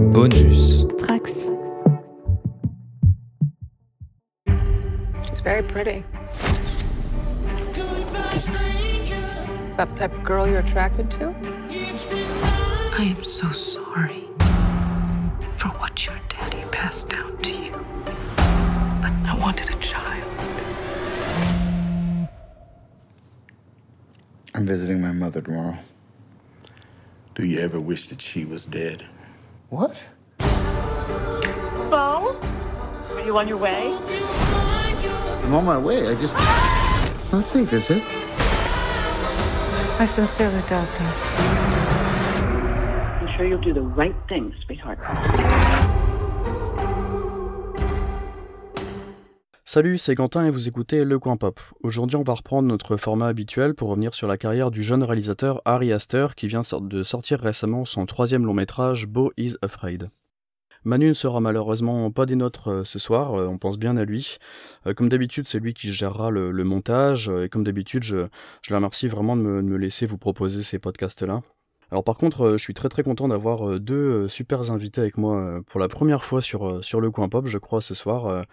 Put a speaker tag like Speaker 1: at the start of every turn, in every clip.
Speaker 1: Bonus.
Speaker 2: Trax.
Speaker 3: She's very pretty. Is that the type of girl you're attracted to?
Speaker 2: I am so sorry for what your daddy passed down to you. But I wanted a child.
Speaker 4: I'm visiting my mother tomorrow.
Speaker 5: Do you ever wish that she was dead?
Speaker 4: What?
Speaker 6: Bo? Are you on your way?
Speaker 4: I'm on my way. I just. It's not safe, is it?
Speaker 3: I sincerely doubt that.
Speaker 6: I'm sure you'll do the right thing, sweetheart.
Speaker 7: Salut, c'est Quentin et vous écoutez Le Coin Pop. Aujourd'hui, on va reprendre notre format habituel pour revenir sur la carrière du jeune réalisateur Harry Astor qui vient de sortir récemment son troisième long métrage Beau is Afraid. Manu ne sera malheureusement pas des nôtres euh, ce soir, euh, on pense bien à lui. Euh, comme d'habitude, c'est lui qui gérera le, montage, et comme d'habitude, je, je le remercie vraiment de me, laisser vous proposer ces podcasts-là. Alors par contre, je suis très très content d'avoir deux super invités avec moi pour la première fois sur, sur le coin pop, je crois, ce soir,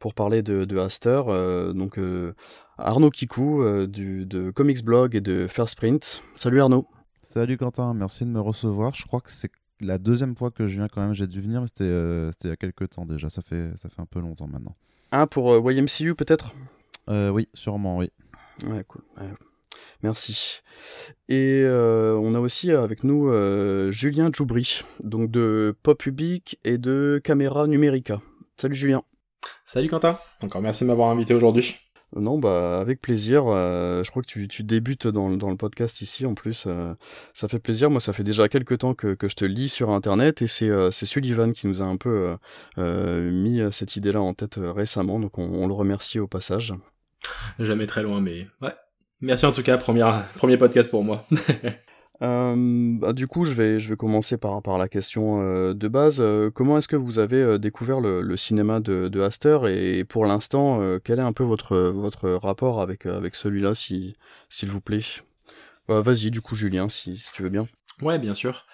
Speaker 7: pour parler de, de Aster. euh, donc euh, Arnaud Kikou euh, du, de Comics Blog et de First Print. Salut Arnaud.
Speaker 8: Salut Quentin, merci de me recevoir. Je crois que c'est la deuxième fois que je viens quand même. J'ai dû venir, mais c'était c'était il y a quelques temps déjà. Ça fait, ça fait un peu longtemps maintenant.
Speaker 7: Ah, pour YMCU peut-être?
Speaker 8: Oui, sûrement, oui.
Speaker 7: Ouais, cool. Ouais. Merci. Et euh, on a aussi avec nous euh, Julien Djoubri, donc de Pop Public et de Caméra Numérica. Salut Julien.
Speaker 9: Salut Quentin, encore merci de m'avoir invité aujourd'hui.
Speaker 7: Non, bah avec plaisir. euh, je crois que tu, tu débutes dans, le- dans le podcast ici en plus. euh, ça fait plaisir. Moi, ça fait déjà quelques temps que, que je te lis sur Internet et c'est euh, Sullivan qui nous a un peu euh, euh, mis euh, cette idée-là en tête euh, récemment. Donc on, on le remercie au passage.
Speaker 9: Jamais très loin, mais ouais. Merci en tout cas, première, premier podcast pour moi.
Speaker 7: Euh, bah, du coup, je vais, je vais commencer par, la question euh, de base. Euh, comment est-ce que vous avez découvert le, cinéma de, de Astor et pour l'instant, quel est un peu votre, rapport avec, avec celui-là, si, s'il vous plaît? Bah, Vas-y, du coup, Julien, si, tu veux bien.
Speaker 9: ouais, bien sûr.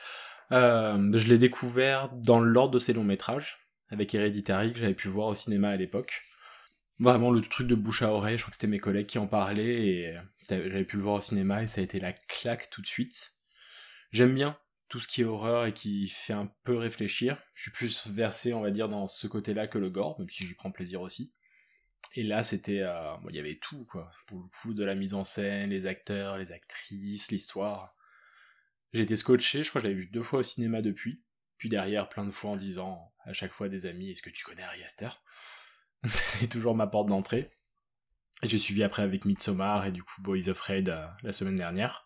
Speaker 9: Je l'ai découvert dans l'ordre de ses longs métrages, avec Hereditary, que j'avais pu voir au cinéma à l'époque. Vraiment le truc de bouche à oreille, je crois que c'était mes collègues qui en parlaient, et j'avais pu le voir au cinéma, et ça a été la claque tout de suite. J'aime bien tout ce qui est horreur et qui fait un peu réfléchir. Je suis plus versé, on va dire, dans ce côté-là que le gore, même si j'y prends plaisir aussi. Et là, c'était, euh, il y avait tout, quoi. Pour le coup, de la mise en scène, les acteurs, les actrices, l'histoire. J'ai été scotché, je crois que je vu deux fois au cinéma depuis. Puis derrière, plein de fois en disant à chaque fois des amis, est-ce que tu connais Ari Aster? C'était toujours ma porte d'entrée. Et j'ai suivi après avec Midsommar et du coup Boys Afraid euh, la semaine dernière.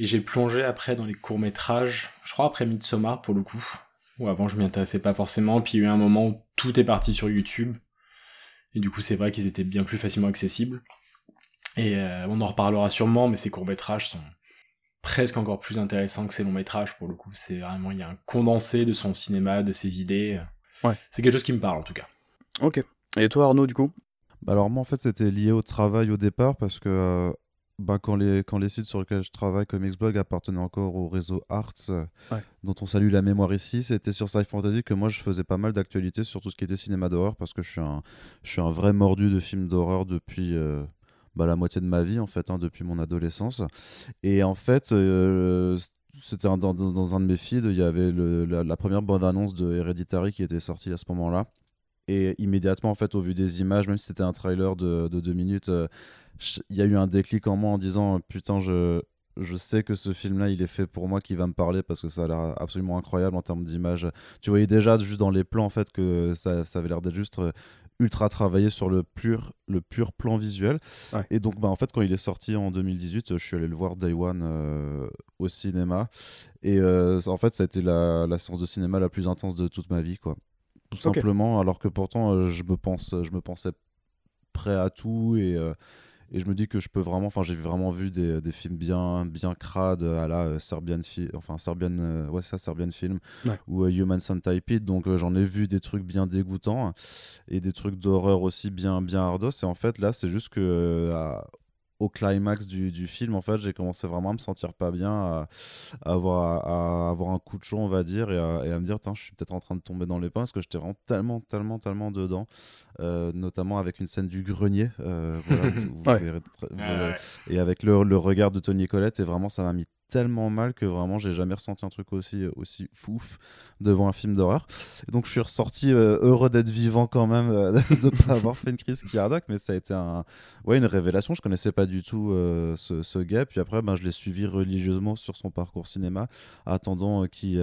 Speaker 9: Et j'ai plongé après dans les courts-métrages, je crois après Midsommar pour le coup. Ou avant je m'y intéressais pas forcément, puis il y a eu un moment où tout est parti sur YouTube. Et du coup c'est vrai qu'ils étaient bien plus facilement accessibles. Et euh, on en reparlera sûrement, mais ces courts-métrages sont presque encore plus intéressants que ces longs-métrages pour le coup. C'est vraiment, il y a un condensé de son cinéma, de ses idées.
Speaker 7: Ouais.
Speaker 9: C'est quelque chose qui me parle en tout cas.
Speaker 7: Ok. Et toi, Arnaud, du coup?
Speaker 8: Bah alors moi en fait c'était lié au travail au départ parce que euh, bah, quand, les, quand les sites sur lesquels je travaille comme Xblog appartenaient encore au réseau Arts euh,
Speaker 7: Ouais.
Speaker 8: dont on salue la mémoire ici, c'était sur Sci Fantasy que moi je faisais pas mal d'actualités sur tout ce qui était cinéma d'horreur parce que je suis un, je suis un vrai mordu de films d'horreur depuis euh, bah, la moitié de ma vie en fait, hein, depuis mon adolescence. Et en fait euh, c'était dans, dans- dans un de mes feeds, il y avait le- la, la première bande-annonce de Hereditary qui était sortie à ce moment-là. Et immédiatement, en fait, au vu des images, même si c'était un trailer de, de deux minutes, euh, il y a eu un déclic en moi en disant Putain, je, je sais que ce film-là, il est fait pour moi, qui va me parler parce que ça a l'air absolument incroyable en termes d'image. Tu voyais déjà, juste dans les plans, en fait, que ça, ça avait l'air d'être juste euh, ultra travaillé sur le pur, le pur plan visuel.
Speaker 7: Ouais.
Speaker 8: Et donc, bah, en fait, quand il est sorti en 2018, je suis allé le voir Day One euh, au cinéma. Et euh, en fait, ça a été la, la séance de cinéma la plus intense de toute ma vie, quoi. Tout simplement, alors que pourtant, euh, je, me pense, je me pensais prêt à tout et, et je me dis que je peux vraiment, enfin, j'ai vraiment vu des, des films bien, bien crades à la euh, Serbian, fi- enfin, Serbian, euh, ouais, ça, Serbian Film
Speaker 7: Ouais.
Speaker 8: ou euh, Human Centipede. Donc, euh, j'en ai vu des trucs bien dégoûtants et des trucs d'horreur aussi bien, bien hardos. Et en fait, là, c'est juste que euh, au climax du, du, film, en fait, j'ai commencé vraiment à me sentir pas bien, à, avoir, à, avoir un coup de chaud, on va dire, et à, et à me dire, je suis peut-être en train de tomber dans les pains, parce que j'étais vraiment tellement, tellement, tellement dedans, euh, notamment avec une scène du grenier, euh, et avec le, le, regard de Tony Collette, et vraiment, ça m'a mis tellement mal que vraiment j'ai jamais ressenti un truc aussi aussi fouf devant un film d'horreur. Donc je suis ressorti euh, heureux d'être vivant quand même, euh, de pas avoir fait une crise cardiaque, mais ça a été un, ouais, une révélation. Je connaissais pas du tout euh, ce, ce, gars. Puis après, ben, je l'ai suivi religieusement sur son parcours cinéma, attendant qu'il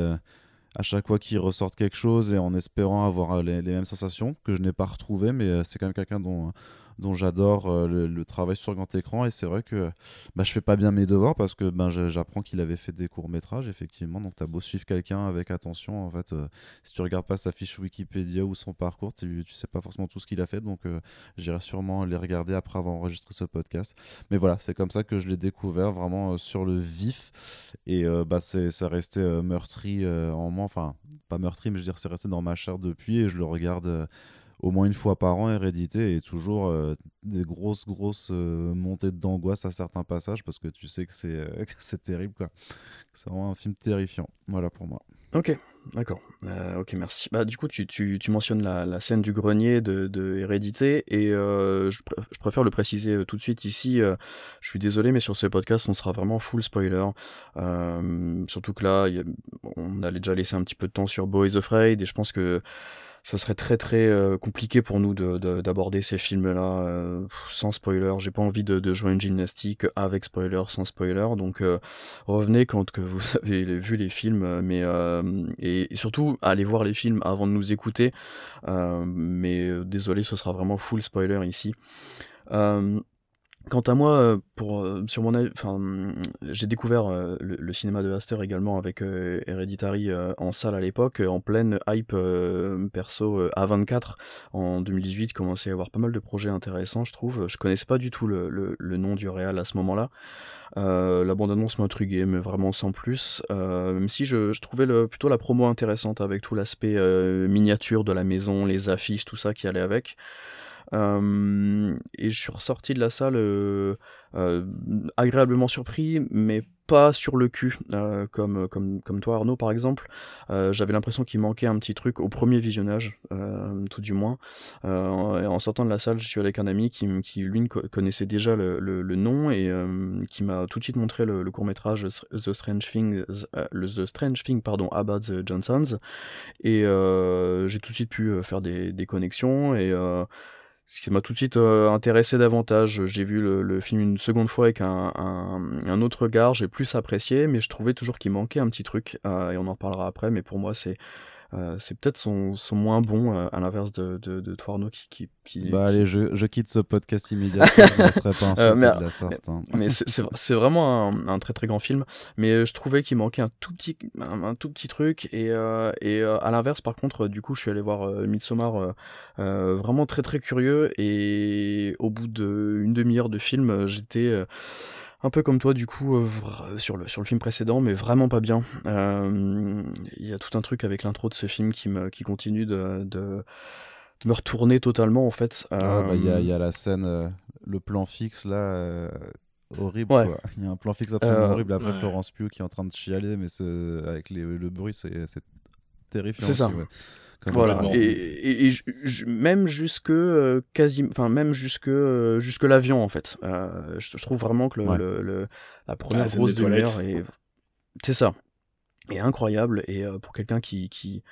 Speaker 8: à chaque fois qu'il ressorte quelque chose et en espérant avoir les, les mêmes sensations que je n'ai pas retrouvées, mais c'est quand même quelqu'un dont dont j'adore euh, le, travail sur grand écran. Et c'est vrai que bah, je fais pas bien mes devoirs parce que ben, j'apprends qu'il avait fait des courts-métrages, effectivement. Donc, tu as beau suivre quelqu'un avec attention. En fait, euh, si tu regardes pas sa fiche Wikipédia ou son parcours, tu, tu sais pas forcément tout ce qu'il a fait. Donc, euh, j'irai sûrement les regarder après avoir enregistré ce podcast. Mais voilà, c'est comme ça que je l'ai découvert, vraiment sur le vif. Et bah, ça resté meurtri en moi. Enfin, pas meurtri, mais je veux dire, c'est resté dans ma chair depuis. Et je le regarde au moins une fois par an hérédité et toujours euh, des grosses grosses euh, montées d'angoisse à certains passages parce que tu sais que c'est euh, c'est terrible quoi. C'est vraiment un film terrifiant. Voilà pour moi.
Speaker 7: Ok d'accord. Ok merci. Bah du coup tu, tu, tu mentionnes la, scène du grenier de, hérédité et je, préfère le préciser tout de suite ici je suis désolé mais sur ce podcast on sera vraiment full spoiler. Surtout que là on allait déjà laissé un petit peu de temps sur Boys Afraid et je pense que ça serait très très euh, compliqué pour nous d'aborder de, ces films-là euh, sans spoiler. J'ai pas envie de, jouer une gymnastique avec spoiler, sans spoiler. Donc euh, revenez quand que vous avez vu les films, mais et, surtout allez voir les films avant de nous écouter. mais désolé, ce sera vraiment full spoiler ici. Quant à moi, euh, pour, euh, sur mon enfin, j'ai découvert euh, le, cinéma de Astor également avec Hereditary en salle à l'époque, en pleine hype perso A24 en 2018, commençait à y avoir pas mal de projets intéressants, je trouve. Je connaissais pas du tout le, le, nom du réal à ce moment-là. la bande-annonce m'intriguait, mais vraiment sans plus. même si je, je trouvais plutôt la promo intéressante avec tout l'aspect miniature de la maison, les affiches, tout ça qui allait avec. Euh, et je suis ressorti de la salle euh, euh, agréablement surpris, mais pas sur le cul, comme, comme, comme toi Arnaud par exemple. J'avais l'impression qu'il manquait un petit truc au premier visionnage, tout du moins. en sortant de la salle, je suis avec un ami qui, qui lui connaissait déjà le, le, nom et qui m'a tout de suite montré le, court métrage The Strange Thing, le The Strange Thing pardon, About the Johnsons. Et j'ai tout de suite pu faire des, des connexions et ce qui m'a tout de suite euh, intéressé davantage. J'ai vu le, film une seconde fois avec un, autre regard, j'ai plus apprécié, mais je trouvais toujours qu'il manquait un petit truc, euh, et on en reparlera après, mais pour moi c'est c'est peut-être son, son, moins bon, euh, à l'inverse de, de, de qui, qui, qui,
Speaker 8: Bah allez, je, je, quitte ce podcast immédiatement, je ne serai pas euh, mais, de la sorte. Hein.
Speaker 7: Mais, c'est vraiment un, un, très très grand film, mais je trouvais qu'il manquait un tout petit, un, tout petit truc, et, et à l'inverse, par contre, du coup, je suis allé voir Midsommar vraiment très très curieux, et au bout d'une demi-heure de film, j'étais un peu comme toi du coup euh, sur, le, sur le film précédent, mais vraiment pas bien. Euh, il y a tout un truc avec l'intro de ce film qui, me, qui continue de, de, me retourner totalement en fait.
Speaker 8: Ah, bah, il y, a, y, a, la scène, le plan fixe là horrible. Il y a un plan fixe absolument horrible. Après, Florence Pugh qui est en train de chialer, mais avec le bruit, c'est terrifiant.
Speaker 7: C'est ça. Voilà. Et, et, même jusque euh, quasi, enfin même jusque euh, jusque l'avion en fait. Euh, je, trouve vraiment que le, le, la première ah, grosse demi-heure est, c'est ça, est incroyable et pour quelqu'un qui, qui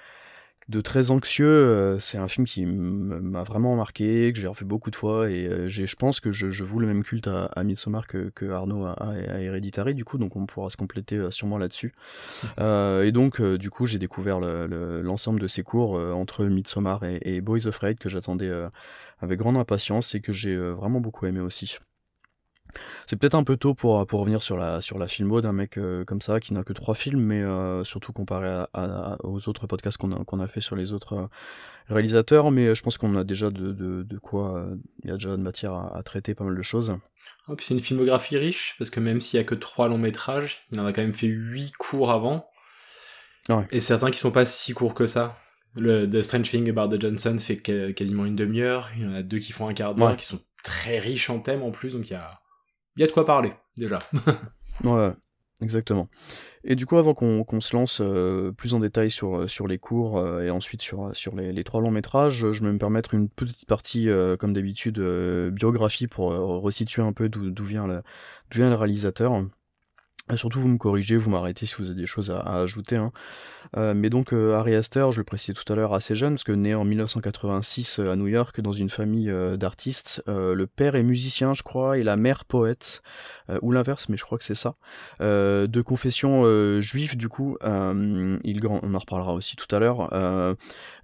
Speaker 7: de très anxieux. Euh, c'est un film qui m'a vraiment marqué, que j'ai revu beaucoup de fois, et euh, je pense que je, je voue le même culte à, à Midsommar que, que Arnaud a, à Hereditary, du coup, donc on pourra se compléter euh, sûrement là-dessus. et donc, du coup, j'ai découvert l'ensemble de ces cours entre Midsommar et, et Boys of Raid que j'attendais avec grande impatience et que j'ai vraiment beaucoup aimé aussi. C'est peut-être un peu tôt pour, pour revenir sur la, sur la filmo d'un mec euh, comme ça qui n'a que trois films, mais euh, surtout comparé à, aux autres podcasts qu'on a, qu'on a fait sur les autres euh, réalisateurs. Mais je pense qu'on a déjà de, de, de quoi. Il y a déjà de matière à, traiter pas mal de choses.
Speaker 9: Oh, puis c'est une filmographie riche, parce que même s'il y a que trois longs métrages, il en a quand même fait huit courts avant. Et certains qui sont pas si courts que ça. Le The Strange Thing About the Johnsons fait quasiment une demi-heure. Il y en a deux qui font un quart d'heure, qui sont très riches en thèmes en plus, donc il y a il y a de quoi parler, déjà.
Speaker 7: ouais, exactement. Et du coup, avant qu'on se lance euh, plus en détail sur, euh, sur les cours euh, et ensuite sur, sur les, les, trois longs métrages, je vais me permettre une petite partie, comme d'habitude, biographie pour resituer un peu d'où vient, vient le réalisateur. Et surtout, vous me corrigez, vous m'arrêtez si vous avez des choses à, ajouter. Hein. Euh, mais donc, euh, Harry Astor, je le précisais tout à l'heure, assez jeune, parce que né en 1986 euh, à New York, dans une famille d'artistes. le père est musicien, je crois, et la mère poète, ou l'inverse, mais je crois que c'est ça. de confession juive, du coup, il on en reparlera aussi tout à l'heure.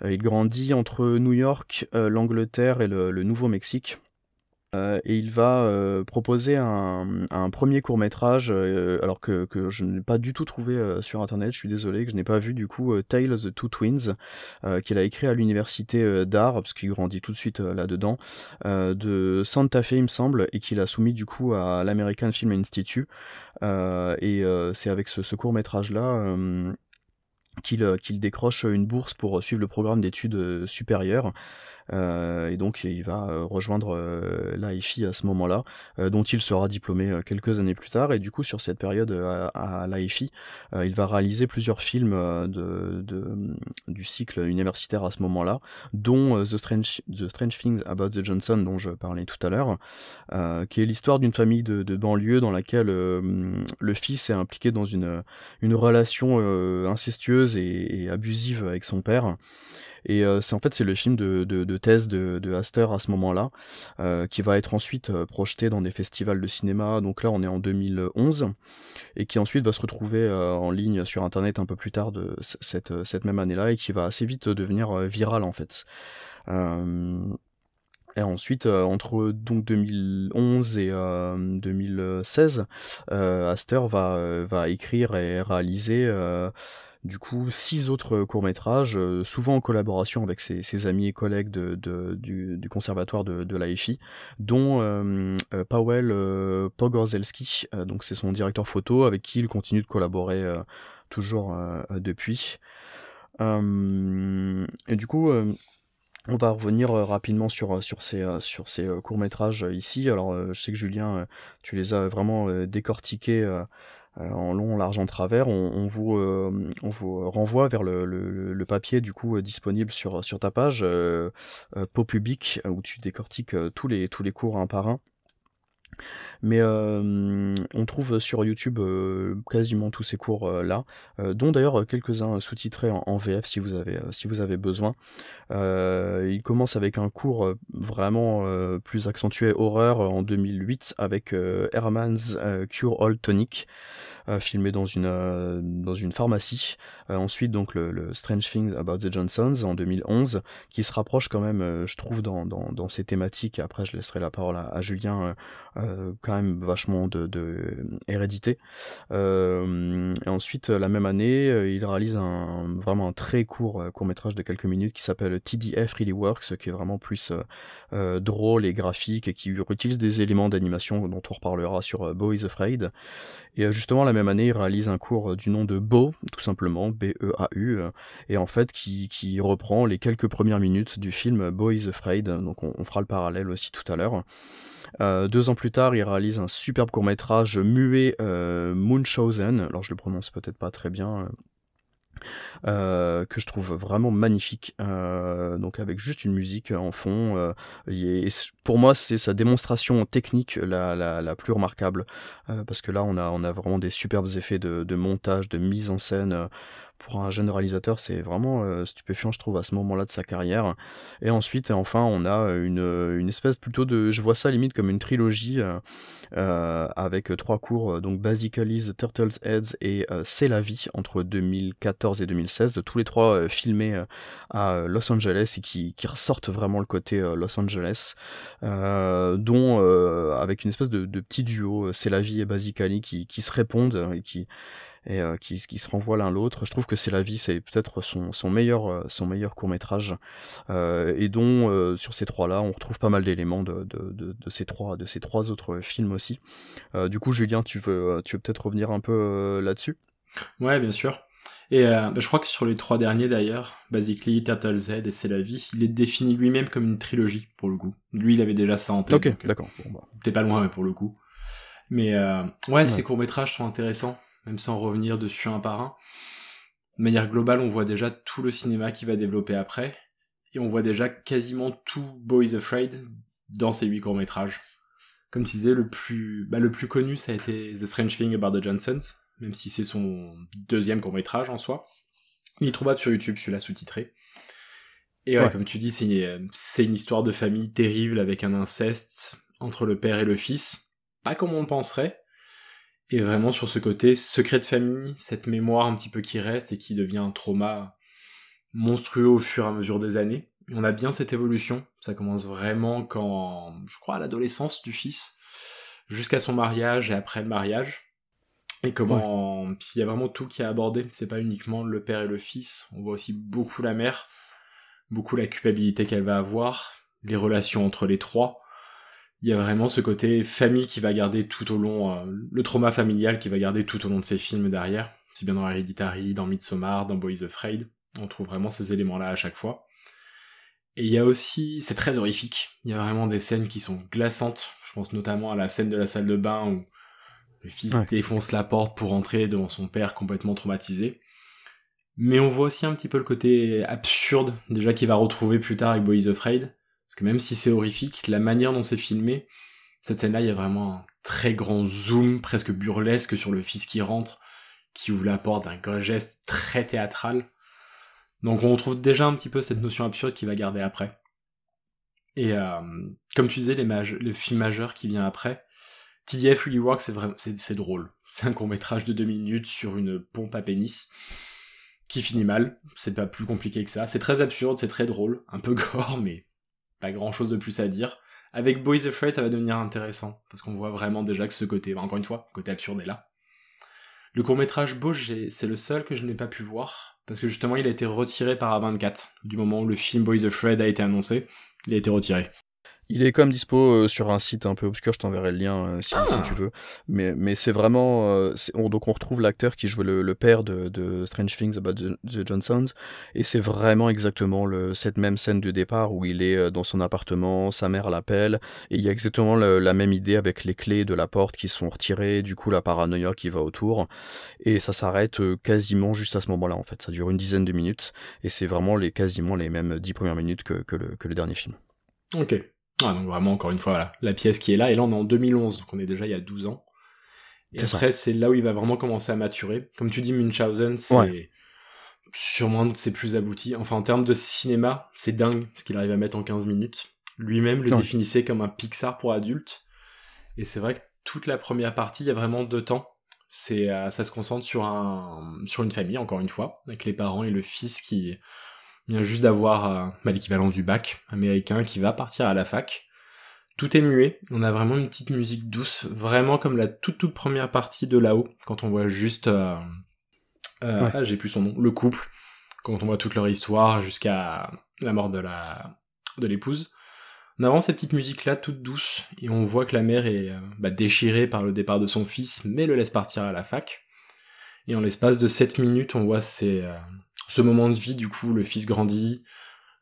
Speaker 7: il grandit entre New York, l'Angleterre et le Nouveau-Mexique. Euh, et il va euh, proposer un, premier court métrage, euh, alors que, je n'ai pas du tout trouvé sur internet, je suis désolé, que je n'ai pas vu du coup Tale of the Two Twins, qu'il a écrit à l'université d'art, parce qu'il grandit tout de suite là-dedans, de Santa Fe il me semble, et qu'il a soumis du coup à l'American Film Institute. et c'est avec ce, court métrage là qu'il décroche une bourse pour suivre le programme d'études supérieures. Euh, et donc il va euh, rejoindre euh, l'AFI à ce moment-là, dont il sera diplômé quelques années plus tard. Et du coup, sur cette période à, à l'AFI, il va réaliser plusieurs films de, du cycle universitaire à ce moment-là, dont The, Strange, The Strange Things About the Johnson, dont je parlais tout à l'heure, qui est l'histoire d'une famille de, banlieue dans laquelle le fils est impliqué dans une, une relation incestueuse et abusive avec son père. Et euh, c'est en fait c'est le film de, de, thèse de, de, à ce moment-là, euh, qui va être ensuite euh, projeté dans des festivals de cinéma. Donc là, on est en 2011 et qui ensuite va se retrouver en ligne sur Internet un peu plus tard de cette, cette même année-là et qui va assez vite devenir viral en fait. Et ensuite, entre donc 2011 et 2016, Astor va, va écrire et réaliser du coup six autres courts-métrages, euh, souvent en collaboration avec ses, amis et collègues de, du, conservatoire de, l'AFI, dont euh, euh, Powell Pogorzelski, donc c'est son directeur photo avec qui il continue de collaborer toujours depuis. et du coup, on va revenir rapidement sur, ces, sur ces courts-métrages ici. Alors, je sais que Julien, tu les as vraiment décortiqués euh, en long, large, en travers, on, vous, euh, on vous renvoie vers le, le, papier du coup euh, disponible sur, sur ta page euh, Public où tu décortiques tous les, tous les cours un par un. Mais on trouve sur YouTube quasiment tous ces cours là, dont d'ailleurs quelques-uns sous-titrés en, VF si vous avez, si vous avez besoin. il commence avec un cours vraiment plus accentué horreur en 2008 avec Herman's Cure All Tonic. Filmé dans une, dans une pharmacie. ensuite, donc, le, Strange Things About the Johnsons en 2011, qui se rapproche quand même, je trouve, dans, dans, dans, ces thématiques. Après, je laisserai la parole à, à Julien quand même vachement de, de hérédité. Euh, et ensuite, la même année, euh, il réalise un, vraiment un très court euh, court métrage de quelques minutes qui s'appelle TDF Really Works, qui est vraiment plus drôle et graphique et qui utilise des éléments d'animation dont on reparlera sur Bo is Afraid. Et justement, la même année, il réalise un cours du nom de Bo, tout simplement, B-E-A-U, et en fait, qui, qui reprend les quelques premières minutes du film Bo is Afraid. Donc, on, fera le parallèle aussi tout à l'heure. Euh, deux ans plus tard, il réalise un superbe court métrage muet euh, Munchausen. Alors je le prononce peut-être pas très bien. Euh, que je trouve vraiment magnifique, donc avec juste une musique en fond. et pour moi, c'est sa démonstration technique la, plus remarquable, parce que là, on a, on a vraiment des superbes effets de montage, de mise en scène pour un jeune réalisateur, c'est vraiment euh, stupéfiant, je trouve, à ce moment-là de sa carrière. Et ensuite, enfin, on a une, une, espèce plutôt de. Je vois ça limite comme une trilogie euh, euh avec trois cours, donc Basically The Turtle's Heads et C'est la vie, entre 2014 et 2016, tous les trois filmés à Los Angeles et qui, ressortent vraiment le côté Los Angeles, dont avec une espèce de, petit duo, C'est la vie et Basically, qui se répondent et qui et euh, qui, qui, se renvoient l'un l'autre. Je trouve que c'est la vie, c'est peut-être son, son, meilleur euh, son meilleur court métrage euh, et dont euh, sur ces trois là on retrouve pas mal d'éléments de, de, de, de, ces trois de ces trois autres films aussi. du coup, Julien, tu veux tu veux peut-être revenir un peu là-dessus?
Speaker 9: Ouais, bien sûr. Et bah, je crois que sur les trois derniers d'ailleurs, Basically, Turtle Z et C'est la vie, il est défini lui-même comme une trilogie pour le coup. Lui, il avait déjà ça en tête.
Speaker 7: Ok, d'accord.
Speaker 9: Bon, bah. T'es pas loin, mais pour le coup. Mais euh, ouais, ces courts-métrages sont intéressants, même sans revenir dessus un par un. De manière globale, on voit déjà tout le cinéma qui va développer après, et on voit déjà quasiment tout Boys Afraid dans ces huit courts-métrages. Comme tu disais, le plus, bah, le plus connu, ça a été The Strange Thing About the Johnsons, même si c'est son deuxième court-métrage en soi. Il est trouvable sur YouTube, celui-là sous-titré. Et ouais, comme tu dis, c'est une histoire de famille terrible avec un inceste entre le père et le fils. Pas comme on le penserait. Et vraiment sur ce côté secret de famille, cette mémoire un petit peu qui reste et qui devient un trauma monstrueux au fur et à mesure des années. On a bien cette évolution. Ça commence vraiment quand, je crois, à l'adolescence du fils, jusqu'à son mariage et après le mariage. Et comment, il y a vraiment tout qui est abordé. C'est pas uniquement le père et le fils. On voit aussi beaucoup la mère beaucoup la culpabilité qu'elle va avoir, les relations entre les trois. Il y a vraiment ce côté famille qui va garder tout au long, euh, le trauma familial qui va garder tout au long de ces films derrière. C'est bien dans Hereditary, dans Midsommar, dans Boys Afraid. On trouve vraiment ces éléments-là à chaque fois. Et il y a aussi, c'est très horrifique. Il y a vraiment des scènes qui sont glaçantes. Je pense notamment à la scène de la salle de bain où le fils défonce la porte pour entrer devant son père complètement traumatisé. Mais on voit aussi un petit peu le côté absurde, déjà qu'il va retrouver plus tard avec Boys Afraid. Parce que même si c'est horrifique, la manière dont c'est filmé, cette scène-là, il y a vraiment un très grand zoom, presque burlesque sur le fils qui rentre, qui ouvre la porte d'un geste très théâtral. Donc on retrouve déjà un petit peu cette notion absurde qu'il va garder après. Et euh, comme tu disais, le film majeur qui vient après, TDF Really c'est, c'est drôle. C'est un court métrage de deux minutes sur une pompe à pénis qui finit mal. C'est pas plus compliqué que ça. C'est très absurde, c'est très drôle, un peu gore, mais pas grand chose de plus à dire. Avec Boys Afraid, ça va devenir intéressant, parce qu'on voit vraiment déjà que ce côté, encore une fois, côté absurde est là. Le court-métrage Beau, c'est le seul que je n'ai pas pu voir, parce que justement il a été retiré par A24, du moment où le film Boys Afraid a été annoncé, il a été retiré.
Speaker 7: Il est quand même dispo euh, sur un site un peu obscur, je t'enverrai le lien euh, si, si, tu ah. veux. Mais, mais c'est vraiment. Euh, on, donc on retrouve l'acteur qui jouait le, père de, de, Strange Things About the, Johnsons. Et c'est vraiment exactement le, cette même scène de départ où il est dans son appartement, sa mère l'appelle. Et il y a exactement la même idée avec les clés de la porte qui sont retirées, du coup la paranoïa qui va autour. Et ça s'arrête quasiment juste à ce moment-là en fait. Ça dure une dizaine de minutes. Et c'est vraiment les, quasiment les mêmes dix premières minutes que, que, le, que le dernier film.
Speaker 9: Ok. Ah, donc vraiment, encore une fois, la pièce qui est là. Et là, on est en 2011, donc on est déjà il y a 12 ans. Et après, c'est là où il va vraiment commencer à maturer. Comme tu dis, Munchausen, c'est sûrement de ses plus aboutis. Enfin, en termes de cinéma, c'est dingue, ce qu'il arrive à mettre en 15 minutes. Lui-même le définissait comme un Pixar pour adultes. Et c'est vrai que toute la première partie, il y a vraiment deux temps. C'est, euh, ça se concentre sur un, sur une famille, encore une fois, avec les parents et le fils qui, juste d'avoir euh, bah, l'équivalent du bac américain qui va partir à la fac. Tout est muet, on a vraiment une petite musique douce, vraiment comme la toute toute première partie de là-haut, quand on voit juste... Euh, euh, ah, j'ai plus son nom, le couple, quand on voit toute leur histoire jusqu'à la mort de la de l'épouse. On a vraiment cette petite musique là toute douce et on voit que la mère est bah, déchirée par le départ de son fils mais le laisse partir à la fac. Et en l'espace de 7 minutes on voit ces, ce moment de vie, du coup, le fils grandit,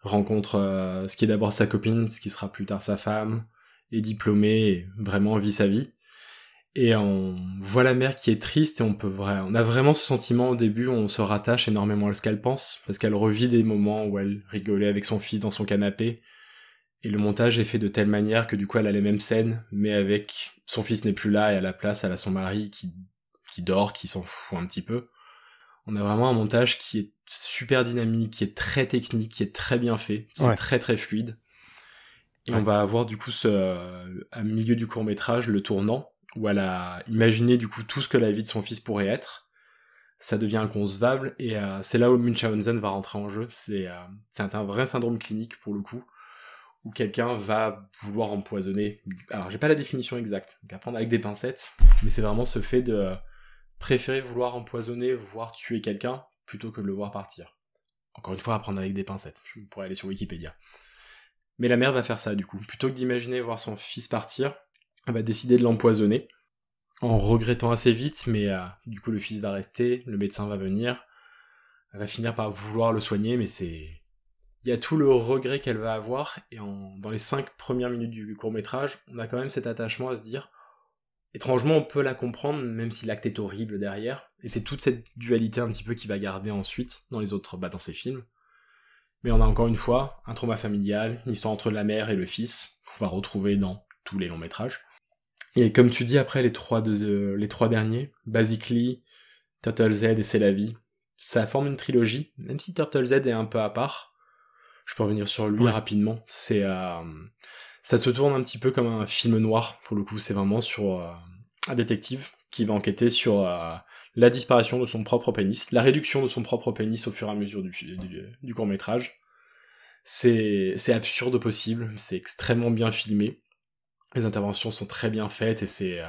Speaker 9: rencontre euh, ce qui est d'abord sa copine, ce qui sera plus tard sa femme, est diplômé, et vraiment vit sa vie. Et on voit la mère qui est triste et on peut on a vraiment ce sentiment au début, on se rattache énormément à ce qu'elle pense, parce qu'elle revit des moments où elle rigolait avec son fils dans son canapé. Et le montage est fait de telle manière que du coup elle a les mêmes scènes, mais avec son fils n'est plus là et à la place elle a son mari qui, qui dort, qui s'en fout un petit peu. On a vraiment un montage qui est super dynamique, qui est très technique, qui est très bien fait, c'est très très fluide. Et on va avoir du coup ce, à milieu du court métrage le tournant où elle a imaginé du coup tout ce que la vie de son fils pourrait être. Ça devient inconcevable et euh, c'est là où Munchausen va rentrer en jeu. C'est euh, un vrai syndrome clinique pour le coup où quelqu'un va vouloir empoisonner. Alors j'ai pas la définition exacte, donc à prendre avec des pincettes, mais c'est vraiment ce fait de préférer vouloir empoisonner, voire tuer quelqu'un, plutôt que de le voir partir. Encore une fois, à prendre avec des pincettes, je pourrais aller sur Wikipédia. Mais la mère va faire ça du coup. Plutôt que d'imaginer voir son fils partir, elle va décider de l'empoisonner, en regrettant assez vite, mais euh, du coup le fils va rester, le médecin va venir, elle va finir par vouloir le soigner, mais c'est... Il y a tout le regret qu'elle va avoir, et dans les cinq premières minutes du court métrage, on a quand même cet attachement à se dire étrangement, on peut la comprendre, même si l'acte est horrible derrière. Et c'est toute cette dualité un petit peu qui va garder ensuite dans les autres, bah, dans ces films. Mais on a encore une fois un trauma familial, une histoire entre la mère et le fils, qu'on va retrouver dans tous les longs métrages. Et comme tu dis, après les trois, de, les trois derniers, Basically, Turtle Z et C'est la vie, ça forme une trilogie, même si Turtle Z est un peu à part. Je peux revenir sur lui rapidement. C'est, euh, ça se tourne un petit peu comme un film noir, pour le coup. C'est vraiment sur euh, un détective qui va enquêter sur euh, la disparition de son propre pénis, la réduction de son propre pénis au fur et à mesure du, court métrage. C'est, absurde possible, c'est extrêmement bien filmé. Les interventions sont très bien faites et c'est,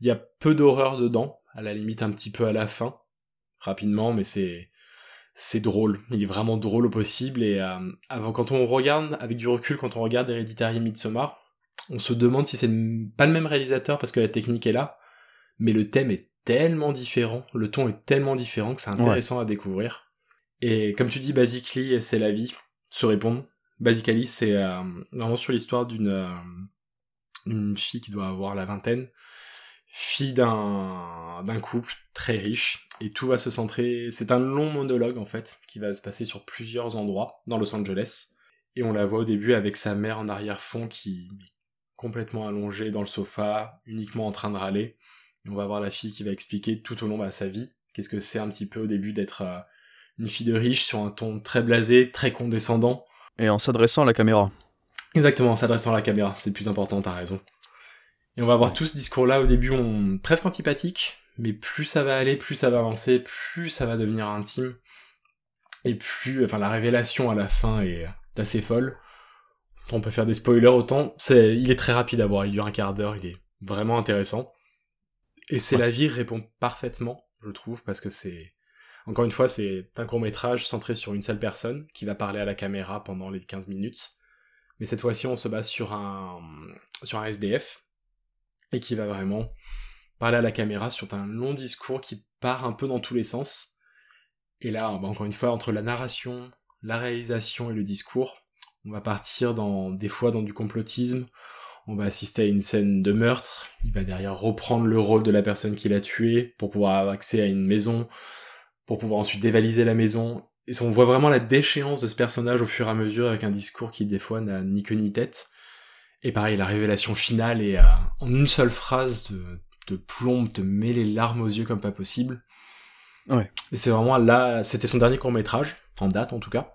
Speaker 9: il y a peu d'horreur dedans, à la limite un petit peu à la fin, rapidement, mais c'est c'est drôle. Il est vraiment drôle au possible. Et euh, avant, quand on regarde, avec du recul, quand on regarde Hereditary Midsommar, on se demande si c'est pas le même réalisateur parce que la technique est là, mais le thème est tellement différent, le ton est tellement différent que c'est intéressant à découvrir. Et comme tu dis, Basically, c'est la vie, se répondre. Basically, c'est euh, vraiment sur l'histoire d'une euh, une fille qui doit avoir la vingtaine, fille d'un d'un couple très riche. Et tout va se centrer c'est un long monologue en fait qui va se passer sur plusieurs endroits dans Los Angeles. Et on la voit au début avec sa mère en arrière-fond qui est complètement allongée dans le sofa uniquement en train de râler. Et on va voir la fille qui va expliquer tout au long de sa vie. Qu'est-ce que c'est un petit peu au début d'être euh, une fille de riche sur un ton très blasé très condescendant.
Speaker 7: Et en s'adressant à la caméra.
Speaker 9: Exactement en s'adressant à la caméra. C'est le plus important t'as raison et on va avoir tout ce discours-là au début on... presque antipathique, mais plus ça va aller, plus ça va avancer, plus ça va devenir intime. Et plus, enfin, la révélation à la fin est assez folle. On peut faire des spoilers autant. C'est, il est très rapide à voir, il dure un quart d'heure, il est vraiment intéressant. Et c'est la vie répond parfaitement, je trouve, parce que c'est, encore une fois, c'est un court métrage centré sur une seule personne qui va parler à la caméra pendant les 15 minutes. Mais cette fois-ci, on se base sur un, sur un SDF, et qui va vraiment parler à la caméra sur un long discours qui part un peu dans tous les sens. Et là, bah, encore une fois, entre la narration, la réalisation et le discours, on va partir dans des fois dans du complotisme. On va assister à une scène de meurtre. Il va derrière reprendre le rôle de la personne qui l'a tué pour pouvoir avoir accès à une maison, pour pouvoir ensuite dévaliser la maison. Et on voit vraiment la déchéance de ce personnage au fur et à mesure avec un discours qui des fois n'a ni queue ni tête. Et pareil, la révélation finale est euh, en une seule phrase de, de plomb, te met les larmes aux yeux comme pas possible.
Speaker 7: Ouais.
Speaker 9: Et c'est vraiment là, c'était son dernier court métrage, en date en tout cas.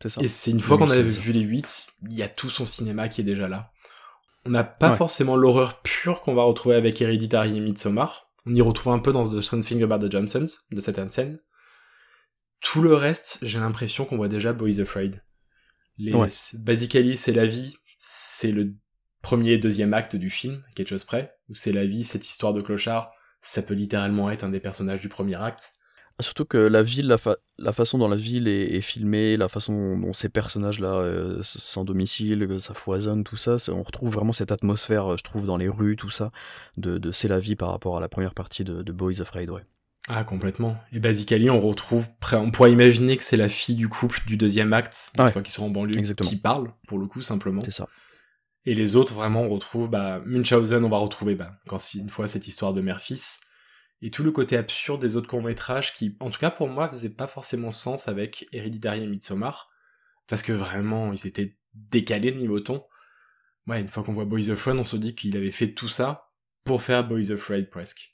Speaker 7: C'est ça.
Speaker 9: Et c'est une fois qu'on avait vu les 8, il y a tout son cinéma qui est déjà là. On n'a pas forcément l'horreur pure qu'on va retrouver avec Hereditary et Midsommar. On y retrouve un peu dans The Strange Thing About the Johnsons, de cette scène. Tout le reste, j'ai l'impression qu'on voit déjà Boys Afraid. Les Basically, c'est la vie, c'est le premier et deuxième acte du film, quelque chose près, où c'est la vie, cette histoire de clochard, ça peut littéralement être un des personnages du premier acte.
Speaker 7: Surtout que la ville, la, façon dont la ville est, filmée, la façon dont ces personnages-là euh, sans domicile, ça foisonne, tout ça, on retrouve vraiment cette atmosphère, je trouve, dans les rues, tout ça, de, C'est la vie par rapport à la première partie de, Boys Afraid, ouais.
Speaker 9: Ah, complètement. Et Basically, on retrouve, on pourrait imaginer que c'est la fille du couple du deuxième acte, une fois qu'ils sont en banlieue, qui parle, pour le coup, simplement.
Speaker 7: C'est ça.
Speaker 9: Et les autres, vraiment, on retrouve, bah, Munchausen, on va retrouver, bah, quand une fois cette histoire de mère-fils. Et tout le côté absurde des autres courts-métrages qui, en tout cas pour moi, faisaient pas forcément sens avec Hereditary et Midsommar. Parce que vraiment, ils étaient décalés de niveau ton. Ouais, une fois qu'on voit Boys of Fun, on se dit qu'il avait fait tout ça pour faire Boys of Afraid presque.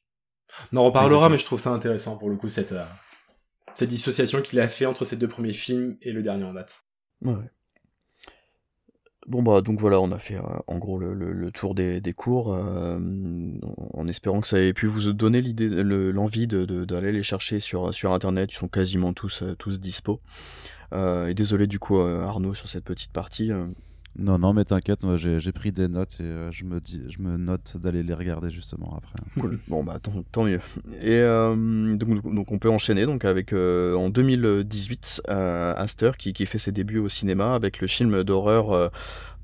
Speaker 9: On en reparlera, mais je trouve ça intéressant pour le coup, cette, euh, cette dissociation qu'il a fait entre ces deux premiers films et le dernier en date.
Speaker 7: Ouais. Bon bah donc voilà, on a fait euh, en gros le, tour des, cours, euh, en espérant que ça ait pu vous donner l'idée, l'envie d'aller les chercher sur, sur internet, ils sont quasiment tous, tous dispo. et désolé du coup Arnaud sur cette petite partie.
Speaker 8: Non, non, mais t'inquiète, j'ai pris des notes et euh, je, me dis, je me note d'aller les regarder justement après.
Speaker 7: Cool, bon bah tant, mieux. Et euh, donc, on peut enchaîner donc avec euh, en 2018 Aster qui, qui, fait ses débuts au cinéma avec le film d'horreur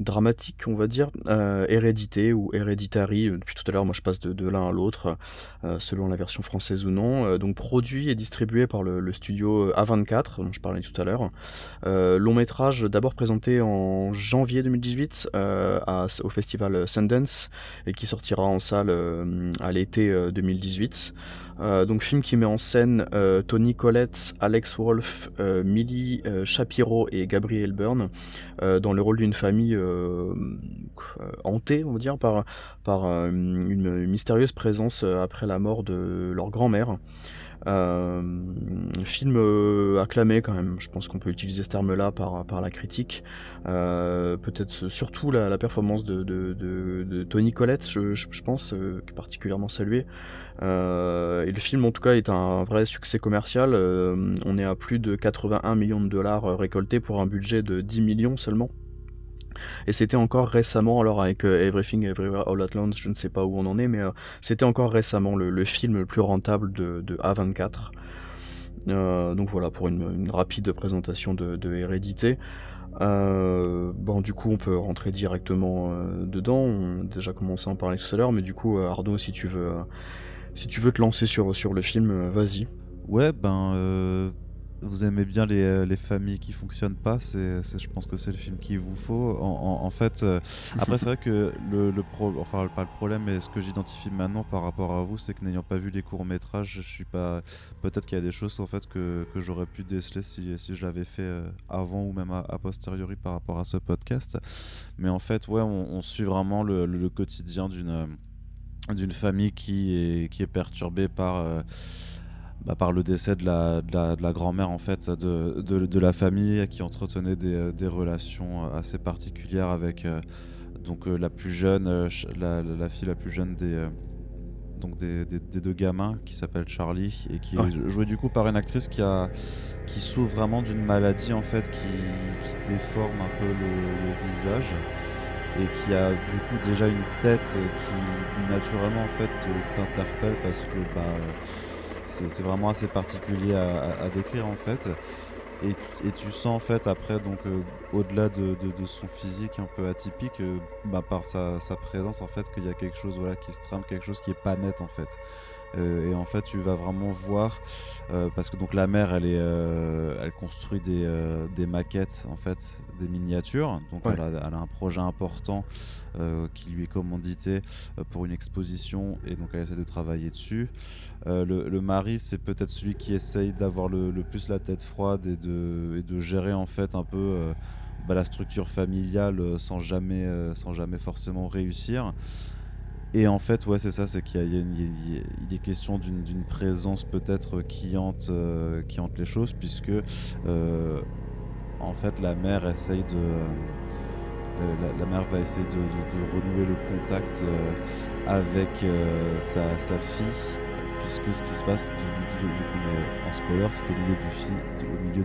Speaker 7: dramatique, on va dire, euh, Hérédité ou Hereditary. Depuis tout à l'heure, moi je passe de, l'un à l'autre, euh, selon la version française ou non. Euh, donc produit et distribué par le, studio A24, dont je parlais tout à l'heure. long métrage d'abord présenté en janvier 2018 à, au festival Sundance et qui sortira en salle à l'été 2018. Euh, donc film qui met en scène euh, Tony Collette, Alex Wolff, euh, Millie Shapiro et Gabriel Byrne dans le rôle d'une famille hantée, on va dire, par, par une mystérieuse présence après la mort de leur grand-mère. Euh, film euh, acclamé quand même, je pense qu'on peut utiliser ce terme-là par, par la critique. Euh, peut-être surtout la, performance de, Tony Collette, je, pense, qui particulièrement salué. et le film en tout cas est un vrai succès commercial. on est à plus de 81 millions de dollars récoltés pour un budget de 10 millions seulement. Et c'était encore récemment, alors avec euh, Everything Everywhere All At Once, je ne sais pas où on en est, mais euh, c'était encore récemment le, film le plus rentable de, A24. Euh, donc voilà pour une, rapide présentation de, Hérédité. bon, du coup, on peut rentrer directement dedans. On a déjà commencé à en parler tout à l'heure, mais du coup, Arnaud, si tu veux, si tu veux te lancer sur, sur le film, vas-y.
Speaker 8: Ouais, ben, vous aimez bien les, euh, les, familles qui fonctionnent pas, c'est, je pense que c'est le film qu'il vous faut. En, fait, euh, après c'est vrai que le, le enfin pas le problème, mais ce que j'identifie maintenant par rapport à vous, c'est que n'ayant pas vu les courts métrages, je suis pas. Peut-être qu'il y a des choses en fait que, que j'aurais pu déceler si, si je l'avais fait euh, avant ou même a, posteriori par rapport à ce podcast. Mais en fait, ouais, on, suit vraiment le, le, quotidien d'une d'une famille qui est qui est perturbée par bah, par le décès de la, de la, grand-mère en fait de, de, la famille qui entretenait des, des, relations assez particulières avec euh, donc euh, la plus jeune euh, la, la, fille la plus jeune des donc des, des, deux gamins qui s'appelle Charlie et qui est joué du coup par une actrice qui a qui souffre vraiment d'une maladie en fait qui, qui déforme un peu le, visage et qui a du coup déjà une tête qui naturellement en fait t'interpelle parce que bah c'est vraiment assez particulier à, décrire en fait. Et, tu sens en fait après donc euh, au-delà de, son physique un peu atypique euh, bah, par sa, présence en fait qu'il y a quelque chose voilà qui se trame quelque chose qui est pas net en fait. Euh, et en fait tu vas vraiment voir parce que donc la mère elle est elle construit des, des, maquettes en fait des miniatures. Donc elle, a, un projet important qui lui est commandité pour une exposition et donc elle essaie de travailler dessus euh, le, mari, c'est peut-être celui qui essaye d'avoir le, plus la tête froide et de, gérer en fait un peu euh, bah, la structure familiale euh, sans jamais, sans jamais forcément réussir. Et en fait, ouais, c'est ça, c'est qu'il est question d'une présence peut-être qui hante, qui hante les choses, puisque en fait la mère essaye de la, mère va essayer de, renouer le contact avec sa, sa, fille puisque ce qui se passe en spoiler, c'est qu'au milieu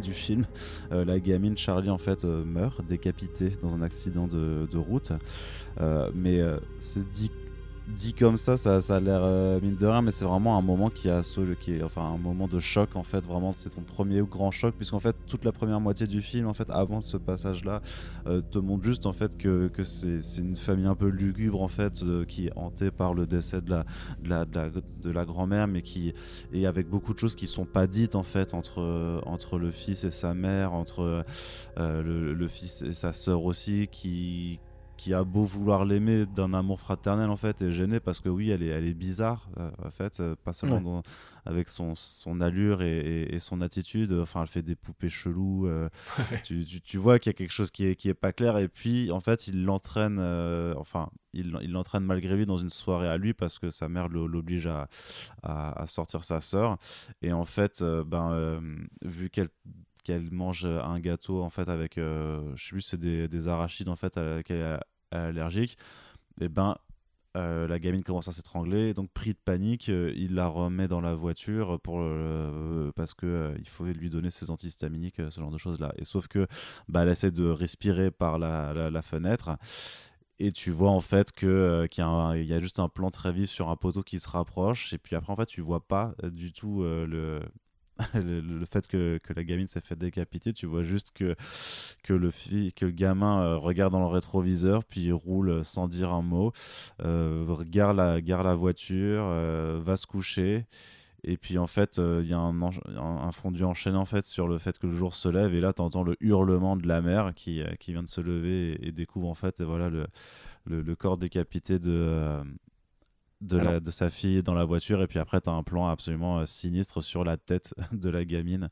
Speaker 8: du, film, euh, euh, la gamine Charlie en fait euh, meurt décapitée dans un accident de, de route. mais c'est dit dit comme ça, ça, a l'air euh, mine de rien, mais c'est vraiment un moment qui est, un moment de choc en fait. Vraiment, c'est ton premier grand choc, puisqu'en fait toute la première moitié du film, en fait, avant ce passage-là, euh, te montre juste en fait que, c'est une famille un peu lugubre en fait, euh, qui est hantée par le décès de la grand-mère, mais qui et avec beaucoup de choses qui sont pas dites en fait entre entre le fils et sa mère, entre le, le, fils et sa sœur aussi, qui qui a beau vouloir l'aimer d'un amour fraternel en fait est gêné parce que oui elle est, elle est bizarre euh, en fait euh, pas seulement avec son, son allure et, et, son attitude enfin elle fait des poupées cheloues euh, tu, tu, vois qu'il y a quelque chose qui est, qui est pas clair et puis en fait il l'entraîne enfin il l'entraîne malgré lui dans une soirée à lui parce que sa mère l'oblige à, à, sortir sa sœur et en fait ben vu qu'elle qu'elle mange un gâteau en fait avec je sais plus c'est des, des, arachides en fait qu'elle allergique, et eh ben euh, la gamine commence à s'étrangler, donc pris de panique, euh, il la remet dans la voiture pour euh, parce que il faut lui donner ses antihistaminiques, ce genre de choses là. Et sauf que bah, elle essaie de respirer par la, fenêtre. Et tu vois en fait que qu'il y, y, a juste un plan très vif sur un poteau qui se rapproche. Et puis après en fait tu vois pas du tout le le, fait que, que la gamine s'est fait décapiter, tu vois juste que, que, le, que le gamin euh, regarde dans le rétroviseur, puis il roule sans dire un mot, euh, gare, la, la voiture, euh, va se coucher. Et puis en fait, euh, il y a un, un, un fondu enchaîné en fait sur le fait que le jour se lève et là tu entends le hurlement de la mère qui, euh, qui vient de se lever et, découvre en fait voilà le, le corps décapité de, de, la,
Speaker 7: Alors.
Speaker 8: de sa fille dans la voiture et puis après tu as un plan absolument euh, sinistre sur la tête de la gamine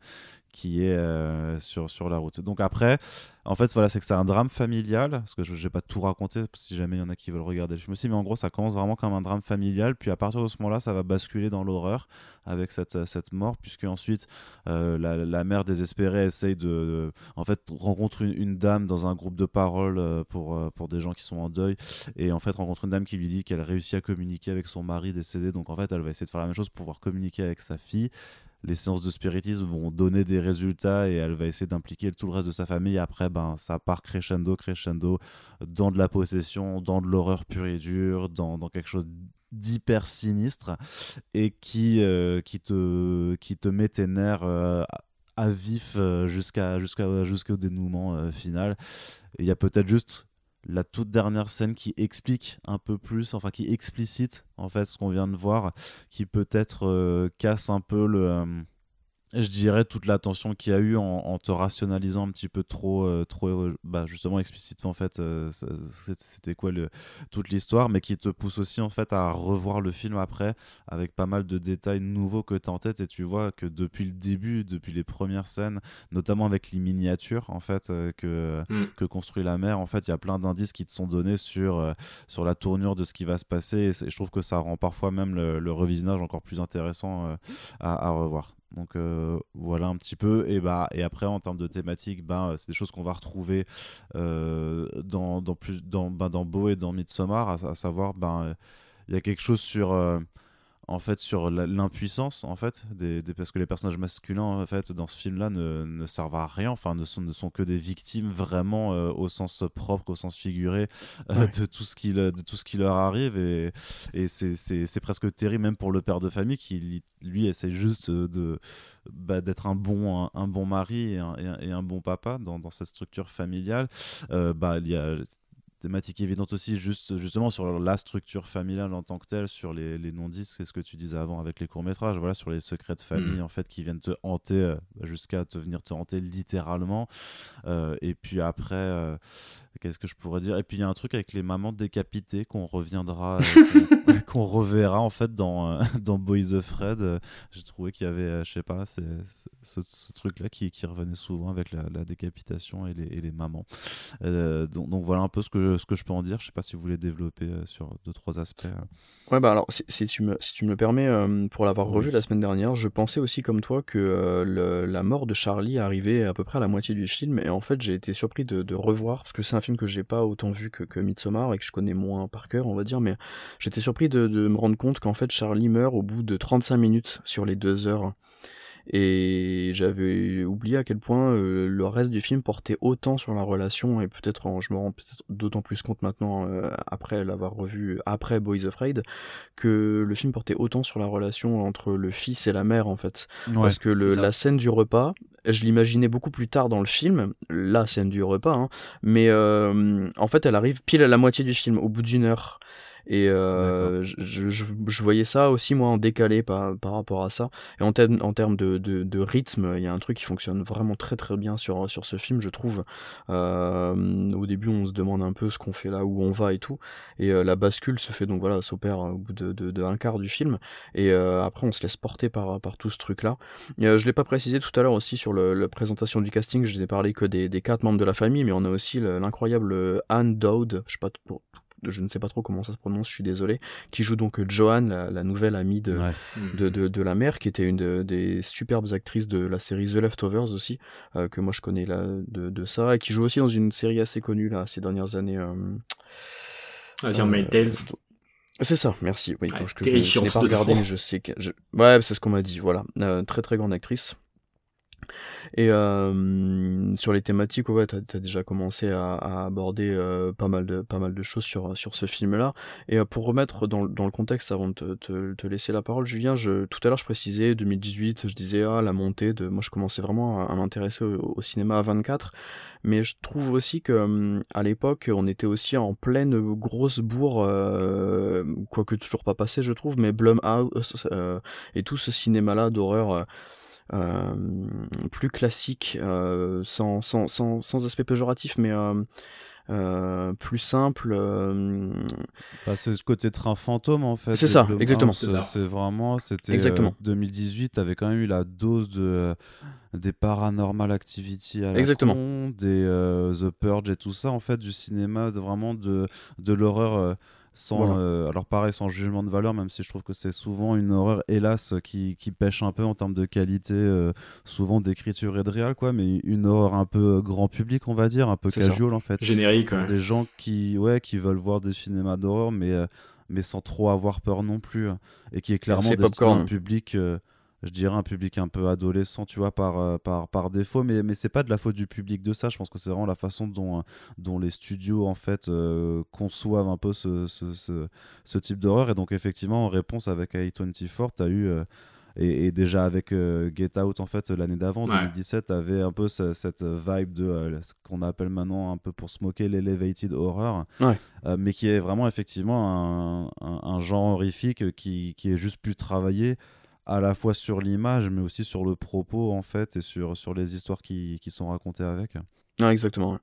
Speaker 8: qui est euh, sur, sur la route. Donc après, en fait, voilà, c'est que c'est un drame familial, parce que je n'ai pas tout raconté, si jamais il y en a qui veulent regarder le film aussi, mais en gros, ça commence vraiment comme un drame familial, puis à partir de ce moment-là, ça va basculer dans l'horreur avec cette, cette mort, puisque ensuite, euh, la, la mère désespérée essaye de, de- en fait, rencontre une, dame dans un groupe de parole euh, pour, pour des gens qui sont en deuil, et en fait, rencontre une dame qui lui dit qu'elle réussit à communiquer avec son mari décédé, donc en fait, elle va essayer de faire la même chose pour pouvoir communiquer avec sa fille, les séances de spiritisme vont donner des résultats et elle va essayer d'impliquer tout le reste de sa famille. Après, ben, ça part crescendo, crescendo, dans de la possession, dans de l'horreur pure et dure, dans, dans quelque chose d'hyper sinistre et qui, euh, qui, te, qui te met tes nerfs euh, à- vif euh, jusqu'à, jusqu'à, jusqu'au dénouement final. Il y a peut-être juste la toute dernière scène qui explique un peu plus, enfin qui explicite en fait ce qu'on vient de voir, qui peut-être euh, casse un peu le, euh, je dirais toute la tension qu'il y a eu en, en te rationalisant un petit peu trop, euh, trop euh, bah, justement explicitement en fait, euh, c'était quoi le, toute l'histoire, mais qui te pousse aussi en fait à revoir le film après avec pas mal de détails nouveaux que tu as en tête et tu vois que depuis le début, depuis les premières scènes, notamment avec les miniatures en fait euh, que,
Speaker 9: Mm.
Speaker 8: que construit la mer, en fait il y a plein d'indices qui te sont donnés sur, sur la tournure de ce qui va se passer et, je trouve que ça rend parfois même le, le revisionnage encore plus intéressant à, à revoir. Donc euh, voilà un petit peu. Et, bah, après, en termes de thématique, bah, c'est des choses qu'on va retrouver euh, dans, dans, plus, dans, bah, dans Beau et dans Midsommar, à, savoir, ben, euh, il y a quelque chose sur, euh, en fait, sur l'impuissance, en fait, des, des- parce que les personnages masculins, en fait, dans ce film-là, ne, ne servent à rien, enfin, ne sont, ne sont que des victimes vraiment euh, au sens propre, au sens figuré euh,
Speaker 9: Ouais.
Speaker 8: de, tout ce qui, de tout ce qui leur arrive. Et, et c'est- presque terrible, même pour le père de famille qui, lui, essaie juste euh, de bah, d'être un bon, un, un bon mari et un, et un- et un bon papa dans, dans cette structure familiale. Euh, bah, il y a thématique évidente aussi juste justement sur la structure familiale en tant que telle sur les, les non-dits c'est ce que tu disais avant avec les courts-métrages voilà sur les secrets de famille
Speaker 9: Mhm.
Speaker 8: en fait qui viennent te hanter euh, jusqu'à te venir te hanter littéralement Euh, et puis après euh, qu'est-ce que je pourrais dire? Et puis il y a un truc avec les mamans décapitées qu'on reviendra euh, qu'on- reverra en fait dans euh, dans Boys of Fred Euh, j'ai trouvé qu'il y avait euh, je sais pas ce, truc là qui, qui revenait souvent avec la, la décapitation et les, et les mamans donc, donc voilà un peu ce que, ce que je peux en dire. Je sais pas si vous voulez développer sur deux, trois aspects.
Speaker 7: Ouais, bah alors, si, si tu, me, si tu me le permets, euh, pour l'avoir
Speaker 8: Oui.
Speaker 7: revu la semaine dernière, je pensais aussi comme toi que euh, le- la mort de Charlie arrivait à peu près à la moitié du film, et en fait j'ai été surpris de, de revoir, parce que c'est un film que j'ai pas autant vu que, que Midsommar, et que je connais moins par cœur, on va dire, mais j'étais surpris de, de me rendre compte qu'en fait Charlie meurt au bout de 35 minutes sur les deux heures. Et j'avais oublié à quel point euh, le reste du film portait autant sur la relation, et peut-être en- je me rends peut-être d'autant plus compte maintenant, euh, après l'avoir revu après Boys Afraid, que le film portait autant sur la relation entre le fils et la mère en fait. Parce que le, la scène du repas, je l'imaginais beaucoup plus tard dans le film, la scène du repas, hein, mais euh, en fait elle arrive pile à la moitié du film, au bout d'une heure. Et euh, je, je- voyais ça aussi moi en décalé par, par rapport à ça. Et en, termes- en termes de, de, de rythme, il y a un truc qui fonctionne vraiment très très bien sur, sur ce film, je trouve. Euh, au début, on se demande un peu ce qu'on fait là, où on va et tout. Et euh, la bascule se fait donc voilà, s'opère au bout de, de, un quart du film. Et après, on se laisse porter par, par tout ce truc-là. Je l'ai pas précisé tout à l'heure aussi sur le, la présentation du casting. Je n'ai parlé que des, des quatre membres de la famille, mais on a aussi le- l'incroyable Anne Dowd. Je sais pas trop- je ne sais pas trop comment ça se prononce, je suis désolé, qui joue donc Joanne, la, la nouvelle amie de,
Speaker 8: Ouais.
Speaker 9: Hmm.
Speaker 7: de, de, de la mère, qui était une de- des superbes actrices de la série The Leftovers aussi, euh, que moi je connais là, de, de ça, et qui joue aussi dans une série assez connue là, ces dernières années. euh,
Speaker 9: Ah,
Speaker 7: euh,
Speaker 9: Tales.
Speaker 7: C'est ça, merci. Oui,
Speaker 9: Ouais,
Speaker 7: donc, que je, je n'ai pas regardé, mais je sais que. je- Ouais, c'est ce qu'on m'a dit, voilà. Euh, très très grande actrice. Et euh, sur les thématiques, ouais, tu as, déjà commencé à, aborder euh, pas, mal de, pas mal de choses sur, sur ce film-là. Et euh, pour remettre dans, dans, le contexte, avant de te, laisser la parole, Julien, tout à l'heure je précisais 2018, je disais ah, la montée de. Moi je commençais vraiment à, m'intéresser au, cinéma à 24, mais je trouve aussi que hum, à l'époque on était aussi en pleine grosse bourre, quoique toujours pas passé, je trouve, mais Blumhouse et tout ce cinéma-là d'horreur. Euh, plus classique, euh, sans, sans, sans, sans, aspect péjoratif, mais euh, euh, plus simple. Euh...
Speaker 8: Bah, c'est ce côté train fantôme en fait.
Speaker 7: C'est ça, exactement.
Speaker 8: C'est vraiment, c'était exactement. 2018, avait quand même eu la dose de des paranormal activity à la
Speaker 7: exactement.
Speaker 8: Con, des The Purge et tout ça en fait du cinéma, de, vraiment de de l'horreur sans voilà. euh, alors pareil sans jugement de valeur même si je trouve que c'est souvent une horreur hélas qui, qui, pêche un peu en termes de qualité euh, souvent d'écriture et de réal quoi mais une horreur un peu grand public on va dire un peu casual
Speaker 9: ça.
Speaker 8: en fait
Speaker 9: générique ouais.
Speaker 8: des gens qui ouais qui veulent voir des cinémas d'horreur mais euh, mais sans trop avoir peur non plus et qui est clairement destiné à un public je dirais un public un peu adolescent, tu vois, par, euh, par, par défaut, mais, mais c'est pas de la faute du public de ça, je pense que c'est vraiment la façon dont, dont les studios, en fait, euh, conçoivent un peu ce, ce, ce, ce type d'horreur, et donc effectivement, en réponse avec A24, tu as eu... Euh, et, et, déjà avec euh, Get Out en fait l'année d'avant
Speaker 9: Ouais.
Speaker 8: 2017 avait un peu ce- cette vibe de euh, ce qu'on appelle maintenant un peu pour se moquer l'elevated horror
Speaker 7: Ouais.
Speaker 8: Euh, mais qui est vraiment effectivement un, un- un genre horrifique qui, qui est juste plus travaillé à la fois sur l'image mais aussi sur le propos en fait et sur, sur les histoires qui, qui sont racontées avec
Speaker 7: Ah, exactement.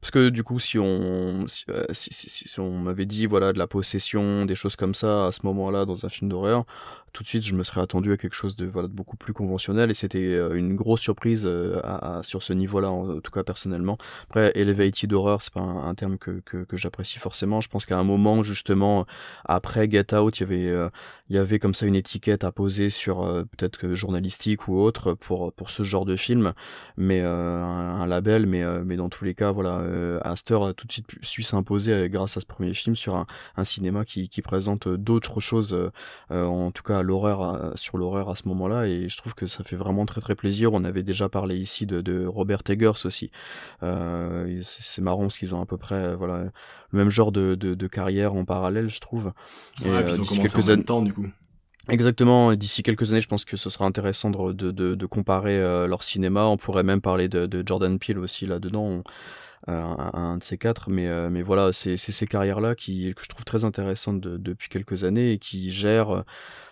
Speaker 7: Parce que du coup, si on, euh, si- si- si on m'avait dit voilà de la possession, des choses comme ça à ce moment-là dans un film d'horreur, tout de suite je me serais attendu à quelque chose de voilà beaucoup plus conventionnel et c'était euh, une grosse surprise euh, sur ce niveau-là en, tout cas personnellement. Après, elevated horror, c'est pas un, terme que, que, j'apprécie forcément. Je pense qu'à un moment justement après Get Out, il y avait euh, il y avait comme ça une étiquette à poser sur peut-être que journalistique ou autre pour pour ce genre de film mais un, label mais mais dans tous les cas voilà Astor a tout de suite su s'imposer grâce à ce premier film sur un, un cinéma qui, qui présente d'autres choses en tout cas l'horreur sur l'horreur à ce moment-là et je trouve que ça fait vraiment très très plaisir on avait déjà parlé ici de, de Robert Eggers aussi euh, et c'est marrant parce qu'ils ont à peu près euh, voilà le même genre de, de, de carrière en parallèle je trouve Et,
Speaker 9: Ouais, puis
Speaker 7: euh,
Speaker 9: ils ont
Speaker 7: d'ici
Speaker 9: commencé en même temps, du coup.
Speaker 7: Exactement, et d'ici quelques années, je pense que ce sera intéressant de, de, de, de comparer euh, leur cinéma. On pourrait même parler de, de Jordan Peele aussi là-dedans, on- euh, un, un de ces quatre. Mais, euh, mais voilà, c'est ces carrières-là qui que je trouve très intéressantes de- depuis quelques années et qui gèrent euh,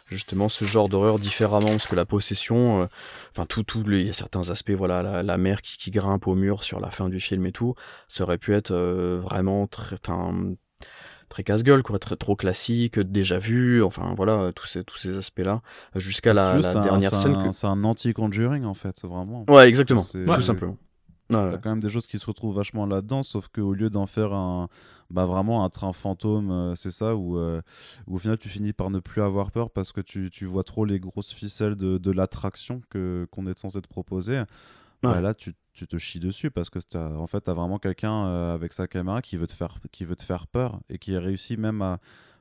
Speaker 7: justement ce genre d'horreur différemment parce que la possession, euh, enfin tout, tout il y a certains aspects, voilà, la, la mère qui, qui grimpe au mur sur la fin du film et tout, ça aurait pu être euh, vraiment très, enfin, très casse-gueule, quoi, très, trop classique, déjà vu, enfin voilà, tous ces, tous ces aspects-là, jusqu'à la, la
Speaker 8: un-
Speaker 7: dernière
Speaker 8: c'est
Speaker 7: scène que...
Speaker 8: c'est un anti-conjuring en fait vraiment
Speaker 7: Ouais, exactement, tout simplement. Ouais.
Speaker 8: T'as quand même des choses qui se retrouvent vachement là-dedans, sauf qu'au lieu d'en faire un, bah vraiment un train fantôme, euh, c'est ça, où, euh, où au final tu finis par ne plus avoir peur parce que tu, tu vois trop les grosses ficelles de, de l'attraction que qu'on est censé te proposer. Bah, là, tu, tu te chies dessus parce que t'as, en fait, tu as vraiment quelqu'un euh, avec sa caméra qui veut, te faire, qui veut te faire peur et qui a réussi même à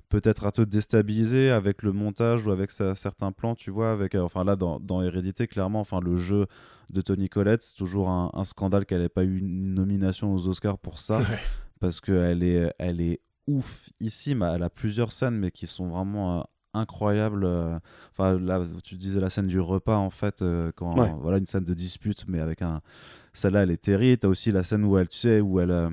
Speaker 8: peut-être à te déstabiliser avec le montage ou avec sa- certains plans, tu vois, avec, euh, enfin là, dans, dans Hérédité, clairement, enfin, le jeu de Tony Collette, c'est toujours un, un scandale qu'elle n'ait pas eu une nomination aux Oscars pour ça,
Speaker 9: Ouais.
Speaker 8: parce qu'elle est, elle est ouf ici, mais elle a plusieurs scènes, mais qui sont vraiment euh, incroyables. euh. Enfin, là, tu disais la scène du repas, en fait, euh, quand,
Speaker 7: Ouais.
Speaker 8: voilà, une scène de dispute, mais avec un... Celle-là, elle est terrible. T'as aussi la scène où elle, tu sais, où elle...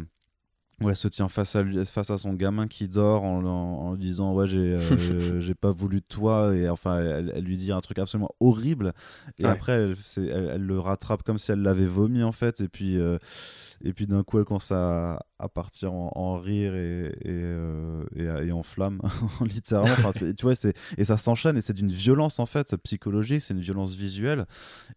Speaker 8: où elle se tient face à, lui, face à son gamin qui dort en, en, en lui disant ouais j'ai euh, j'ai pas voulu de toi. Et enfin elle, elle lui dit un truc absolument horrible. Et
Speaker 7: Ouais.
Speaker 8: après elle, elle- elle le rattrape comme si elle l'avait vomi en fait. Et puis euh, et puis d'un coup elle commence à, à partir en, en rire et, et, euh, et, et en flamme littéralement. Enfin, tu, tu vois c'est et ça s'enchaîne et c'est d'une violence en fait psychologique c'est une violence visuelle.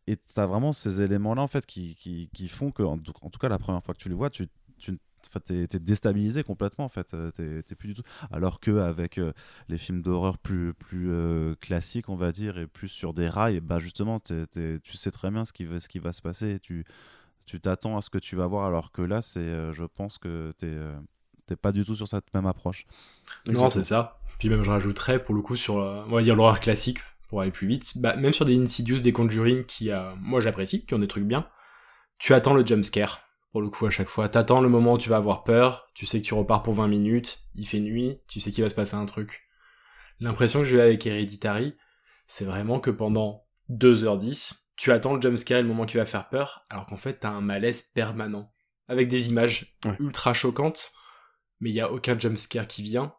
Speaker 8: Et ça a vraiment ces éléments là en fait qui, qui, qui font que en tout, en tout cas la première fois que tu les vois tu, tu t'es, t'es déstabilisé complètement en fait Euh, t'es, plus du tout alors que avec euh, les films d'horreur plus plus euh, classiques on va dire et plus sur des rails bah justement t'es- t'es- tu sais très bien ce qui va ce qui va se passer et tu tu t'attends à ce que tu vas voir alors que là c'est euh, je pense que t'es euh, t'es pas du tout sur cette même approche
Speaker 9: Non, c'est ça. Puis même, je rajouterais, pour le coup, sur, euh, on va dire, l'horreur classique, pour aller plus vite. Bah, même sur des Insidious, des Conjuring qui, euh, moi j'apprécie, qui ont des trucs bien, tu attends le jumpscare. Pour le coup, à chaque fois, t'attends le moment où tu vas avoir peur, tu sais que tu repars pour 20 minutes, il fait nuit, tu sais qu'il va se passer un truc. L'impression que j'ai eu avec Hereditary, c'est vraiment que pendant 2h10, tu attends le jumpscare et le moment qui va faire peur, alors qu'en fait, t'as un malaise permanent. Avec des images
Speaker 7: Ouais.
Speaker 9: ultra choquantes, mais il y a aucun jumpscare qui vient.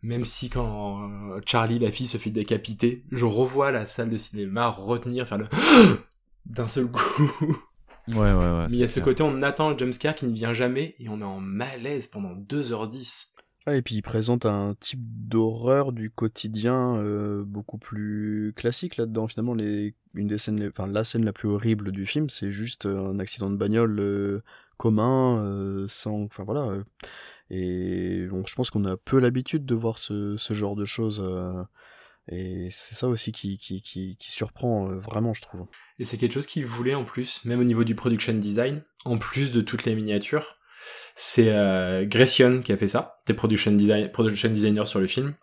Speaker 9: Même si quand euh, Charlie, la fille, se fait décapiter, je revois la salle de cinéma retenir, faire le d'un seul coup.
Speaker 8: Ouais, ouais, ouais.
Speaker 9: mais il y a ce
Speaker 8: clair.
Speaker 9: côté, on attend le jumpscare qui ne vient jamais, et on est en malaise pendant 2h10.
Speaker 7: Ouais, et puis il présente un type d'horreur du quotidien euh, beaucoup plus classique là-dedans. Finalement, les, une des scènes, les- enfin la scène la plus horrible du film, c'est juste euh, un accident de bagnole euh, commun, euh, sans, enfin voilà. euh, et bon, je pense qu'on a peu l'habitude de voir ce, ce genre de choses. euh, et c'est ça aussi qui, qui, qui, qui surprend euh, vraiment, je trouve.
Speaker 9: Et c'est quelque chose qu'ils voulaient en plus, même au niveau du production design, en plus de toutes les miniatures. C'est euh, qui a fait ça, des production, design, production designer sur le film.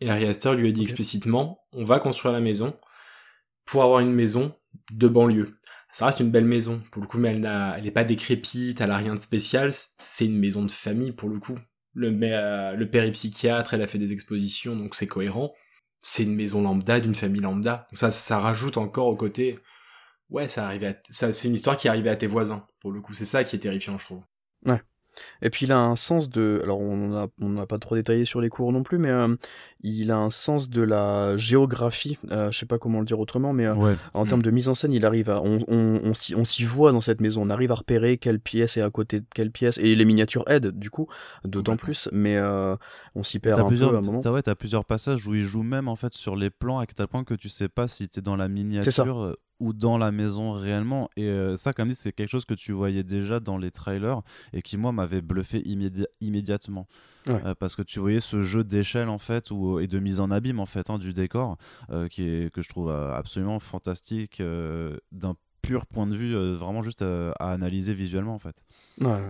Speaker 9: Et Ari Aster lui a dit explicitement, on va construire la maison pour avoir une maison de banlieue. Ça reste une belle maison, pour le coup, mais elle n'a, elle est pas décrépite, elle a rien de spécial, c'est une maison de famille, pour le coup. Le, euh, le père est psychiatre, elle a fait des expositions, donc c'est cohérent. C'est une maison lambda d'une famille lambda. Donc ça, ça rajoute encore au côté, ouais, ça arrive à, ça, c'est une histoire qui est arrivée à tes voisins, pour le coup. C'est ça qui est terrifiant, je trouve.
Speaker 7: Et puis il a un sens de, alors on n'a on n'a pas trop détaillé sur les cours non plus, mais euh, il a un sens de la géographie, euh, je sais pas comment le dire autrement, mais euh,
Speaker 8: Ouais.
Speaker 7: en
Speaker 9: Mm.
Speaker 7: termes de mise en scène, il arrive à, on, on, on s'y- on s'y voit dans cette maison, on arrive à repérer quelle pièce est à côté de quelle pièce, et les miniatures aident du coup, d'autant plus, mais euh, on s'y perd
Speaker 8: T'as
Speaker 7: un
Speaker 8: plusieurs,
Speaker 7: peu à un moment.
Speaker 8: t'as- ouais, t'as plusieurs passages où il joue même en fait sur les plans à tel point que tu sais pas si t'es dans la miniature ou dans la maison réellement. Et euh, ça, comme dit, c'est quelque chose que tu voyais déjà dans les trailers et qui moi m'avait bluffé immédi- immédiatement.
Speaker 7: Ouais.
Speaker 8: Euh, parce que tu voyais ce jeu d'échelle en fait ou, et de mise en abîme en fait hein, du décor euh, qui est que je trouve absolument fantastique d'un pur point de vue vraiment juste à, à analyser visuellement en fait.
Speaker 7: Ouais,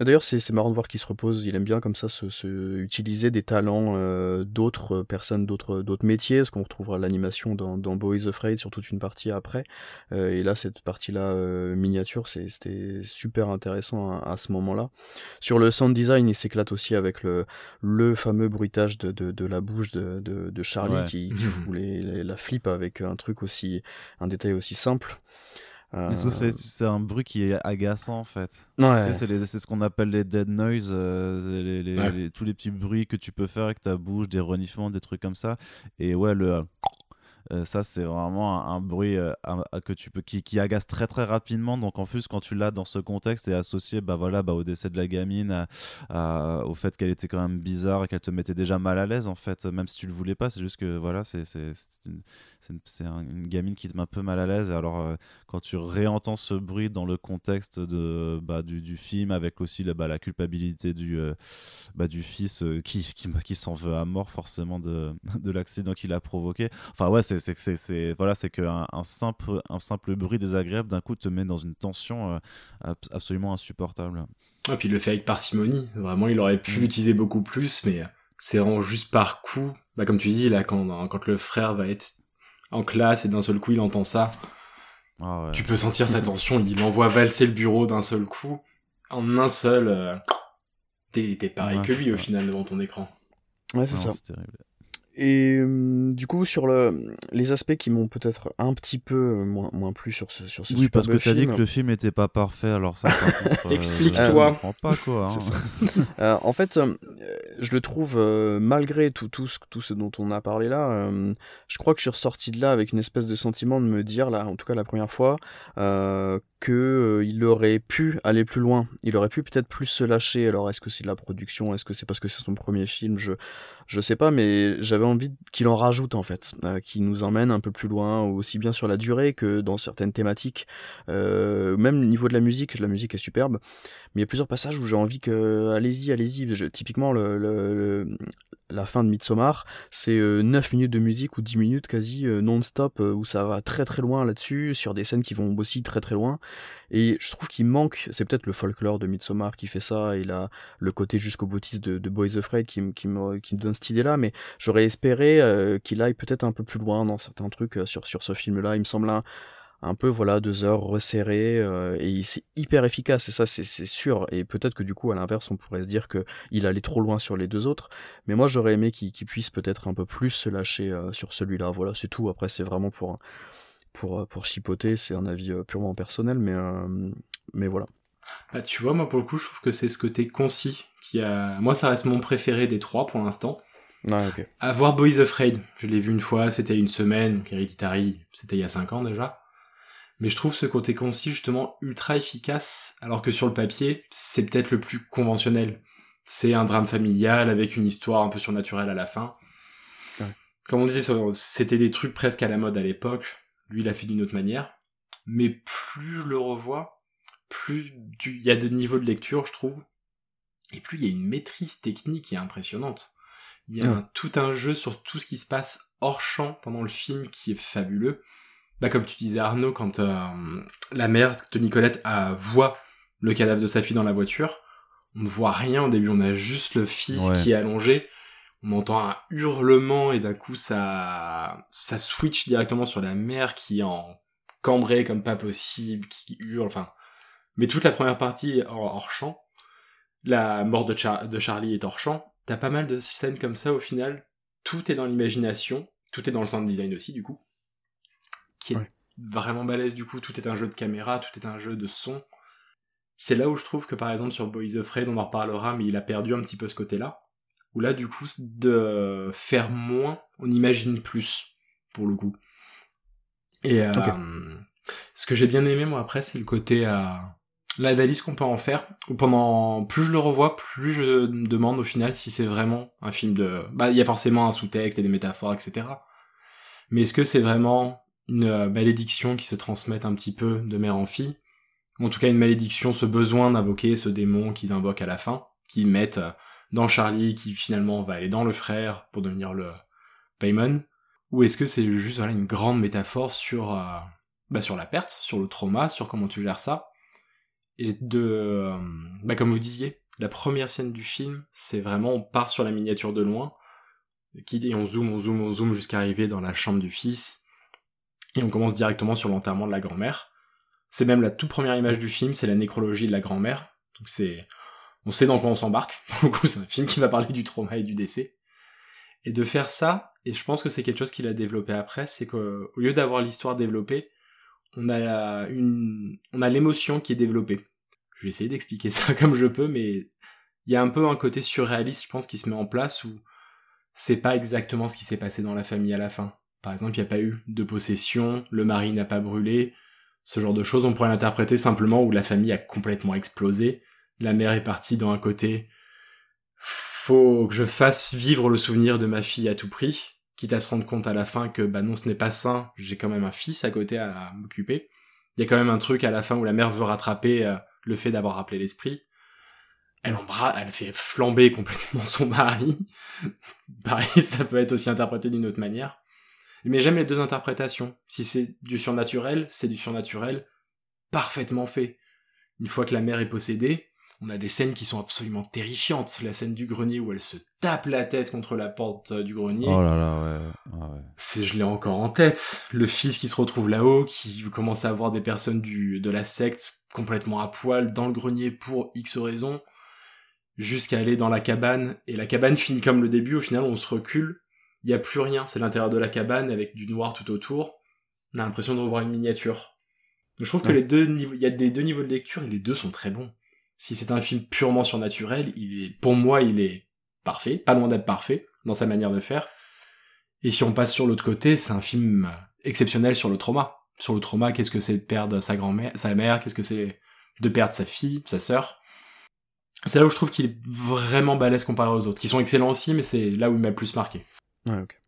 Speaker 7: D'ailleurs, c'est c'est marrant de voir qu'il se repose. Il aime bien comme ça se, se- utiliser des talents euh, d'autres personnes, d'autres d'autres métiers, ce qu'on retrouvera l'animation dans, dans Boys Afraid sur toute une partie après. Euh, et là, cette partie-là euh, miniature, c'est- c'était super intéressant à, à ce moment-là. Sur le sound design, il s'éclate aussi avec le, le fameux bruitage de, de, de la bouche de, de, de Charlie
Speaker 8: Ouais.
Speaker 7: qui, qui fout les- les- la flip avec un truc aussi, un détail aussi simple. Euh,
Speaker 8: C'est un bruit qui est agaçant en fait.
Speaker 7: ouais.
Speaker 8: C'est ce qu'on appelle les dead noise, euh, les- les-
Speaker 9: Ouais.
Speaker 8: les- tous les petits bruits que tu peux faire avec ta bouche, des reniflements, des trucs comme ça. Et ouais, le euh, ça c'est vraiment un, bruit euh, que tu peux qui, agace très très rapidement. Donc en plus quand tu l'as dans ce contexte, c'est associé bah voilà bah, au décès de la gamine, au fait qu'elle était quand même bizarre et qu'elle te mettait déjà mal à l'aise en fait, même si tu le voulais pas. C'est juste que voilà c'est une, une- gamine qui te met un peu mal à l'aise. Et Alors euh, quand tu réentends ce bruit dans le contexte de, bah, du, film, avec aussi la, bah, culpabilité du, bah, du fils qui, qui, qui s'en veut à mort forcément de, de l'accident qu'il a provoqué. Enfin ouais, c'est voilà, c'est qu'un un simple, un simple bruit désagréable d'un coup te met dans une tension euh, ab- absolument insupportable.
Speaker 9: Et puis il le fait avec parcimonie. Vraiment, il aurait pu
Speaker 8: Mm.
Speaker 9: l'utiliser beaucoup plus, mais c'est vraiment juste par coup. Bah, comme tu dis, là, quand, quand le frère va être en classe et d'un seul coup il entend ça,
Speaker 8: Ah ouais.
Speaker 9: tu peux sentir sa tension. Il envoie valser le bureau d'un seul coup. En un seul. euh, T'es pareil
Speaker 8: Ouais,
Speaker 9: que lui au final devant ton écran.
Speaker 7: Ouais, c'est ça.
Speaker 8: c'est terrible.
Speaker 7: Et hum, du coup, sur le, les aspects qui m'ont peut-être un petit peu euh, moins, moins plu sur ce, sur ce
Speaker 8: Oui, parce que tu as dit
Speaker 7: film,
Speaker 8: que le film n'était pas parfait, alors ça, euh,
Speaker 9: Explique-toi.
Speaker 8: Pas, quoi. hein.
Speaker 7: Euh, en fait, euh, je le trouve, euh, malgré tout, tout, ce, tout ce dont on a parlé là, euh, je crois que je suis ressorti de là avec une espèce de sentiment de me dire, là, en tout cas la première fois, que euh, aurait pu aller plus loin. Il aurait pu peut-être plus se lâcher. Alors, est-ce que c'est de la production? Est-ce que c'est parce que c'est son premier film? Je je sais pas, mais j'avais envie qu'il en rajoute en fait, euh, qu'il nous emmène un peu plus loin, aussi bien sur la durée que dans certaines thématiques. Euh, même au niveau de la musique, la musique est superbe, mais il y a plusieurs passages où j'ai envie que, allez-y, allez-y. Typiquement, le- la fin de Midsommar, c'est 9 minutes de musique ou 10 minutes quasi non-stop où ça va très très loin là-dessus, sur des scènes qui vont aussi très très loin. Et je trouve qu'il manque, c'est peut-être le folklore de Midsommar qui fait ça, et là, le côté jusqu'au boutiste de, de Boys Afraid qui, qui, me, qui me donne cette idée-là, mais j'aurais espéré qu'il aille peut-être un peu plus loin dans certains trucs sur, sur ce film-là. Il me semble un, un peu voilà deux heures resserrées euh, et c'est hyper efficace et ça c'est sûr et peut-être que du coup à l'inverse on pourrait se dire que il allait trop loin sur les deux autres mais moi j'aurais aimé qu'il puisse peut-être un peu plus se lâcher euh, sur celui-là. Voilà c'est tout. Après c'est vraiment pour pour euh, pour chipoter c'est un avis purement personnel mais mais voilà.
Speaker 9: Bah, tu vois moi pour le coup je trouve que c'est ce côté concis qui a moi ça reste mon préféré des trois pour l'instant.
Speaker 7: Ah, okay.
Speaker 9: À voir Boys Afraid, je l'ai vu une fois, c'était une semaine, donc Hereditary, c'était il y a cinq ans déjà. Mais je trouve ce côté concis justement ultra efficace, alors que sur le papier, c'est peut-être le plus conventionnel. C'est un drame familial avec une histoire un peu surnaturelle à la fin. Comme on disait, c'était des trucs presque à la mode à l'époque. Lui, il a fait d'une autre manière. Mais plus je le revois, plus il y a de niveaux de lecture, je trouve. Et plus il y a une maîtrise technique qui est impressionnante. Il y a tout un jeu sur tout ce qui se passe hors champ pendant le film qui est fabuleux bah, comme tu disais Arnaud, quand euh, la mère de Nicolette a, voit le cadavre de sa fille dans la voiture, on ne voit rien au début, on a juste le fils qui est allongé, on entend un hurlement et d'un coup ça, ça switch directement sur la mère qui est en cambrée comme pas possible, qui hurle, enfin. Mais toute la première partie est hors, champ. La mort de, de Charlie est hors champ. T'as pas mal de scènes comme ça au final. Tout est dans l'imagination. Tout est dans le sound design aussi, du coup qui est vraiment balèze du coup, tout est un jeu de caméra, tout est un jeu de son. C'est là où je trouve que par exemple sur Boys of Raid, on en reparlera, mais il a perdu un petit peu ce côté-là. Où là du coup, de faire moins, on imagine plus, pour le coup. Et euh, ce que j'ai bien aimé moi après, c'est le côté... Euh, l'analyse qu'on peut en faire. Pendant plus je le revois, plus je me demande au final si c'est vraiment un film de. Bah, il y a forcément un sous-texte et des métaphores, etc. Mais est-ce que c'est vraiment une euh, malédiction qui se transmet un petit peu de mère en fille. En tout cas, une malédiction, ce besoin d'invoquer ce démon qu'ils invoquent à la fin, qu'ils mettent euh, dans Charlie, qui finalement va aller dans le frère pour devenir le Paymon. Ou est-ce que c'est juste une grande métaphore sur, euh, bah, sur la perte, sur le trauma, sur comment tu gères ça? Et de, bah, comme vous disiez, la première scène du film, c'est vraiment on part sur la miniature de loin, et on zoome, on zoome, on zoome jusqu'à arriver dans la chambre du fils, et on commence directement sur l'enterrement de la grand-mère. C'est même la toute première image du film, c'est la nécrologie de la grand-mère. Donc c'est, on sait dans quoi on s'embarque. c'est un film qui va parler du trauma et du décès. Et de faire ça, et je pense que c'est quelque chose qu'il a développé après, c'est qu'au lieu d'avoir l'histoire développée, on a une, on a l'émotion qui est développée. Je vais essayer d'expliquer ça comme je peux, mais il y a un peu un côté surréaliste, je pense, qui se met en place où c'est pas exactement ce qui s'est passé dans la famille à la fin. Par exemple, il n'y a pas eu de possession, le mari n'a pas brûlé, ce genre de choses, on pourrait l'interpréter simplement où la famille a complètement explosé, la mère est partie dans un côté faut que je fasse vivre le souvenir de ma fille à tout prix, quitte à se rendre compte à la fin que bah non ce n'est pas sain, j'ai quand même un fils à côté à, m'occuper. Il y a quand même un truc à la fin où la mère veut rattraper euh, le fait d'avoir rappelé l'esprit. Elle embras, elle fait flamber complètement son mari. Pareil, ça peut être aussi interprété d'une autre manière. Mais j'aime les deux interprétations. Si c'est du surnaturel, c'est du surnaturel parfaitement fait. Une fois que la mère est possédée, on a des scènes qui sont absolument terrifiantes. La scène du grenier où elle se tape la tête contre la porte euh, du grenier.
Speaker 8: Oh là là, ouais. Ah ouais.
Speaker 9: C'est, je l'ai encore en tête. Le fils qui se retrouve là-haut, qui commence à voir des personnes du, de la secte complètement à poil dans le grenier pour X raisons, jusqu'à aller dans la cabane. Et la cabane finit comme le début, au final on se recule il n'y a plus rien, c'est l'intérieur de la cabane avec du noir tout autour. On a l'impression de revoir une miniature. je trouve que les deux niveaux, il y a des deux niveaux de lecture et les deux sont très bons. Si c'est un film purement surnaturel, il est, pour moi, il est parfait, pas loin d'être parfait dans sa manière de faire. Et si on passe sur l'autre côté, c'est un film exceptionnel sur le trauma. Sur le trauma, qu'est-ce que c'est de perdre sa grand-mère, sa mère, qu'est-ce que c'est de perdre sa fille, sa sœur? C'est là où je trouve qu'il est vraiment balèze comparé aux autres, qui sont excellents aussi, mais c'est là où il m'a le plus marqué.
Speaker 7: Ouais, ok.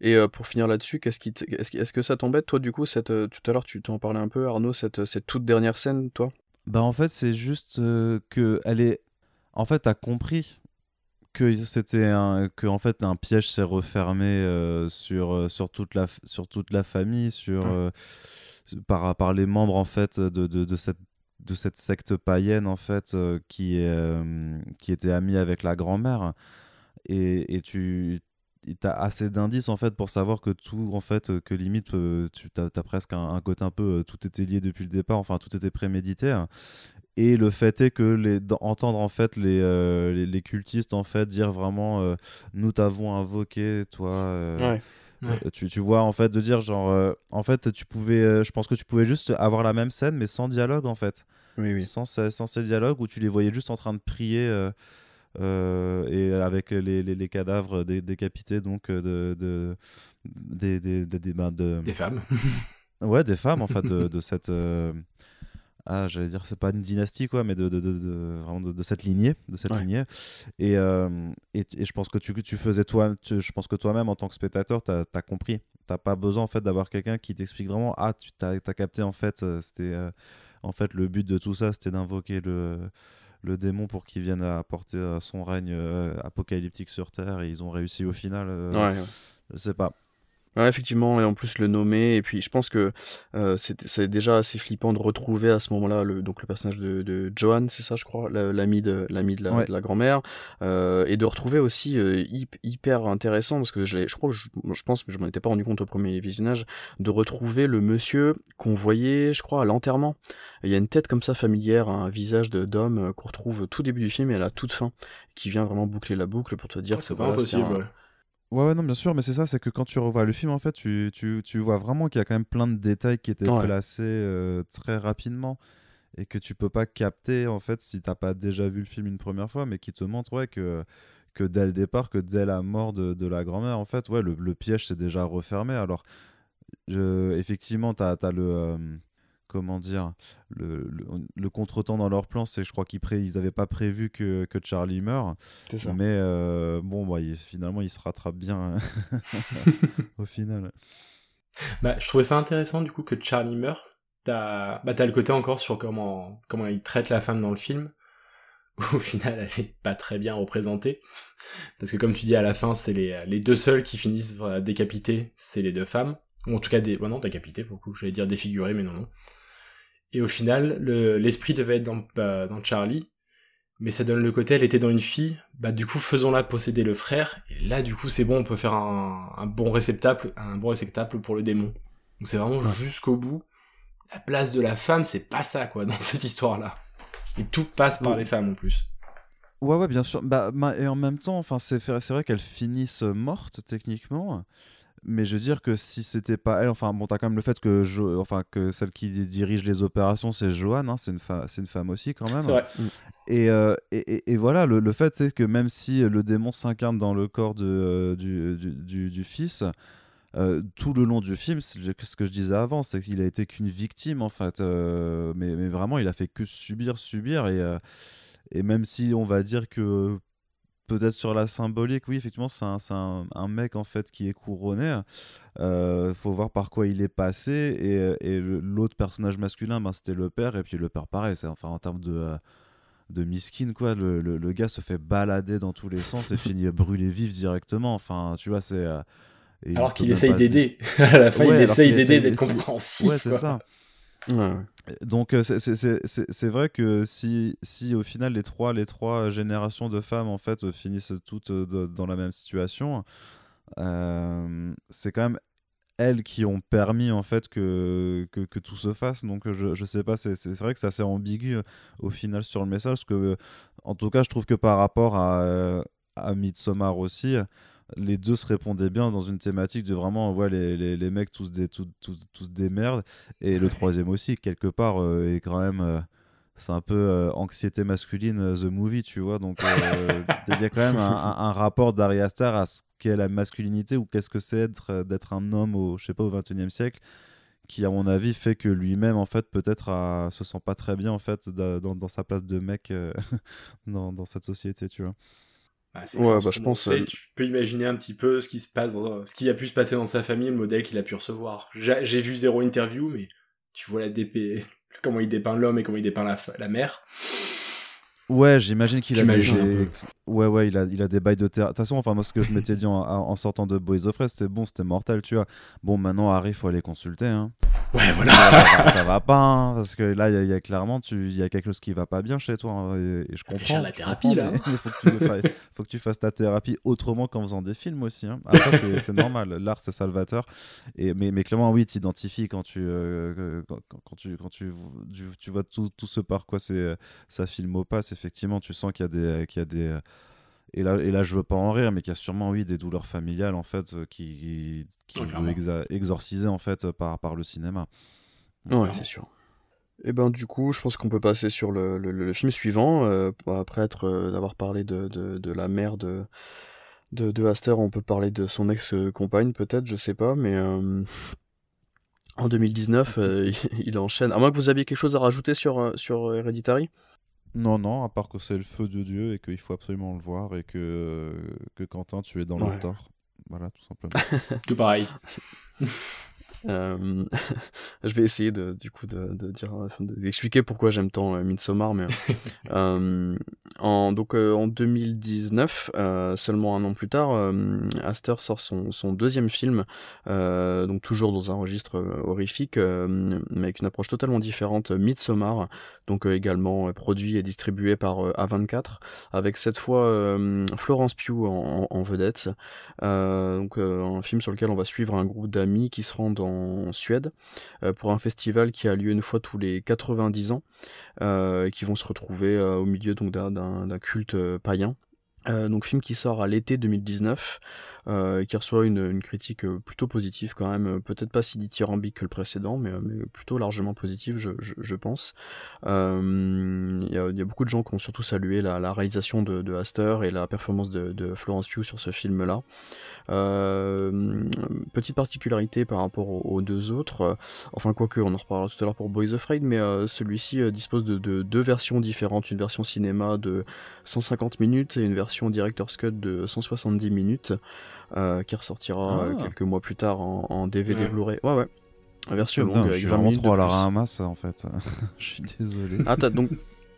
Speaker 7: Et euh, pour finir là-dessus, qu'est-ce qui est-ce, est-ce que ça t'embête, toi, du coup, cette, euh, tout à l'heure, tu t'en parlais un peu, Arnaud, cette, cette toute dernière scène, toi?
Speaker 8: Bah, en fait, c'est juste euh, que elle est. En fait, t'as compris que c'était un que en fait un piège s'est refermé euh, sur sur toute la sur toute la famille sur
Speaker 9: Ouais.
Speaker 8: euh, par par les membres en fait de, de, de cette de cette secte païenne en fait euh, qui est euh, qui était amie avec la grand-mère et, et tu as assez d'indices en fait pour savoir que tout en fait que limite euh, tu as, presque un, un côté un peu euh, tout était lié depuis le départ enfin tout était prémédité et le fait est que les, d'entendre en fait les, euh, les, les cultistes en fait dire vraiment euh, nous t'avons invoqué toi euh,
Speaker 7: Ouais.
Speaker 9: Ouais.
Speaker 8: tu, tu vois en fait de dire genre en fait tu pouvais je pense que tu pouvais juste avoir la même scène mais sans dialogue en fait
Speaker 7: Oui, oui.
Speaker 8: sans, ces- sans ces dialogues où tu les voyais juste en train de prier et avec les, les, les cadavres dé- décapités donc euh, de, de des, des, des, des- ben, de-
Speaker 9: Des femmes.
Speaker 8: ouais des femmes en fait de, de cette euh, ah j'allais dire c'est pas une dynastie quoi mais de, de, de, de- vraiment de, de cette lignée de cette
Speaker 7: Ouais.
Speaker 8: lignée et, euh, et, et je pense que tu, tu faisais toi tu- je pense que toi-même en tant que spectateur t'as as compris t'as pas besoin en fait d'avoir quelqu'un qui t'explique vraiment ah tu t'as as capté en fait euh, c'était euh, en fait le but de tout ça c'était d'invoquer le le démon pour qu'il vienne apporter euh, son règne euh, apocalyptique sur terre et ils ont réussi au final euh,
Speaker 7: Ouais, ouais.
Speaker 8: je sais pas
Speaker 7: Ouais, effectivement, et en plus le nommer, et puis je pense que euh, c'est c'est déjà assez flippant de retrouver à ce moment-là le, donc le personnage de, de Johan, c'est ça je crois, la- l'ami de, l'ami de la,
Speaker 8: Ouais.
Speaker 7: de la grand-mère, euh, et de retrouver aussi euh, hyp- hyper intéressant, parce que je, l'ai- je crois que je, je pense, mais je m'en étais pas rendu compte au premier visionnage, de retrouver le monsieur qu'on voyait, je crois, à l'enterrement. Il y a une tête comme ça familière, un visage de- d'homme euh, qu'on retrouve au tout début du film et à la toute fin, qui vient vraiment boucler la boucle pour te dire que
Speaker 9: c'est
Speaker 7: voilà,
Speaker 9: impossible. ouais.
Speaker 8: Ouais, ouais, non, bien sûr, mais c'est ça, c'est que quand tu revois le film, en fait, tu, tu, tu vois vraiment qu'il y a quand même plein de détails qui étaient
Speaker 7: Ouais.
Speaker 8: placés euh, très rapidement et que tu peux pas capter, en fait, si t'as pas déjà vu le film une première fois, mais qui te montrent, ouais, que, que dès le départ, que dès la mort de, de la grand-mère, en fait, ouais, le, le piège s'est déjà refermé. Alors, je, effectivement, t'as as le. euh, comment dire Le, le, le contretemps dans leur plan, c'est que je crois qu'ils pré ils avaient pas prévu que, que Charlie meure.
Speaker 7: C'est ça.
Speaker 8: Mais euh, bon, bah, il- finalement, il se rattrape bien au final.
Speaker 9: Bah, je trouvais ça intéressant du coup que Charlie meurt. T'as bah, t'as le côté encore sur comment, comment il traite la femme dans le film. Où, au final, elle est pas très bien représentée. Parce que comme tu dis, à la fin, c'est les, les deux seuls qui finissent décapités, c'est les deux femmes. Ou en tout cas, des... ouais, non, décapitées pour le coup. J'allais dire défigurées, mais non, non. Et au final, le- l'esprit devait être dans, bah, dans Charlie. Mais ça donne le côté, elle était dans une fille, bah du coup faisons-la posséder le frère, et là du coup c'est bon, on peut faire un, un bon réceptacle, un bon réceptacle pour le démon. Donc c'est vraiment
Speaker 7: Ouais.
Speaker 9: jusqu'au bout. La place de la femme, c'est pas ça quoi dans cette histoire-là. Et tout passe par
Speaker 8: Ouais.
Speaker 9: les femmes en plus.
Speaker 8: Ouais, ouais, bien sûr. Bah, et en même temps, enfin, c'est vrai qu'elles finissent mortes techniquement, mais je veux dire que si c'était pas elle, enfin, bon, t'as quand même le fait que, Jo- enfin, que celle qui dirige les opérations, c'est Joanne, hein, c'est une, c'est une femme aussi quand même.
Speaker 9: C'est vrai.
Speaker 8: Et, euh, et, et- et voilà, le, le fait, c'est que même si le démon s'incarne dans le corps de, euh, du, du, du- du fils, euh, tout le long du film, c'est ce que je disais avant, c'est qu'il a été qu'une victime en fait. euh, mais, mais vraiment, il a fait que subir, subir. Et, euh, et même si on va dire que peut-être sur la symbolique, oui, effectivement, c'est un, un, un mec en fait qui est couronné. Il faut voir par quoi il est passé. Et, et l'autre personnage masculin, ben, c'était le père. Et puis le père, pareil, c'est enfin en termes de. euh, de miskin quoi le, le, le gars se fait balader dans tous les sens et finit brûlé vif directement enfin tu vois c'est euh,
Speaker 9: Alors qu'il essaye d'aider. à la fin,
Speaker 8: Ouais,
Speaker 9: il essaye d'aider, d'être compréhensif.
Speaker 8: ouais c'est ça Donc euh, c'est- vrai que si, si au final les trois, les trois générations de femmes en fait finissent toutes euh, dans la même situation, euh, c'est quand même elles qui ont permis en fait que, que, tout se fasse. Donc je, je sais pas, c'est vrai que c'est assez ambigu au final sur le message. Parce que, en tout cas, je trouve que par rapport à, à Midsommar aussi, les deux se répondaient bien dans une thématique de vraiment ouais, les, les, les mecs tous des, tous, tous, tous des merdes. Et le troisième aussi, quelque part, euh, est quand même. euh, c'est un peu euh, anxiété masculine, The Movie, tu vois. Donc, il y a quand même un, un- un rapport d'Ari Aster à ce qu'est la masculinité ou qu'est-ce que c'est d'être, un homme au, je sais pas, au 21e siècle, qui, à mon avis, fait que lui-même, en fait, peut-être a- se sent pas très bien, en fait, da- dans, dans sa place de mec euh, dans, dans cette société, tu vois.
Speaker 9: Ah, c'est
Speaker 7: Ouais, bah, je pense, euh,
Speaker 9: Tu peux imaginer un petit peu ce qui se passe, dans- ce qui a pu se passer dans sa famille, le modèle qu'il a pu recevoir. J'ai vu zéro interview, mais tu vois la DP, comment il dépeint l'homme et comment il dépeint la, mère.
Speaker 8: Ouais, j'imagine qu'il a des, ouais ouais, il a il a des bails de terre. De toute façon, enfin moi ce que je m'étais dit en, en sortant de Boys of Rest, c'était bon, c'était mortel, tu vois. Bon, maintenant Harry, faut aller consulter hein.
Speaker 9: Ouais, voilà.
Speaker 8: ça, va, ça va pas hein, parce que là il y, a- il y a clairement tu il y a quelque chose qui va pas bien chez toi hein, et, et je comprends.
Speaker 9: faire la thérapie, là.
Speaker 8: mais faut que tu fasses- faut que tu fasses ta thérapie autrement qu'en faisant des films aussi hein. Après c'est- normal, l'art c'est salvateur et mais mais clairement oui, t'identifies quand tu euh, quand, tu quand tu tu, tu vois tout, tout ce par quoi c'est ça filme au passe, effectivement, tu sens qu'il y a des qu'il y a des euh, et là, et là, je veux pas en rire, mais qu'il y a sûrement, oui, des douleurs familiales, en fait, euh, qui, qui
Speaker 9: Ouais,
Speaker 8: exa- exorciser, en fait, euh, par, par le cinéma.
Speaker 7: Ouais, c'est sûr. Et ben du coup, je pense qu'on peut passer sur le, le- le film suivant. euh, après être euh, d'avoir parlé de, de, de la mère de, de, de Astor, on peut parler de son ex-compagne, peut-être, je sais pas, mais euh, en 2019, euh, il, il enchaîne. À moins que vous aviez quelque chose à rajouter sur, sur Hereditary?
Speaker 8: Non, non, à part que c'est le feu de Dieu et qu'il faut absolument le voir et que, que Quentin, tu es dans
Speaker 7: Ouais.
Speaker 8: le tort. Voilà, tout simplement.
Speaker 9: Tout pareil.
Speaker 7: Euh, je vais essayer de, du coup de, de dire, d'expliquer pourquoi j'aime tant euh, Midsommar, mais euh, en, donc euh, en 2019, euh, seulement un an plus tard, Astor sort son, son deuxième film, euh, donc toujours dans un registre horrifique, mais avec une approche totalement différente, Midsommar, donc également produit et distribué par euh, A24, avec cette fois Florence Pugh en, en- en vedette. Donc un film sur lequel on va suivre un groupe d'amis qui se rendent en Suède euh, pour un festival qui a lieu une fois tous les 90 ans euh, et qui vont se retrouver euh, au milieu d'un- culte païen. Donc film qui sort à l'été 2019, euh, qui reçoit une, une critique euh, plutôt positive quand même, euh, peut-être pas si dithyrambique que le précédent, mais, euh, mais plutôt largement positive je, je, je pense. Il y, y a beaucoup de gens qui ont surtout salué la, la réalisation de, de Astor et la performance de, de Florence Pugh sur ce film-là. Euh, petite particularité par rapport aux, aux deux autres, enfin quoique on en reparlera tout à l'heure pour Boys Afraid, mais euh, celui-ci dispose de, de deux versions différentes, une version cinéma de 150 minutes et une version director's cut de 170 minutes, qui ressortira euh,
Speaker 8: Ah.
Speaker 7: quelques mois plus tard en, en DVD
Speaker 9: Ouais.
Speaker 7: Blu-ray. Ouais ouais. La version
Speaker 8: Putain,
Speaker 7: longue
Speaker 8: je
Speaker 7: avec
Speaker 8: suis
Speaker 7: 20
Speaker 8: vraiment trop à la ramasse, en fait. Je suis désolé.
Speaker 7: Ah t'as donc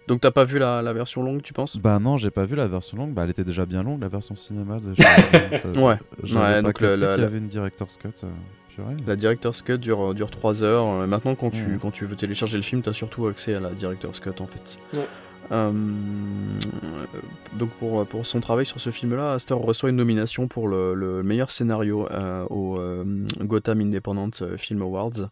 Speaker 7: donc t'as pas vu la, la version longue, tu penses?
Speaker 8: Bah non, j'ai pas vu la version longue. Bah elle était déjà bien longue, la version cinéma. De... Ça-
Speaker 7: Ouais.
Speaker 8: J'avais
Speaker 7: Ouais,
Speaker 8: pas
Speaker 7: donc le- la-
Speaker 8: qu'il y
Speaker 7: la-
Speaker 8: avait une director's cut. euh, purée.
Speaker 7: La director's cut dure, dure 3 heures. Euh, Maintenant, quand tu, quand tu veux télécharger le film, tu as surtout accès à la director's cut en fait.
Speaker 9: Ouais.
Speaker 7: Euh, donc pour, pour son travail sur ce film-là, Astor reçoit une nomination pour le, le meilleur scénario euh, au euh, Gotham Independent Film Awards.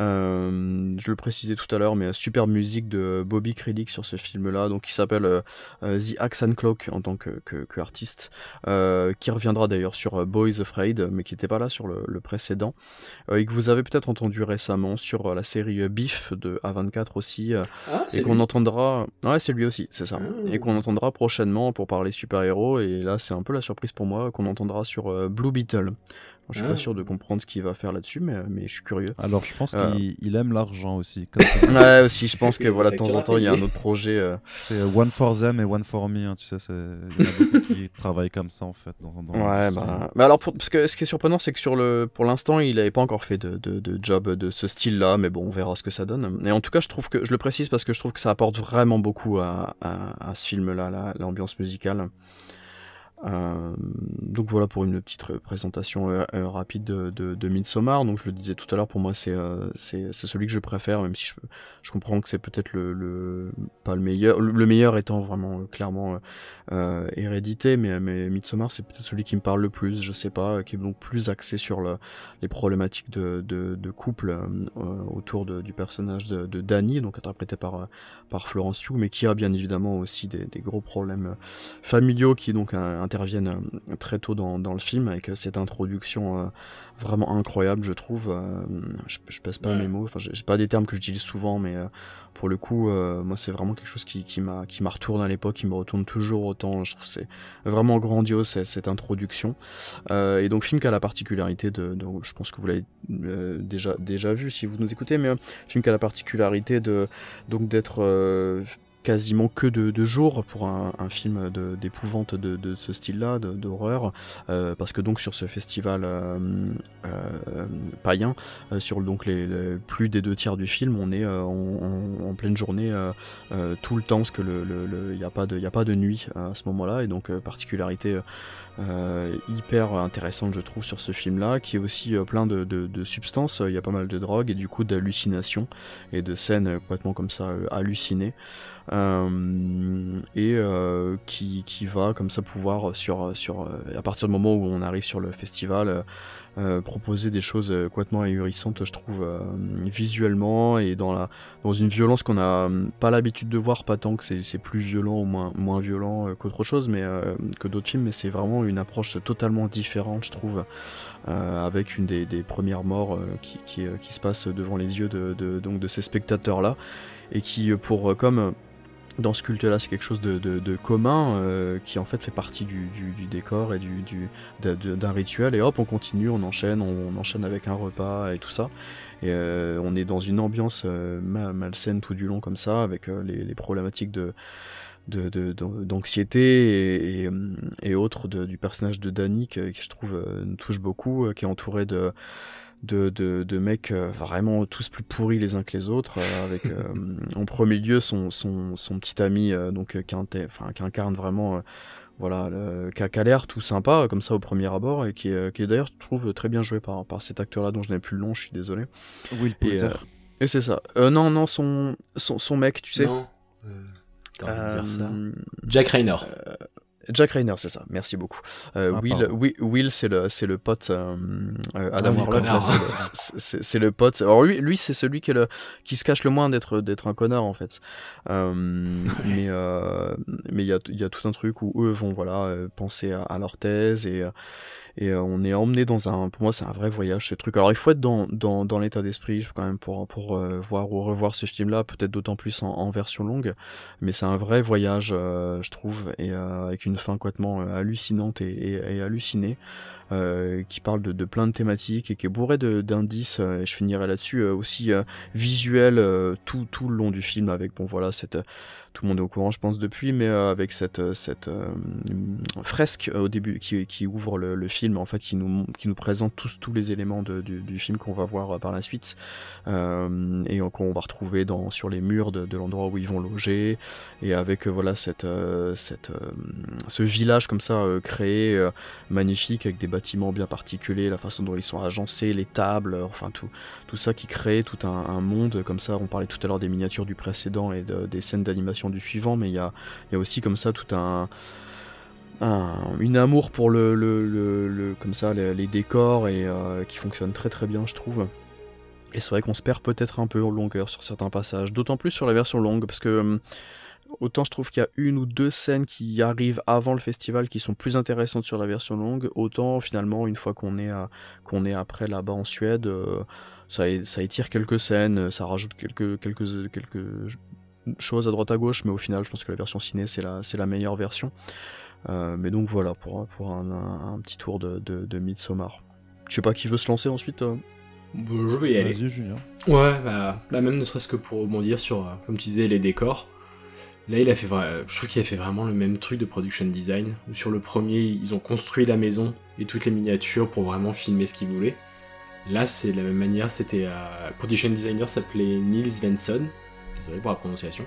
Speaker 7: Euh, je le précisais tout à l'heure, mais super musique de Bobby Krilic sur ce film-là, donc qui s'appelle euh, euh, The Axe and Cloak en tant que, que, que artiste, euh, qui reviendra d'ailleurs sur Boys Afraid, mais qui n'était pas là sur le, le précédent, et que vous avez peut-être entendu récemment sur la série Beef de A24 aussi,
Speaker 9: Ah,
Speaker 7: et qu'on entendra. Ouais, c'est lui aussi, c'est ça.
Speaker 9: Ah.
Speaker 7: Et qu'on entendra prochainement pour parler super-héros, et là c'est un peu la surprise pour moi, qu'on entendra sur Blue Beetle. Je suis
Speaker 9: Ah.
Speaker 7: pas sûr de comprendre ce qu'il va faire là-dessus, mais, mais je suis curieux.
Speaker 8: Alors je pense
Speaker 7: Euh.
Speaker 8: qu'il il aime l'argent aussi. comme.
Speaker 7: Ouais, aussi, je pense que
Speaker 9: Il
Speaker 7: voilà, de temps en temps, il y a un autre projet. euh,
Speaker 8: C'est one for them et one for me. hein, tu sais, c'est- il y en a beaucoup qui travaillent comme ça en fait. Dans, dans
Speaker 7: Ouais, bah, bah alors pour, parce que ce qui est surprenant, c'est que sur le, pour l'instant, il n'avait pas encore fait de, de, de job de ce style-là, mais bon, on verra ce que ça donne. Et en tout cas, je trouve que, je le précise parce que je trouve que ça apporte vraiment beaucoup à, à, à ce film-là, la- l'ambiance musicale. Euh, donc voilà pour une petite ré- présentation euh, euh, rapide de, de, de Midsommar. Donc je le disais tout à l'heure, pour moi c'est c'est celui que je préfère, même si je, je comprends que c'est peut-être le, le pas le meilleur, le, le meilleur étant vraiment clairement hérédité, mais, mais Midsommar c'est peut-être celui qui me parle le plus, je sais pas, qui est donc plus axé sur le, les problématiques de, de, de couple autour du personnage de, de Danny, donc interprété par, par Florence Pugh, mais qui a bien évidemment aussi des, des gros problèmes familiaux qui donc euh, interviennent euh, très tôt dans, dans le film avec cette introduction euh, vraiment incroyable je trouve euh, je, je pèse pas
Speaker 9: Ouais.
Speaker 7: mes mots. Enfin j'ai pas des termes que j'utilise souvent mais pour le coup moi c'est vraiment quelque chose qui, qui m'a qui m'a retourné à l'époque qui me retourne toujours autant. Je trouve c'est vraiment grandiose cette, cette introduction. Et donc film qui a la particularité de, de- je pense que vous l'avez déjà déjà vu si vous nous écoutez mais film qui a la particularité de donc d'être quasiment que de, jour pour un, film d'épouvante de, ce style-là, d'horreur, euh, parce que donc sur ce festival euh, euh, païen, sur donc plus des deux tiers du film, on est en, pleine journée tout le temps, parce que le, le, le- y a pas de, nuit à ce moment-là, et donc particularité euh, hyper intéressante je trouve sur ce film-là, qui est aussi euh, plein de, de, de substances. Il y a pas mal de drogue et du coup d'hallucinations et de scènes euh, complètement comme ça euh, hallucinées. Euh, et qui, qui va comme ça pouvoir sur, sur à partir du moment où on arrive sur le festival euh, proposer des choses euh, complètement ahurissantes je trouve euh, visuellement et dans la dans une violence qu'on a euh, pas l'habitude de voir pas tant que c'est plus violent ou moins moins violent qu'autre chose mais que d'autres films mais c'est vraiment une approche totalement différente je trouve avec une des, premières morts qui, se passe devant les yeux de, de, de ces spectateurs là et qui pour comme dans ce culte-là, c'est quelque chose de, de, de commun euh, qui en fait fait partie du, du, du décor et du, d'un rituel. Et hop, on continue, on enchaîne, on, enchaîne avec un repas et tout ça. Et euh, on est dans une ambiance euh, ma- malsaine tout du long comme ça, avec euh, les, les problématiques de d'anxiété et, et, autres du personnage de Danny que je trouve euh, nous touche beaucoup, euh, qui est entouré de de, de, de mecs euh, vraiment tous plus pourris les uns que les autres, euh, avec euh, en premier lieu son, son, son petit ami donc qui, incarne vraiment voilà le, qui a, l'air tout sympa comme ça au premier abord et qui est, qui est d'ailleurs je trouve très bien joué par, par cet acteur là dont je n'ai plus le nom je suis désolé
Speaker 8: Will
Speaker 7: et,
Speaker 8: Poulter.
Speaker 7: et c'est ça Euh, non non son, son son mec tu sais
Speaker 9: Non. Euh.
Speaker 7: Euh,
Speaker 9: Jack Raynor.
Speaker 7: Jack Rayner, c'est ça. Merci beaucoup. Euh,
Speaker 8: Ah,
Speaker 7: Will. Will, Will, c'est le, c'est le pote. euh, euh, Adam Warlock, c'est le- pote. Alors lui, lui, c'est celui qui, est le, qui se cache le moins d'être, d'être un connard en fait. Euh, Mais, euh, mais il y a, il y a tout un truc où eux vont, voilà, euh, penser à, à leur thèse et, euh, et euh, on est emmené dans un. Pour moi, c'est un vrai voyage ce truc. Alors il faut être dans, dans, dans l'état d'esprit quand même pour, pour euh, voir ou revoir ce film-là, peut-être d'autant plus en, en version longue mais c'est un vrai voyage, euh, je trouve, et euh, avec une fin complètement euh, hallucinante et, et, et hallucinée, euh, qui parle de, de plein de thématiques et qui est bourré d'indices. et je finirai là-dessus aussi visuel tout tout le long du film, avec bon voilà cette tout le monde est au courant, je pense depuis, mais euh, avec cette euh, cette euh, fresque au début qui, qui ouvre le, film, en fait, qui nous qui nous présente tous tous les éléments du, film qu'on va voir par la suite et qu'on va retrouver dans sur les murs de, l'endroit où ils vont loger et avec voilà cette cette ce village comme ça créé magnifique avec des bâtiments bien particuliers la façon dont ils sont agencés les tables enfin tout tout ça qui crée tout un, monde comme ça on parlait tout à l'heure des miniatures du précédent et de- des scènes d'animation du suivant mais il y a y a aussi comme ça tout un un- une amour pour le, le, le, comme ça les, décors et euh, qui fonctionne très très bien je trouve. Et c'est vrai qu'on se perd peut-être un peu en longueur sur certains passages d'autant plus sur la version longue parce que hum, autant je trouve qu'il y a une ou deux scènes qui arrivent avant le festival qui sont plus intéressantes sur la version longue autant finalement une fois qu'on est à, qu'on est après là-bas en Suède euh, ça, ça étire quelques scènes ça rajoute quelques quelques quelques choses à droite à gauche mais au final je pense que la version ciné c'est la c'est la meilleure version euh, mais donc voilà, pour, pour un, un- un petit tour de, de, de Midsommar. Je sais pas qui veut se lancer ensuite. euh
Speaker 9: Je vais y aller.
Speaker 8: Vas-y, Julien.
Speaker 9: Ouais, bah, bah, même ne serait-ce que pour rebondir sur, euh, comme tu disais, les décors. Là, il a fait, vra- je trouve qu'il a fait vraiment le même truc de production design. Où sur le premier, ils ont construit la maison et toutes les miniatures pour vraiment filmer ce qu'ils voulaient. Là, c'est de la même manière. C'était euh, le production designer s'appelait Niels Svensson. Désolé pour la prononciation.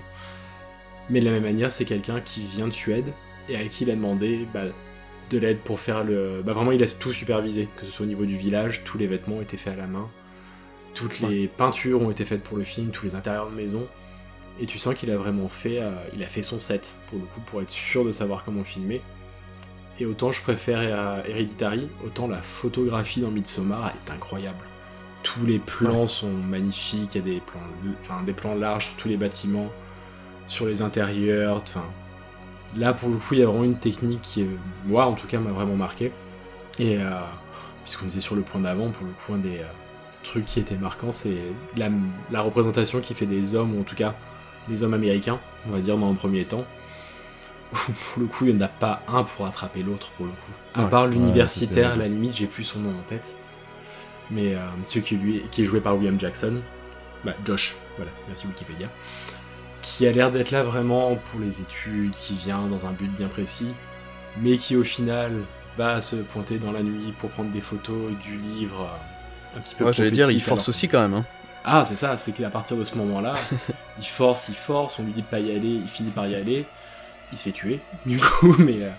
Speaker 9: Mais de la même manière, c'est quelqu'un qui vient de Suède et à qui il a demandé bah, de l'aide pour faire le. Bah, vraiment, il a tout supervisé, que ce soit au niveau du village, tous les vêtements ont été faits à la main. Toutes les peintures ont été faites pour le film, tous les intérieurs de maison. Et tu sens qu'il a vraiment fait, euh, il a fait son set pour le coup pour être sûr de savoir comment filmer. Et autant je préfère euh, Hereditary, autant la photographie dans Midsommar est incroyable. Tous les plans sont magnifiques, il y a des plans, enfin, des plans larges sur tous les bâtiments, sur les intérieurs, enfin. Là pour le coup il y a vraiment une technique qui, est, moi en tout cas, m'a vraiment marqué. Et euh, puisqu'on était sur le point d'avant, pour le point des euh, trucs qui étaient marquants, c'est la, la représentation qui fait des hommes, ou en tout cas les hommes américains, on va dire dans un premier temps. Où, pour le coup, il n'y en a pas un pour attraper l'autre, pour le coup. À
Speaker 7: Ouais.
Speaker 9: part
Speaker 8: Ouais,
Speaker 9: l'universitaire, à la limite, j'ai plus son nom en tête. Mais euh, celui qui, lui, qui est joué par William Jackson, bah, Josh, voilà, merci Wikipédia. qui a l'air d'être là vraiment pour les études, qui vient dans un but bien précis, mais qui au final va se pointer dans la nuit pour prendre des photos du livre euh, un petit peu
Speaker 7: Ouais, j'allais dire, il force
Speaker 9: alors-
Speaker 7: aussi quand même. Hein.
Speaker 9: Ah, c'est ça, c'est qu'à partir de ce moment-là, il force, il force, on lui dit de pas y aller, il finit par y aller, il se fait tuer, du coup, mais euh,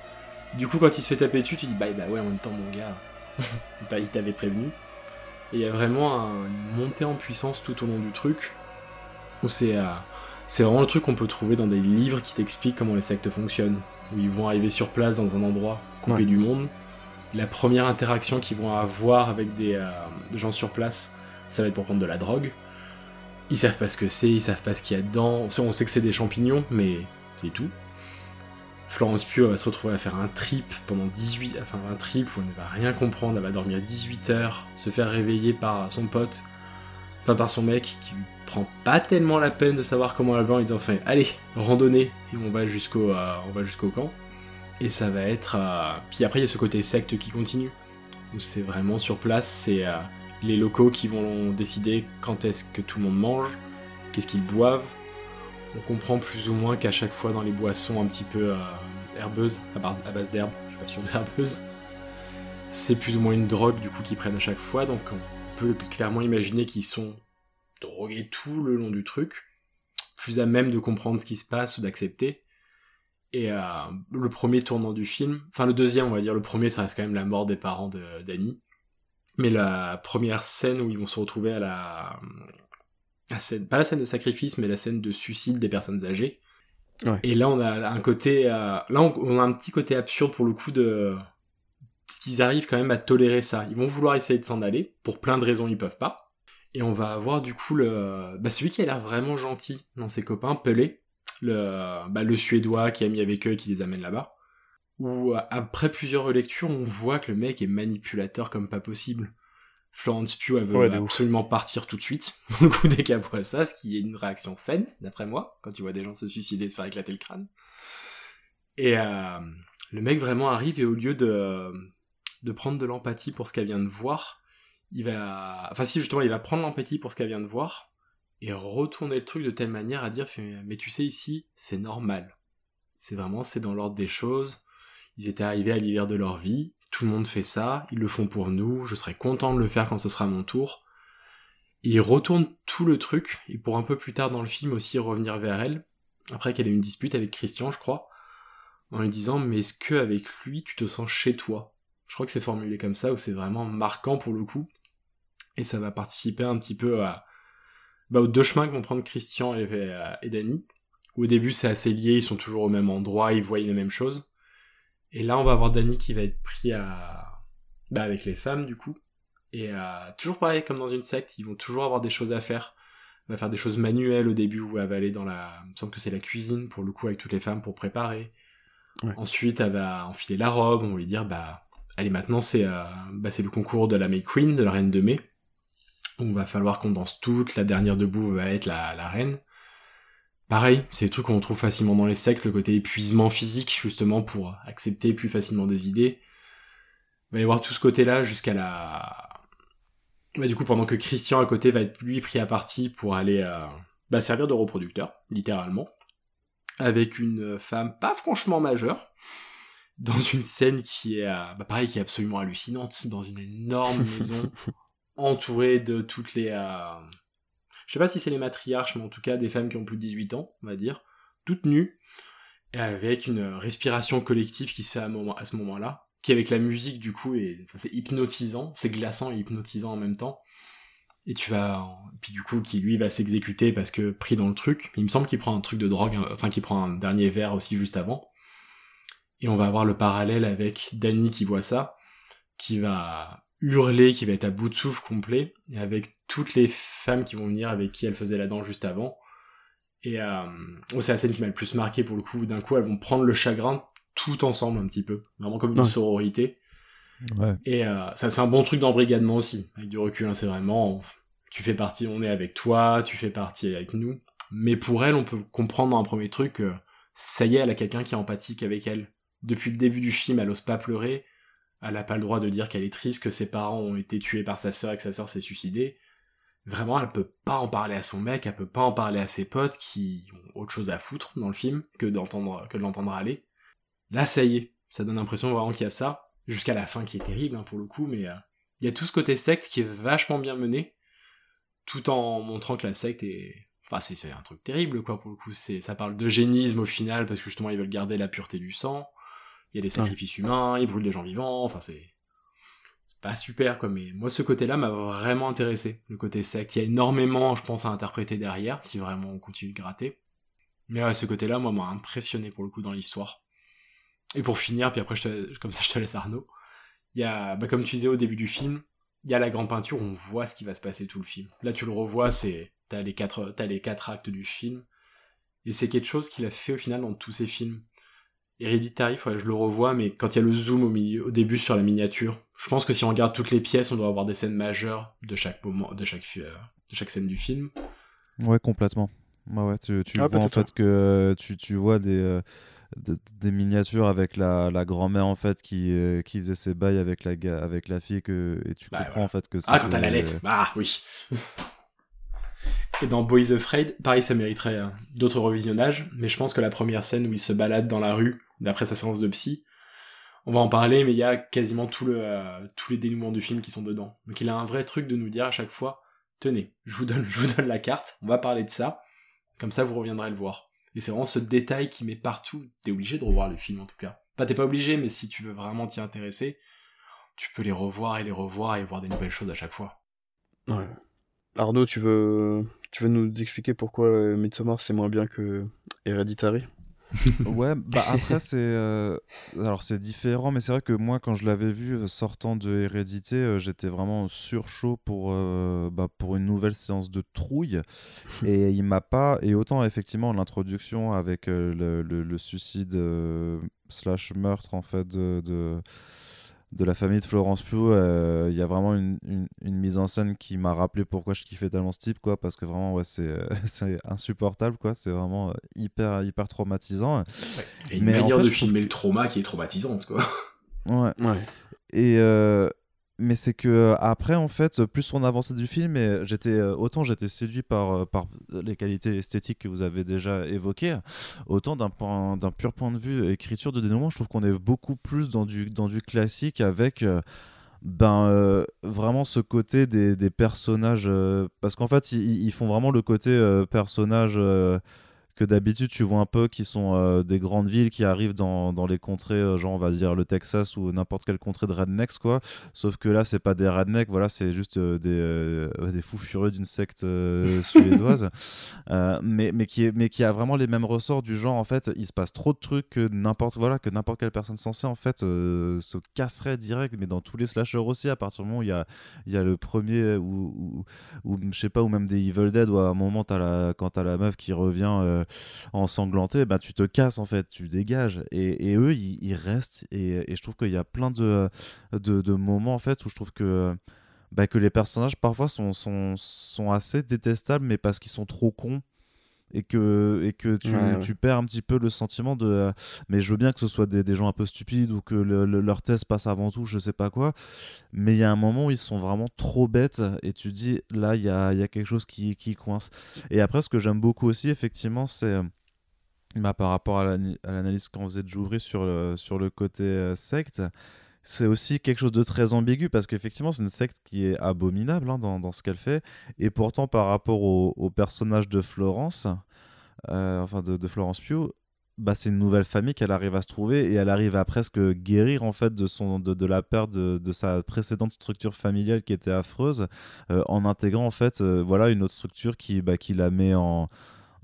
Speaker 9: du coup, quand il se fait taper dessus, tu dis, bah, bah ouais, en même temps, mon gars, bah, il t'avait prévenu. Et il y a vraiment un- une montée en puissance tout au long du truc, où c'est euh, c'est vraiment le truc qu'on peut trouver dans des livres qui t'expliquent comment les sectes fonctionnent, où ils vont arriver sur place dans un endroit coupé
Speaker 7: Ouais.
Speaker 9: du monde. La première interaction qu'ils vont avoir avec des, euh, des gens sur place, ça va être pour prendre de la drogue. Ils savent pas ce que c'est, ils savent pas ce qu'il y a dedans. On sait, on sait que c'est des champignons, mais c'est tout. Florence Pugh va se retrouver à faire un trip pendant 18... Enfin, un trip où elle ne va rien comprendre, elle va dormir 18 heures, se faire réveiller par son pote, enfin par son mec, qui lui prend pas tellement la peine de savoir comment elle va en disant enfin, allez, randonnée, et on va jusqu'au euh, on va jusqu'au camp. Et ça va être... euh, Puis après, il y a ce côté secte qui continue, où c'est vraiment sur place, c'est... euh, les locaux qui vont décider quand est-ce que tout le monde mange, qu'est-ce qu'ils boivent. On comprend plus ou moins qu'à chaque fois dans les boissons un petit peu euh, herbeuses, à base, base d'herbe, je suis pas sûr de herbeuse, c'est plus ou moins une drogue du coup qu'ils prennent à chaque fois, donc on peut clairement imaginer qu'ils sont drogués tout le long du truc, plus à même de comprendre ce qui se passe ou d'accepter. Et euh, le premier tournant du film, enfin le deuxième on va dire, le premier ça reste quand même la mort des parents d'Annie. Mais la première scène où ils vont se retrouver à la, la scène, pas la scène de sacrifice, mais la scène de suicide des personnes âgées.
Speaker 7: Ouais.
Speaker 9: Et là, on a un côté, euh, là, on, on a un petit côté absurde pour le coup de qu'ils arrivent quand même à tolérer ça. Ils vont vouloir essayer de s'en aller pour plein de raisons, ils peuvent pas. Et on va avoir du coup le, bah, celui qui a l'air vraiment gentil dans ses copains, Pelé, le, bah, le Suédois qui a mis avec eux et qui les amène là-bas où euh, après plusieurs relectures, on voit que le mec est manipulateur comme pas possible. Florence Pugh, elle veut
Speaker 7: Ouais, de ouf.
Speaker 9: absolument partir tout de suite, le coup, dès qu'elle voit ça, ce qui est une réaction saine, d'après moi, quand tu vois des gens se suicider et se faire éclater le crâne. Et euh, le mec vraiment arrive et au lieu de, de prendre de l'empathie pour ce qu'elle vient de voir, il va... Enfin si, justement, il va prendre l'empathie pour ce qu'elle vient de voir et retourner le truc de telle manière à dire, mais tu sais, ici, c'est normal. C'est vraiment, c'est dans l'ordre des choses. Ils étaient arrivés à l'hiver de leur vie, tout le monde fait ça, ils le font pour nous, je serai content de le faire quand ce sera mon tour. Il retourne tout le truc, et pour un peu plus tard dans le film aussi revenir vers elle, après qu'elle ait une dispute avec Christian, je crois, en lui disant mais est-ce que avec lui tu te sens chez toi? Je crois que c'est formulé comme ça, où c'est vraiment marquant pour le coup, et ça va participer un petit peu à, bah, aux deux chemins que vont prendre Christian et, et, et Danny. Où au début c'est assez lié, ils sont toujours au même endroit, ils voient les mêmes choses. Et là, on va avoir Danny qui va être pris à... Bah, avec les femmes, du coup. Et euh, toujours pareil, comme dans une secte, ils vont toujours avoir des choses à faire. Elle va faire des choses manuelles au début, où elle va aller dans la... Il me semble que c'est la cuisine, pour le coup, avec toutes les femmes, pour préparer.
Speaker 7: Ouais.
Speaker 9: Ensuite, elle va enfiler la robe, on va lui dire, bah... Allez, maintenant, c'est euh, bah, le concours de la May Queen, de la Reine de Mai. Donc, va falloir qu'on danse toutes. La dernière debout va être la, la reine. Pareil, c'est des trucs qu'on trouve facilement dans les sectes, le côté épuisement physique, justement, pour accepter plus facilement des idées. Il va y avoir tout ce côté-là jusqu'à la... Bah, du coup, pendant que Christian à côté va être lui pris à partie pour aller euh, bah, servir de reproducteur, littéralement, avec une femme pas franchement majeure, dans une scène qui est, euh, bah, pareil, qui est absolument hallucinante, dans une énorme maison, entourée de toutes les... Euh... Je sais pas si c'est les matriarches, mais en tout cas des femmes qui ont plus de 18 ans, on va dire, toutes nues, et avec une respiration collective qui se fait à, ce moment-là, qui avec la musique du coup est, c'est hypnotisant, c'est glaçant et hypnotisant en même temps. Et tu vas, puis du coup qui lui va s'exécuter parce que pris dans le truc. Il me semble qu'il prend un truc de drogue, enfin qu'il prend un dernier verre aussi juste avant. Et on va avoir le parallèle avec Danny qui voit ça, qui va hurler, qui va être à bout de souffle complet, et avec toutes les femmes qui vont venir avec qui elle faisait la danse juste avant. Et euh, oh, c'est la scène qui m'a le plus marqué pour le coup. D'un coup, elles vont prendre le chagrin tout ensemble un petit peu, vraiment comme une
Speaker 7: Ouais.
Speaker 9: sororité.
Speaker 8: Ouais.
Speaker 9: Et euh, ça, c'est un bon truc d'embrigadement aussi, avec du recul. hein, c'est vraiment, tu fais partie, on est avec toi, tu fais partie avec nous. Mais pour elle, on peut comprendre dans un premier truc que ça y est, elle a quelqu'un qui est empathique avec elle. Depuis le début du film, elle ose pas pleurer. Elle a pas le droit de dire qu'elle est triste, que ses parents ont été tués par sa sœur et que sa sœur s'est suicidée. Vraiment, elle peut pas en parler à son mec, elle peut pas en parler à ses potes qui ont autre chose à foutre dans le film que de l'entendre aller. Là, ça y est, ça donne l'impression vraiment qu'il y a ça, jusqu'à la fin qui est terrible hein, pour le coup, mais euh, il y a tout ce côté secte qui est vachement bien mené, tout en montrant que la secte est... Enfin, c'est un truc terrible, quoi, pour le coup. Ça parle d'eugénisme au final, parce que justement, ils veulent garder la pureté du sang. Il y a des sacrifices humains, ils brûlent des gens vivants, enfin, c'est... c'est pas super, quoi, mais moi, ce côté-là m'a vraiment intéressé, le côté secte. Il y a énormément, je pense, à interpréter derrière, si vraiment on continue de gratter. Mais ouais, ce côté-là, moi, m'a impressionné, pour le coup, dans l'histoire. Et pour finir, puis après, je te- comme ça, je te laisse Arnaud. Il y a, bah, comme tu disais au début du film, il y a la grande peinture, on voit ce qui va se passer tout le film. Là, tu le revois, c'est, t'as les quatre, t'as les quatre actes du film. Et c'est quelque chose qu'il a fait au final dans tous ses films. Héréditary, faudrait que je le revois, mais quand il y a le zoom au, milieu, au début sur la miniature, je pense que si on regarde toutes les pièces, on doit avoir des scènes majeures de chaque moment, de chaque, euh, de chaque scène du film.
Speaker 8: Ouais, complètement. Ouais, ouais, tu, tu
Speaker 7: Ah,
Speaker 8: vois en fait que euh, tu, tu vois des, euh, de- des miniatures avec la, la grand-mère en fait qui, euh, qui faisait ses bails avec la, avec la fille que, et tu
Speaker 9: Bah,
Speaker 8: comprends
Speaker 9: voilà.
Speaker 8: en fait que c'est.
Speaker 9: Ah, quand elle allait. Ah, oui. Et dans Boys Afraid, pareil, ça mériterait euh, d'autres revisionnages, mais je pense que la première scène où il se balade dans la rue, d'après sa séance de psy, on va en parler, mais il y a quasiment euh, tous les dénouements du film qui sont dedans. Donc il a un vrai truc de nous dire à chaque fois, tenez, je vous donne, je vous donne la carte, on va parler de ça, comme ça vous reviendrez le voir. Et c'est vraiment ce détail qui met partout, t'es obligé de revoir le film en tout cas. Pas t'es pas obligé, mais si tu veux vraiment t'y intéresser, tu peux les revoir et les revoir et voir des nouvelles choses à chaque fois.
Speaker 7: Ouais. Arnaud, tu veux, tu veux nous expliquer pourquoi euh, Midsommar c'est moins bien que Hereditary?
Speaker 8: Ouais, bah après c'est euh, alors c'est différent, mais c'est vrai que moi quand je l'avais vu euh, sortant de Hérédité, euh, j'étais vraiment sur chaud pour euh, bah, pour une nouvelle séance de trouille. Et il m'a pas et autant effectivement l'introduction avec le, le- le suicide slash meurtre en fait de, de de la famille de Florence Pugh, euh, il y a vraiment une, une- une mise en scène qui m'a rappelé pourquoi je kiffais tellement ce type, quoi, parce que vraiment, ouais, c'est euh, c'est insupportable, quoi, c'est vraiment euh, hyper, hyper traumatisant.
Speaker 9: Et une
Speaker 8: Mais en
Speaker 9: manière
Speaker 8: fait,
Speaker 9: de
Speaker 8: je
Speaker 9: filmer le trauma qui est traumatisante, quoi.
Speaker 8: Ouais.
Speaker 7: Ouais.
Speaker 8: Et euh, mais c'est que euh, après en fait plus on avançait du film et j'étais euh, autant j'étais séduit par euh, par les qualités esthétiques que vous avez déjà évoquées autant d'un point d'un pur point de vue écriture de dénouement je trouve qu'on est beaucoup plus dans du dans du classique avec euh, ben euh, vraiment ce côté des, des personnages euh, parce qu'en fait ils, font vraiment le côté euh, personnage euh, que d'habitude tu vois un peu qui sont euh, des grandes villes qui arrivent dans, dans les contrées euh, genre on va dire le Texas ou n'importe quelle contrée de rednecks quoi. Sauf que là c'est pas des rednecks voilà c'est juste euh, des, des fous furieux d'une secte suédoise. Mais, mais, qui est, mais qui a vraiment les mêmes ressorts du genre en fait il se passe trop de trucs que n'importe voilà que n'importe quelle personne censée en fait se casserait direct mais dans tous les slashers aussi à partir du moment où il y a, y a le premier ou ou je sais pas ou même des Evil Dead où à un moment t'as la, quand t'as la meuf qui revient ensanglantée bah tu te casses en fait tu dégages. Et, eux ils, restent. Et, je trouve qu'il y a plein de, de, de moments en fait où je trouve que bah, que les personnages parfois sont, sont, sont assez détestables mais parce qu'ils sont trop cons et que, et que tu,
Speaker 7: Ouais, ouais.
Speaker 8: tu perds un petit peu le sentiment de euh, mais je veux bien que ce soit des, des gens un peu stupides ou que le- le- leur test passe avant tout je sais pas quoi mais il y a un moment où ils sont vraiment trop bêtes et tu dis là il y a, y a quelque chose qui, qui coince et après ce que j'aime beaucoup aussi effectivement c'est euh, bah, par rapport à l'analyse qu'on faisait de Jouvry sur le, sur le côté euh, secte c'est aussi quelque chose de très ambigu parce qu'effectivement c'est une secte qui est abominable hein, dans, ce qu'elle fait. Et pourtant par rapport au, au personnage de Florence euh, enfin de, Florence Pugh bah, c'est une nouvelle famille qu'elle arrive à se trouver et elle arrive à presque guérir en fait de, son, de, la perte de, de sa précédente structure familiale qui était affreuse euh, en intégrant en fait euh, voilà une autre structure qui, bah, qui la met en,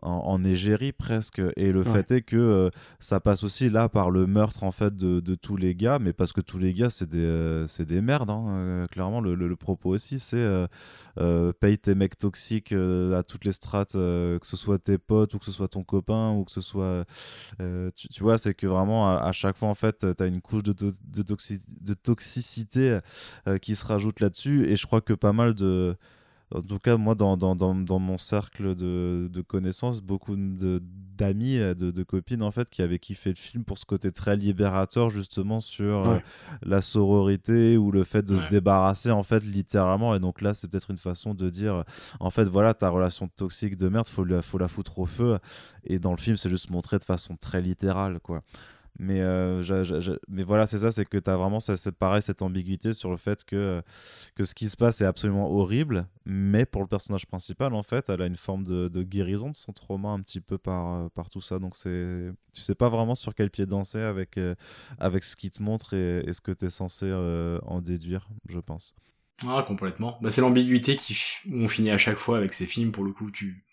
Speaker 8: en, en égérie presque. Et le
Speaker 7: Ouais.
Speaker 8: fait est que euh, ça passe aussi là par le meurtre en fait de, de tous les gars mais parce que tous les gars c'est des, euh, c'est des merdes hein, euh, clairement. Le, le- le propos aussi c'est paye tes mecs toxiques à toutes les strates que ce soit tes potes ou que ce soit ton copain ou que ce soit tu, tu vois c'est que vraiment à, à chaque fois en fait tu as une couche de, to- de, toxi- de toxicité qui se rajoute là-dessus. Et je crois que pas mal de en tout cas, moi, dans, dans, dans, dans mon cercle de, de connaissances, beaucoup de- d'amis, euh, de, de copines, en fait, qui avaient kiffé le film pour ce côté très libérateur, justement, sur euh, la sororité ou le fait de se débarrasser, en fait, littéralement. Et donc là, c'est peut-être une façon de dire, en fait, voilà, ta relation toxique de merde, faut, la- faut la foutre au feu. Et dans le film, c'est juste montré de façon très littérale, quoi. Mais, euh, mais voilà, c'est ça, c'est que tu as vraiment ça, pareil, cette ambiguïté sur le fait que, que ce qui se passe est absolument horrible, mais pour le personnage principal, en fait, elle a une forme de, de guérison de son trauma un petit peu par, euh, par tout ça. Donc, c'est, tu sais pas vraiment sur quel pied danser avec, euh, avec ce qui te montre et, ce que tu es censé euh, en déduire, je pense.
Speaker 9: Ah, complètement. Bah, c'est l'ambiguïté qui on finit à chaque fois avec ces films. Pour le coup, tu,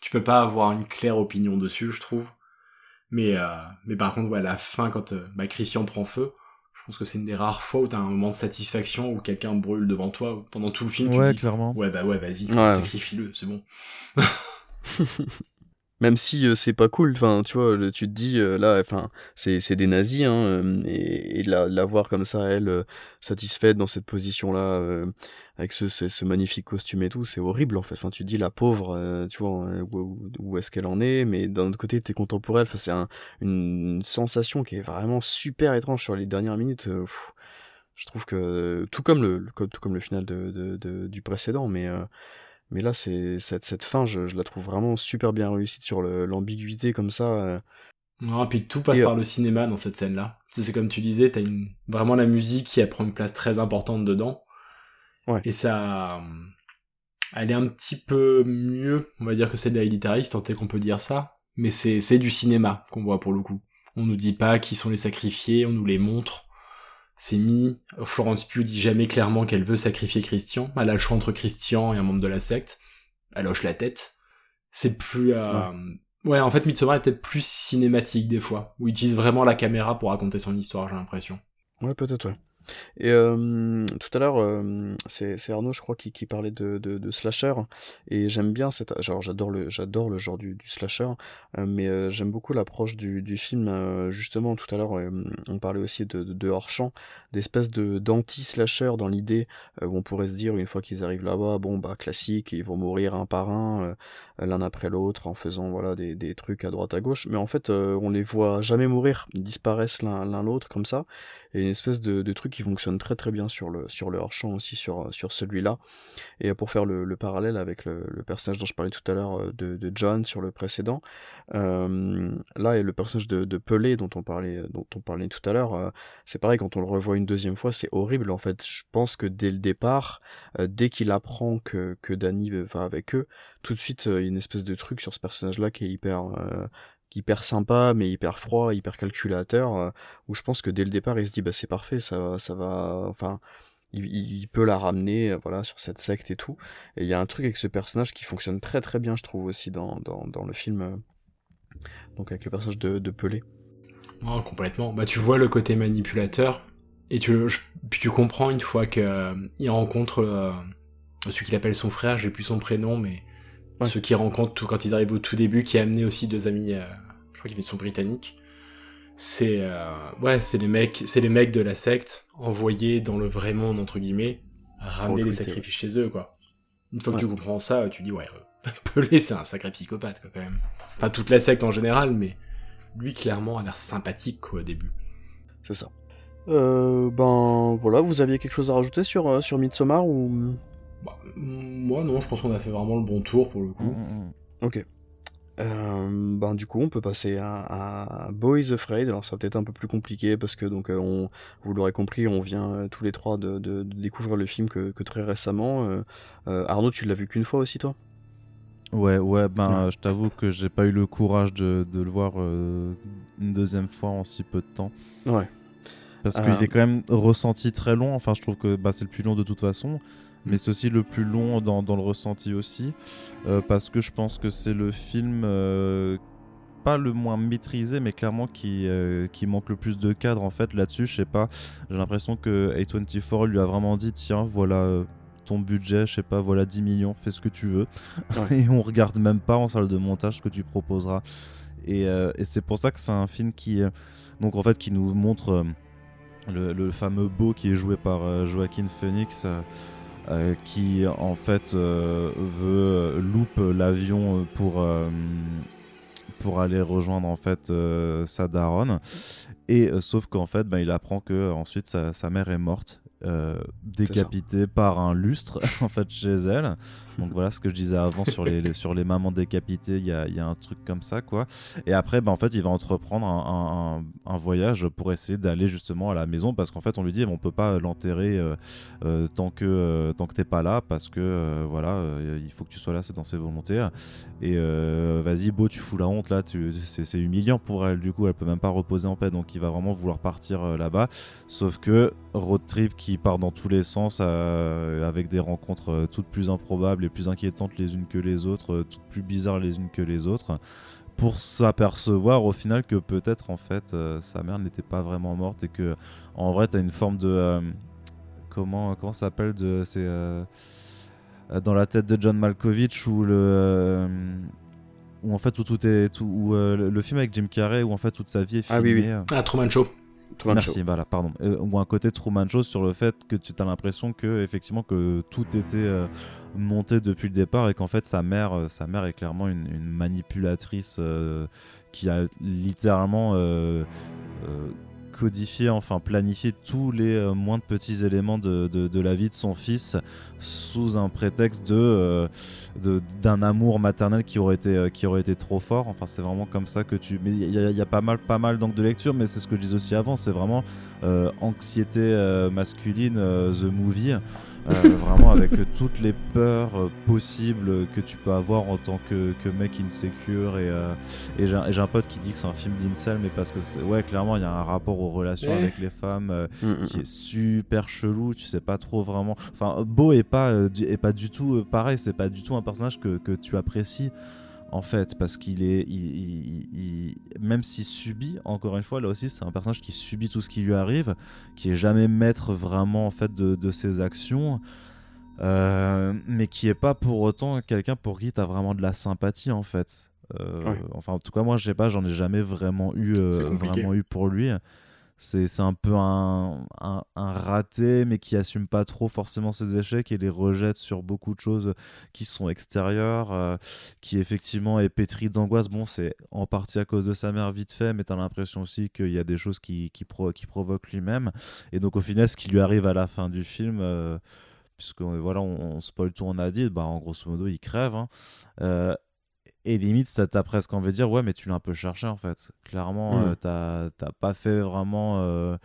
Speaker 9: tu peux pas avoir une claire opinion dessus, je trouve. Mais, euh, mais par contre, ouais, à la fin, quand euh, bah, Christian prend feu, je pense que c'est une des rares fois où t'as un moment de satisfaction où quelqu'un brûle devant toi. pendant tout le film, tu
Speaker 8: Ouais,
Speaker 9: dis,
Speaker 8: clairement.
Speaker 9: ouais, bah ouais, vas-y,
Speaker 7: Ouais.
Speaker 9: sacrifie-le, c'est bon.
Speaker 7: Même si euh, c'est pas cool, enfin, tu vois, tu te dis, euh, là, c'est des nazis, hein, euh, et, et la, voir comme ça, elle, satisfaite dans cette position-là, euh, avec ce, magnifique costume et tout, c'est horrible, en fait. Enfin, tu te dis, la pauvre, tu vois, où, est-ce qu'elle en est, mais d'un autre côté, t'es content pour elle, c'est un- une, sensation qui est vraiment super étrange sur les dernières minutes. je trouve que, tout comme le, tout comme le final de- du précédent, mais... mais là, c'est cette, cette fin, je, je la trouve vraiment super bien réussie sur l'ambiguïté comme ça. euh.
Speaker 9: Non, puis tout passe
Speaker 7: Et, euh,
Speaker 9: par le cinéma dans cette scène-là. C'est comme tu disais, t'as une... vraiment la musique qui prend une place très importante dedans.
Speaker 7: Ouais.
Speaker 9: Et ça, euh, elle est un petit peu mieux, on va dire que celle d'Héréditary, si tant est qu'on peut dire ça. Mais c'est c'est du cinéma qu'on voit pour le coup. On nous dit pas qui sont les sacrifiés, on nous les montre. C'est mis. Florence Pugh dit jamais clairement qu'elle veut sacrifier Christian. Elle a le choix entre Christian et un membre de la secte. Elle hoche la tête. C'est plus. euh, Ouais, en fait, Midsommar est peut-être plus cinématique des fois, où il utilise vraiment la caméra pour raconter son histoire, j'ai l'impression.
Speaker 7: Ouais, peut-être, ouais. Et tout à l'heure, euh, c'est Arnaud, je crois, qui, qui parlait de, de, slasher. Et j'aime bien cette. Genre, j'adore le, le genre du, du slasher. mais j'aime beaucoup l'approche du, du film. justement, tout à l'heure, on parlait aussi de, de, hors-champ, d'espèce de d'anti-slasher dans l'idée où on pourrait se dire, une fois qu'ils arrivent là-bas, bon, bah, classique, ils vont mourir un par un, l'un après l'autre, en faisant voilà des, des trucs à droite à gauche. Mais en fait, on les voit jamais mourir. Disparaissent l'un l'autre comme ça et une espèce de truc qui fonctionne très très bien sur le, sur le hors-champ aussi, sur, sur celui-là. Et pour faire le, le parallèle avec le, personnage dont je parlais tout à l'heure euh, de, John sur le précédent, euh, là, et le personnage de, de Pelé dont on parlait, dont on parlait tout à l'heure, euh, c'est pareil, quand on le revoit une deuxième fois, c'est horrible en fait. Je pense que dès le départ, euh, dès qu'il apprend que, que Danny va avec eux, tout de suite, euh, il y a une espèce de truc sur ce personnage-là qui est hyper... hyper sympa mais hyper froid hyper calculateur euh, où je pense que dès le départ il se dit bah c'est parfait ça ça va enfin il, peut la ramener euh, voilà sur cette secte et tout et il y a un truc avec ce personnage qui fonctionne très très bien je trouve aussi dans, le film euh, donc avec le personnage de, de Pelé
Speaker 9: Oh, complètement. Bah, tu vois le côté manipulateur, et tu, puis tu comprends une fois que euh, il rencontre celui qu'il appelle son frère, j'ai plus son prénom, mais
Speaker 7: Ouais.
Speaker 9: ceux qui rencontrent tout, quand ils arrivent au tout début, qui a amené aussi deux amis, euh, je crois qu'ils sont britanniques. C'est euh, ouais, c'est les mecs, c'est les mecs de la secte envoyés dans le vrai monde entre guillemets, à ramener les sacrifices chez eux quoi. Une fois que
Speaker 7: Ouais.
Speaker 9: tu comprends ça, tu dis ouais, euh, Pelé c'est un sacré psychopathe quoi, quand même. Enfin toute la secte en général, mais lui clairement a l'air sympathique quoi, au début.
Speaker 7: c'est ça euh, ben voilà vous aviez quelque chose à rajouter sur, sur Midsommar ou?
Speaker 9: Bah, moi non, je pense qu'on a fait vraiment le bon tour pour le coup.
Speaker 8: Mm, mm, mm.
Speaker 7: Ok. Euh, ben du coup, on peut passer à, à Boys Afraid. Alors, ça va peut-être un peu plus compliqué parce que, donc, euh, on, vous l'aurez compris, on vient euh, tous les trois de, de- de découvrir le film que, que très récemment. Euh, euh, Arnaud, tu l'as vu qu'une fois aussi, toi?
Speaker 8: Ouais, ouais, ben
Speaker 7: Ouais.
Speaker 8: je t'avoue que j'ai pas eu le courage de, de le voir euh, une deuxième fois en si peu de temps.
Speaker 7: Ouais.
Speaker 8: Parce
Speaker 7: Euh.
Speaker 8: qu'il est quand même ressenti très long, enfin je trouve que bah, c'est le plus long de toute façon, mais c'est aussi le plus long dans, dans le ressenti aussi, euh, parce que je pense que c'est le film euh, pas le moins maîtrisé, mais clairement qui, euh, qui manque le plus de cadre en fait là-dessus, je sais pas, j'ai l'impression que A24 lui a vraiment dit tiens voilà... ton budget, je sais pas, voilà 10 millions, fais ce que tu veux.
Speaker 7: Ouais.
Speaker 8: et on regarde même pas en salle de montage ce que tu proposeras. Et, et c'est pour ça que c'est un film qui, donc en fait, qui nous montre le, le fameux beau qui est joué par Joaquin Phoenix. Euh, euh, qui en fait euh, veut loupe l'avion pour pour aller rejoindre en fait sa daronne. Et sauf qu'en fait bah, il apprend que ensuite sa, sa mère est morte décapitée par un lustre en fait chez elle donc voilà ce que je disais avant sur les, mamans décapitées, il y a, un truc comme ça quoi. Et après, bah, en fait, il va entreprendre un, voyage pour essayer d'aller justement à la maison parce qu'en fait, on lui dit on peut pas l'enterrer euh, euh, tant que euh, tant que t'es pas là parce que voilà, il faut que tu sois là, c'est dans ses volontés. Et vas-y, beau, tu fous la honte là, c'est humiliant pour elle. Du coup, elle peut même pas reposer en paix, donc il va vraiment vouloir partir là-bas. Sauf que road trip qui part dans tous les sens avec des rencontres toutes plus improbables les plus inquiétantes les unes que les autres, euh, toutes plus bizarres les unes que les autres, pour s'apercevoir au final que peut-être en fait euh, sa mère n'était pas vraiment morte et que en vrai tu as une forme de euh, comment comment ça s'appelle de c'est dans la tête de John Malkovich ou le où en fait où tout est tout où, le, film avec Jim Carrey où en fait toute sa vie est filmée.
Speaker 9: Ah oui oui. Ah Truman Show.
Speaker 8: Merci, voilà, pardon. ou un côté Truman Show sur le fait que tu as l'impression que effectivement que tout était monté depuis le départ et qu'en fait sa mère, euh, sa mère est clairement une, manipulatrice euh, qui a littéralement euh, enfin planifié tous les moindres petits éléments de, de, la vie de son fils sous un prétexte de d'un amour maternel qui aurait été qui aurait été trop fort. Enfin c'est vraiment comme ça que tu. Mais il y, a pas mal pas mal d'angles de lecture, mais c'est ce que je disais aussi avant. C'est vraiment anxiété masculine, the movie. Euh, vraiment avec toutes les peurs euh, possibles que tu peux avoir en tant que, mec insécure. Et, euh, et j'ai un pote qui dit que c'est un film d'incel, mais parce que, ouais, clairement, il y a un rapport aux relations avec les femmes mm, mm, qui mm. est super chelou. Tu sais pas trop vraiment. Enfin, Beau est pas, est pas du tout pareil, c'est pas du tout un personnage que, que tu apprécies en fait, parce qu'il est, il, même s'il subit, encore une fois, là aussi, c'est un personnage qui subit tout ce qui lui arrive, qui est jamais maître vraiment en fait de, ses actions, euh, mais qui est pas pour autant quelqu'un pour qui tu as vraiment de la sympathie en fait. Euh, enfin, en tout cas, moi, je sais pas, j'en ai jamais vraiment eu, euh, vraiment eu pour lui c'est un peu un, un, raté, mais qui assume pas trop forcément ses échecs et les rejette sur beaucoup de choses qui sont extérieures, euh, qui effectivement est pétri d'angoisse. Bon, c'est en partie à cause de sa mère vite fait, mais tu as l'impression aussi qu'il y a des choses qui, qui, qui provoquent lui-même. Et donc au final, ce qui lui arrive à la fin du film... Euh, puisque voilà, on, spoil tout, on a dit, bah, en grosso modo, il crève. Hein. Euh, et limite, ça t'a presque envie de dire, ouais, mais tu l'as un peu cherché en fait. Clairement, mm. euh, t'as pas fait vraiment euh,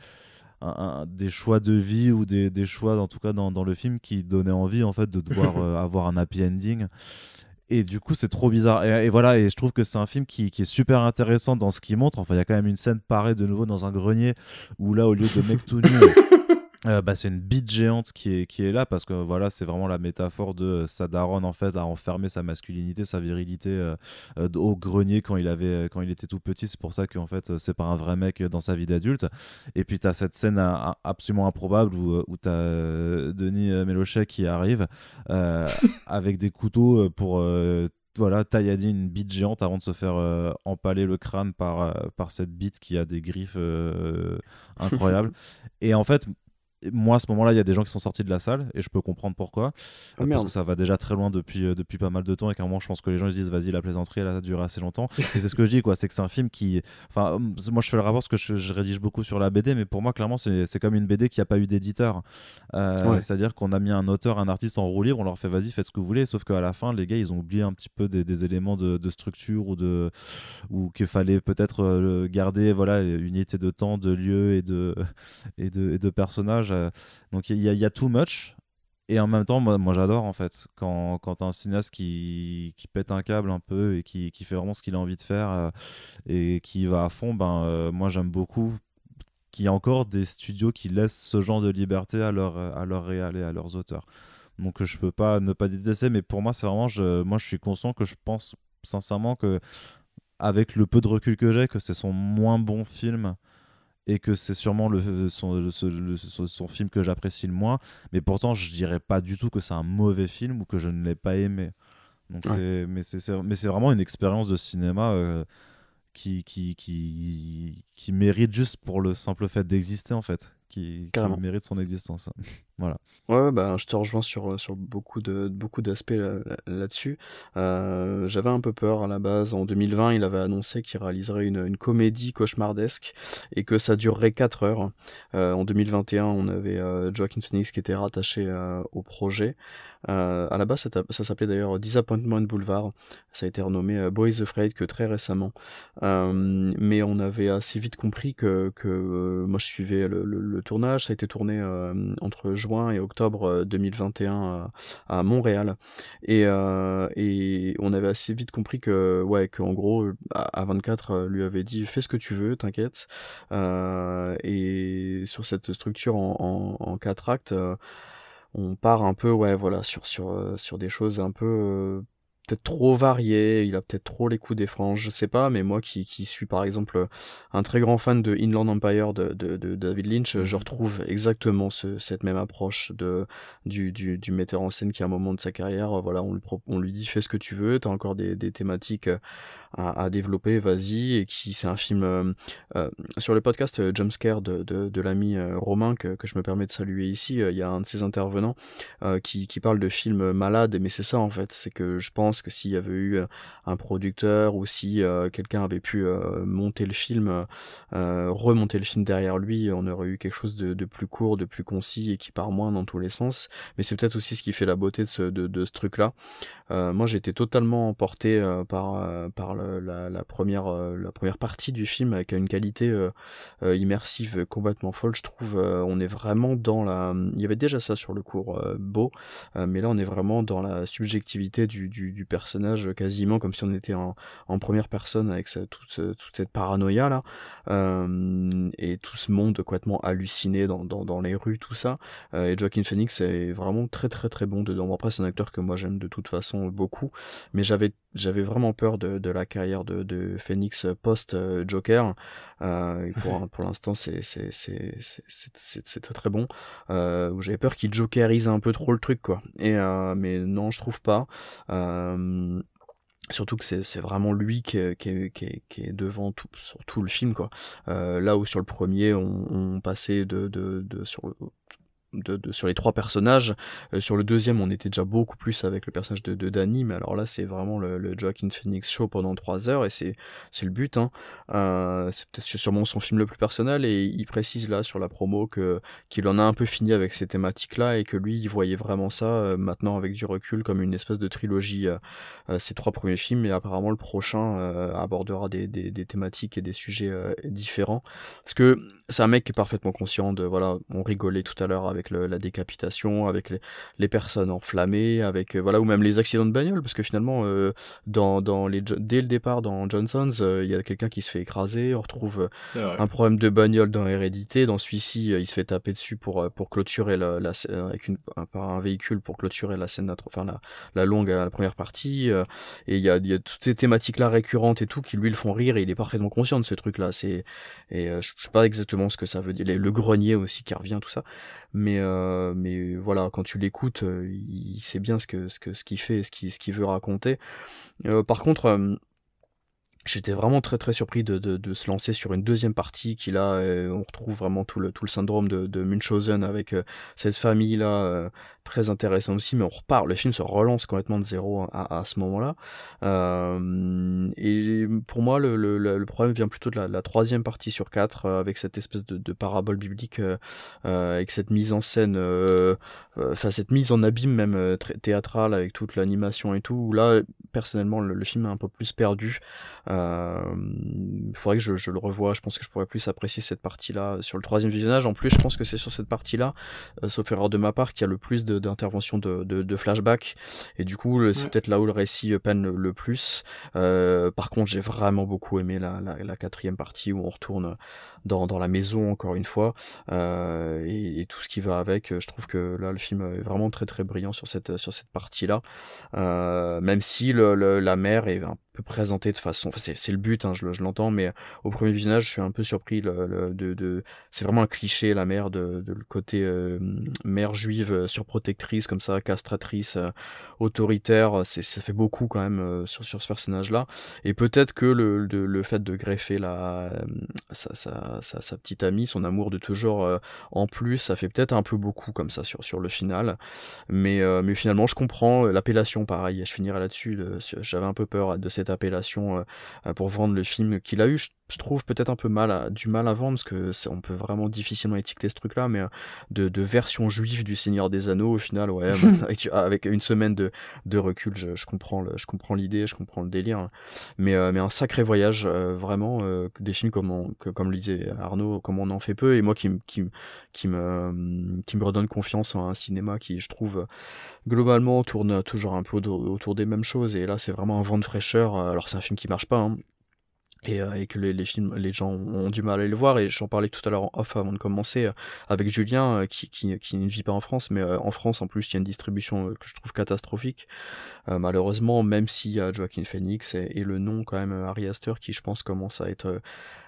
Speaker 8: des choix de vie ou des, des choix, en tout cas dans, dans, le film, qui donnaient envie en fait de devoir euh, avoir un happy ending. Et du coup, c'est trop bizarre. Et, voilà, et je trouve que c'est un film qui, qui, est super intéressant dans ce qu'il montre. Enfin, il y a quand même une scène pareille de nouveau dans un grenier où là, au lieu de mec tout nu. Euh, bah, c'est une bite géante qui est, qui est là parce que voilà c'est vraiment la métaphore de sa daronne en fait a enfermé sa masculinité sa virilité euh, euh, au grenier quand il avait quand il était tout petit c'est pour ça qu'en fait c'est pas un vrai mec dans sa vie d'adulte et puis tu as cette scène absolument improbable où, où tu as Denis Mélochet qui arrive avec des couteaux pour voilà, tailladiner une bite géante avant de se faire empaler le crâne par, par cette bite qui a des griffes incroyables. et en fait, moi, à ce moment-là, il y a des gens qui sont sortis de la salle et je peux comprendre pourquoi. Ah, parce que ça va déjà très loin depuis, euh, depuis pas mal de temps et qu'à un moment, je pense que les gens ils se disent vas-y, la plaisanterie, elle a duré assez longtemps. et c'est ce que je dis, quoi. C'est que c'est un film qui. Enfin, moi, je fais le rapport parce que je, rédige beaucoup sur la BD, mais pour moi, clairement, c'est comme une BD qui n'a pas eu d'éditeur. Euh, c'est-à-dire qu'on a mis un auteur, un artiste en roue libre, on leur fait vas-y, faites ce que vous voulez. Sauf qu'à la fin, les gars, ils ont oublié un petit peu des, éléments de, structure ou, de, ou qu'il fallait peut-être euh, garder voilà, une unité de temps, de lieu et de, et de, et de personnages. Donc il y, a too much. Et en même temps, moi, j'adore en fait. Quand, un cinéaste qui, pète un câble un peu et qui, fait vraiment ce qu'il a envie de faire euh, et qui va à fond, ben, euh, moi j'aime beaucoup qu'il y ait encore des studios qui laissent ce genre de liberté à leur, à et à leurs auteurs. Donc je peux pas ne pas détester, mais pour moi, c'est vraiment, je, moi je suis conscient que je pense sincèrement que avec le peu de recul que j'ai, que c'est son moins bon film et que c'est sûrement le, son, son, film que j'apprécie le moins. Mais pourtant, je dirais pas du tout que c'est un mauvais film ou que je ne l'ai pas aimé. Donc mais c'est vraiment une expérience de cinéma euh, qui, qui, qui, qui, mérite juste pour le simple fait d'exister en fait. qui, mérite son existence. voilà.
Speaker 7: Ouais, bah, je te rejoins sur, sur beaucoup de beaucoup d'aspects là- là- là-dessus. Euh, j'avais un peu peur à la base. En 2020, il avait annoncé qu'il réaliserait une, comédie cauchemardesque et que ça durerait 4 heures. Euh, en 2021, on avait euh, Joaquin Phoenix qui était rattaché euh, au projet. Euh, à la base, ça, s'appelait d'ailleurs Disappointment Boulevard. Ça a été renommé euh, Boys Afraid que très récemment. Euh, mais on avait assez vite compris que, que euh, moi je suivais le, le- tournage. Ça a été tourné euh, entre juin et octobre euh, 2021 à, Montréal. Et, euh, et on avait assez vite compris que, ouais, qu'en gros, à, à 24, euh, lui avait dit fais ce que tu veux, t'inquiète. Euh, et sur cette structure en, en, quatre actes, euh, on part un peu, ouais, voilà, sur, sur, euh, sur des choses un peu. Peut-être trop variées, il a peut-être trop les coups des franges, je sais pas, mais moi qui, qui suis par exemple un très grand fan de Inland Empire de, de, de David Lynch, je retrouve exactement ce, cette même approche de, du, du, du metteur en scène qui à un moment de sa carrière, voilà, on on lui dit fais ce que tu veux, t'as encore des, des thématiques à, développer, vas-y, et qui c'est un film euh, euh, sur le podcast euh, Jumpscare de, de, l'ami Romain que, que je me permets de saluer ici, il y a un de ses intervenants qui, qui parle de films malades, mais c'est ça en fait, c'est que je pense que s'il y avait eu un producteur ou si quelqu'un avait pu monter le film, remonter le film derrière lui, on aurait eu quelque chose de, plus court, de plus concis et qui part moins dans tous les sens. Mais c'est peut-être aussi ce qui fait la beauté de ce, de, ce truc-là. Euh, moi, été totalement emporté par, euh, par la, la première, euh, la première partie du film avec une qualité euh, euh, immersive complètement folle, je trouve. Euh, on est vraiment dans la. Il y avait déjà ça sur le cours euh, beau, euh, mais là, on est vraiment dans la subjectivité du, du, personnage, quasiment comme si on était en, en première personne avec toute, toute cette paranoïa là, euh, et tout ce monde complètement halluciné dans, dans, les rues, tout ça. Euh, et Joaquin Phoenix est vraiment très très très bon dedans. Après, c'est un acteur que moi j'aime de toute façon beaucoup, mais j'avais j'avais vraiment peur de, de la carrière de, de Phoenix post euh, Joker. Euh, pour pour l'instant, c'est très très bon. Euh, j'avais peur qu'il jokerise un peu trop le truc quoi. Et euh, mais non, je trouve pas. Euh, Surtout que c'est c'est vraiment lui qui est, qui est, qui est, qui est devant tout, sur tout le film quoi. Euh, là où sur le premier on, on passait de, de, de sur le- sur les trois personnages. Euh, sur le deuxième, on était déjà beaucoup plus avec le personnage de, Danny, mais alors là, c'est vraiment le, Joaquin Phoenix show pendant trois heures et c'est le but. Hein. Euh, c'est sûrement son film le plus personnel et il précise là sur la promo que qu'il en a un peu fini avec ces thématiques-là et que lui, il voyait vraiment ça euh, maintenant avec du recul comme une espèce de trilogie. ces trois premiers films et apparemment le prochain abordera des, des, des thématiques et des sujets différents. Parce que c'est un mec qui est parfaitement conscient de voilà, on rigolait tout à l'heure avec le- la décapitation, avec les, les personnes enflammées, avec euh, voilà ou même les accidents de bagnole parce que finalement euh, dans, dans les dès le départ dans Johnson's, euh, il y a quelqu'un qui se fait écraser, on retrouve un problème de bagnole dans Hérédité. Dans celui-ci, il se fait taper dessus pour, pour clôturer la, la avec une, par un véhicule pour clôturer la scène, enfin la, la longue, la première partie. et il y a, y a toutes ces thématiques-là récurrentes et tout qui lui le font rire et il est parfaitement conscient de ce truc-là. C'est, et je sais pas exactement ce que ça veut dire. Le grenier aussi qui revient, tout ça. Mais, euh, mais voilà, quand tu l'écoutes, euh, il sait bien ce que, ce que, ce qu'il fait ce qu'il, ce qu'il veut raconter. Euh, par contre, euh, J'étais vraiment très très surpris de, de, se lancer sur une deuxième partie qui là euh, on retrouve vraiment tout le tout le syndrome de, de Munchausen avec euh, cette famille là très intéressant aussi mais on repart le film se relance complètement de zéro à, à ce moment là euh, et pour moi le, le, problème vient plutôt de la, troisième partie sur quatre euh, avec cette espèce de, parabole biblique euh, euh, avec cette mise en scène euh, euh, enfin cette mise en abîme même euh, théâtrale avec toute l'animation et tout où là personnellement le, film est un peu plus perdu. Euh, il faudrait que je, je le revoie. Je pense que je pourrais plus apprécier cette partie-là sur le troisième visionnage. En plus, je pense que c'est sur cette partie-là, euh, sauf erreur de ma part, qu'il y a le plus d'interventions de, de, de flashback. Et du coup, c'est
Speaker 9: Ouais.
Speaker 7: peut-être là où le récit euh, peine le, le plus. Euh, par contre, j'ai vraiment beaucoup aimé la, la, la quatrième partie où on retourne dans, dans la maison encore une fois euh, et, tout ce qui va avec. Je trouve que là, le film est vraiment très très brillant sur cette sur cette partie-là. Euh, même si le, la mère est un peu présenté de façon. Enfin, c'est le but, hein, je, l'entends, mais au premier visionnage, je suis un peu surpris. De. C'est vraiment un cliché, la mère, de, le côté euh, mère juive euh, surprotectrice, comme ça, castratrice, euh, autoritaire. Ça fait beaucoup quand même sur, sur ce personnage-là. Et peut-être que le, le, fait de greffer la, sa, petite amie, son amour de toujours en plus, ça fait peut-être un peu beaucoup comme ça sur, le final. Mais, mais finalement, je comprends l'appellation, pareil. Je finirai là-dessus. J'avais un peu peur de cette appellation euh, pour vendre le film qu'il a eu. Trouve peut-être un peu mal à, du mal à vendre parce que on peut vraiment difficilement étiqueter ce truc-là, mais euh, de, de, version juive du Seigneur des Anneaux au final, ouais, avec, une semaine de, de recul, je, je comprends je comprends l'idée, je comprends le délire, hein. mais euh, mais un sacré voyage vraiment des films comme comme le disait Arnaud, comme on en fait peu et moi qui qui qui me qui me redonne confiance en un cinéma qui je trouve globalement tourne toujours un peu autour des mêmes choses et là c'est vraiment un vent de fraîcheur alors c'est un film qui marche pas hein, et, euh, et, que les, les, films les gens ont du mal à les voir. Et j'en parlais tout à l'heure en off avant de commencer euh, avec Julien euh, qui, qui, qui, ne vit pas en France mais en France en plus il y a une distribution que je trouve catastrophique. Malheureusement même s'il y a Joaquin Phoenix et, et, le nom quand même Harry Astor qui je pense commence à être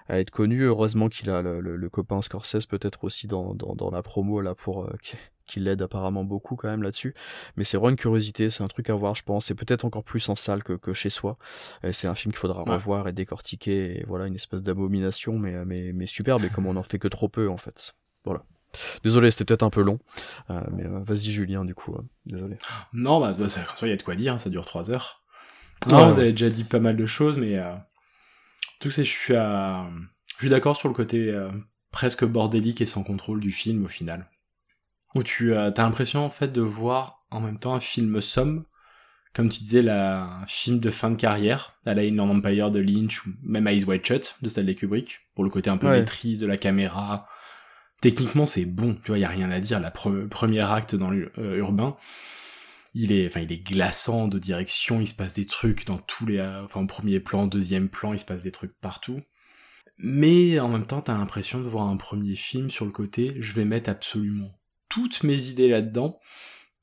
Speaker 7: à être connu. Heureusement qu'il a le, le, copain Scorsese peut-être aussi dans, dans, dans, la promo là pour qui l'aide apparemment beaucoup quand même là-dessus. Mais c'est vraiment une curiosité, c'est un truc à voir, je pense. C'est peut-être encore plus en salle que, que chez soi. C'est un film qu'il faudra revoir et décortiquer. Et voilà, une espèce d'abomination, mais, mais, mais superbe. Et comme on en fait que trop peu, en fait. Voilà. Désolé, c'était peut-être un peu long. Euh, mais euh, vas-y, Julien, du coup. Euh, désolé.
Speaker 9: Non, bah, il y a de quoi dire, hein, ça dure trois heures. Non, vous avez déjà dit pas mal de choses, mais. Tout c'est, je suis à. Je suis d'accord sur le côté presque bordélique et sans contrôle du film au final où tu as l'impression en fait de voir en même temps un film somme, comme tu disais, la, un film de fin de carrière, à la Inland Empire de Lynch, ou même Eyes Wide Shut de Stanley Kubrick, pour le côté un peu maîtrise de la caméra. Techniquement, c'est bon, tu vois, il y a rien à dire. La premier acte dans l'urbain, euh, il est, enfin, il est glaçant de direction. Il se passe des trucs dans tous les, enfin, premier plan, deuxième plan, il se passe des trucs partout. Mais en même temps, t'as l'impression de voir un premier film sur le côté. Je vais mettre absolument toutes mes idées là-dedans,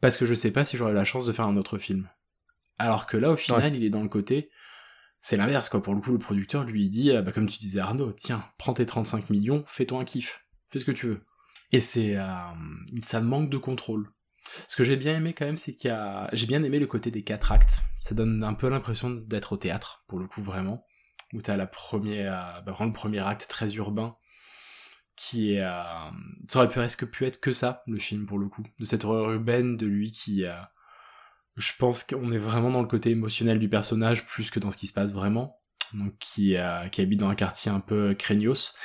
Speaker 9: parce que je sais pas si j'aurai la chance de faire un autre film. Alors que là, au final, il est dans le côté, c'est l'inverse, quoi. Pour le coup, le producteur lui dit, ah, bah, comme tu disais Arnaud, tiens, prends tes 35 millions, fais-toi un kiff, fais ce que tu veux. Et c'est, euh, ça manque de contrôle. Ce que j'ai bien aimé quand même, c'est qu'il y a, j'ai bien aimé le côté des quatre actes. Ça donne un peu l'impression d'être au théâtre, pour le coup, vraiment. Où t'as la première, bah, vraiment le premier acte très urbain, qui est euh, ça aurait presque pu être que ça le film pour le coup. De cette horreur urbaine de lui qui euh, je pense qu'on est vraiment dans le côté émotionnel du personnage plus que dans ce qui se passe vraiment. Donc qui euh, qui habite dans un quartier un peu craignos.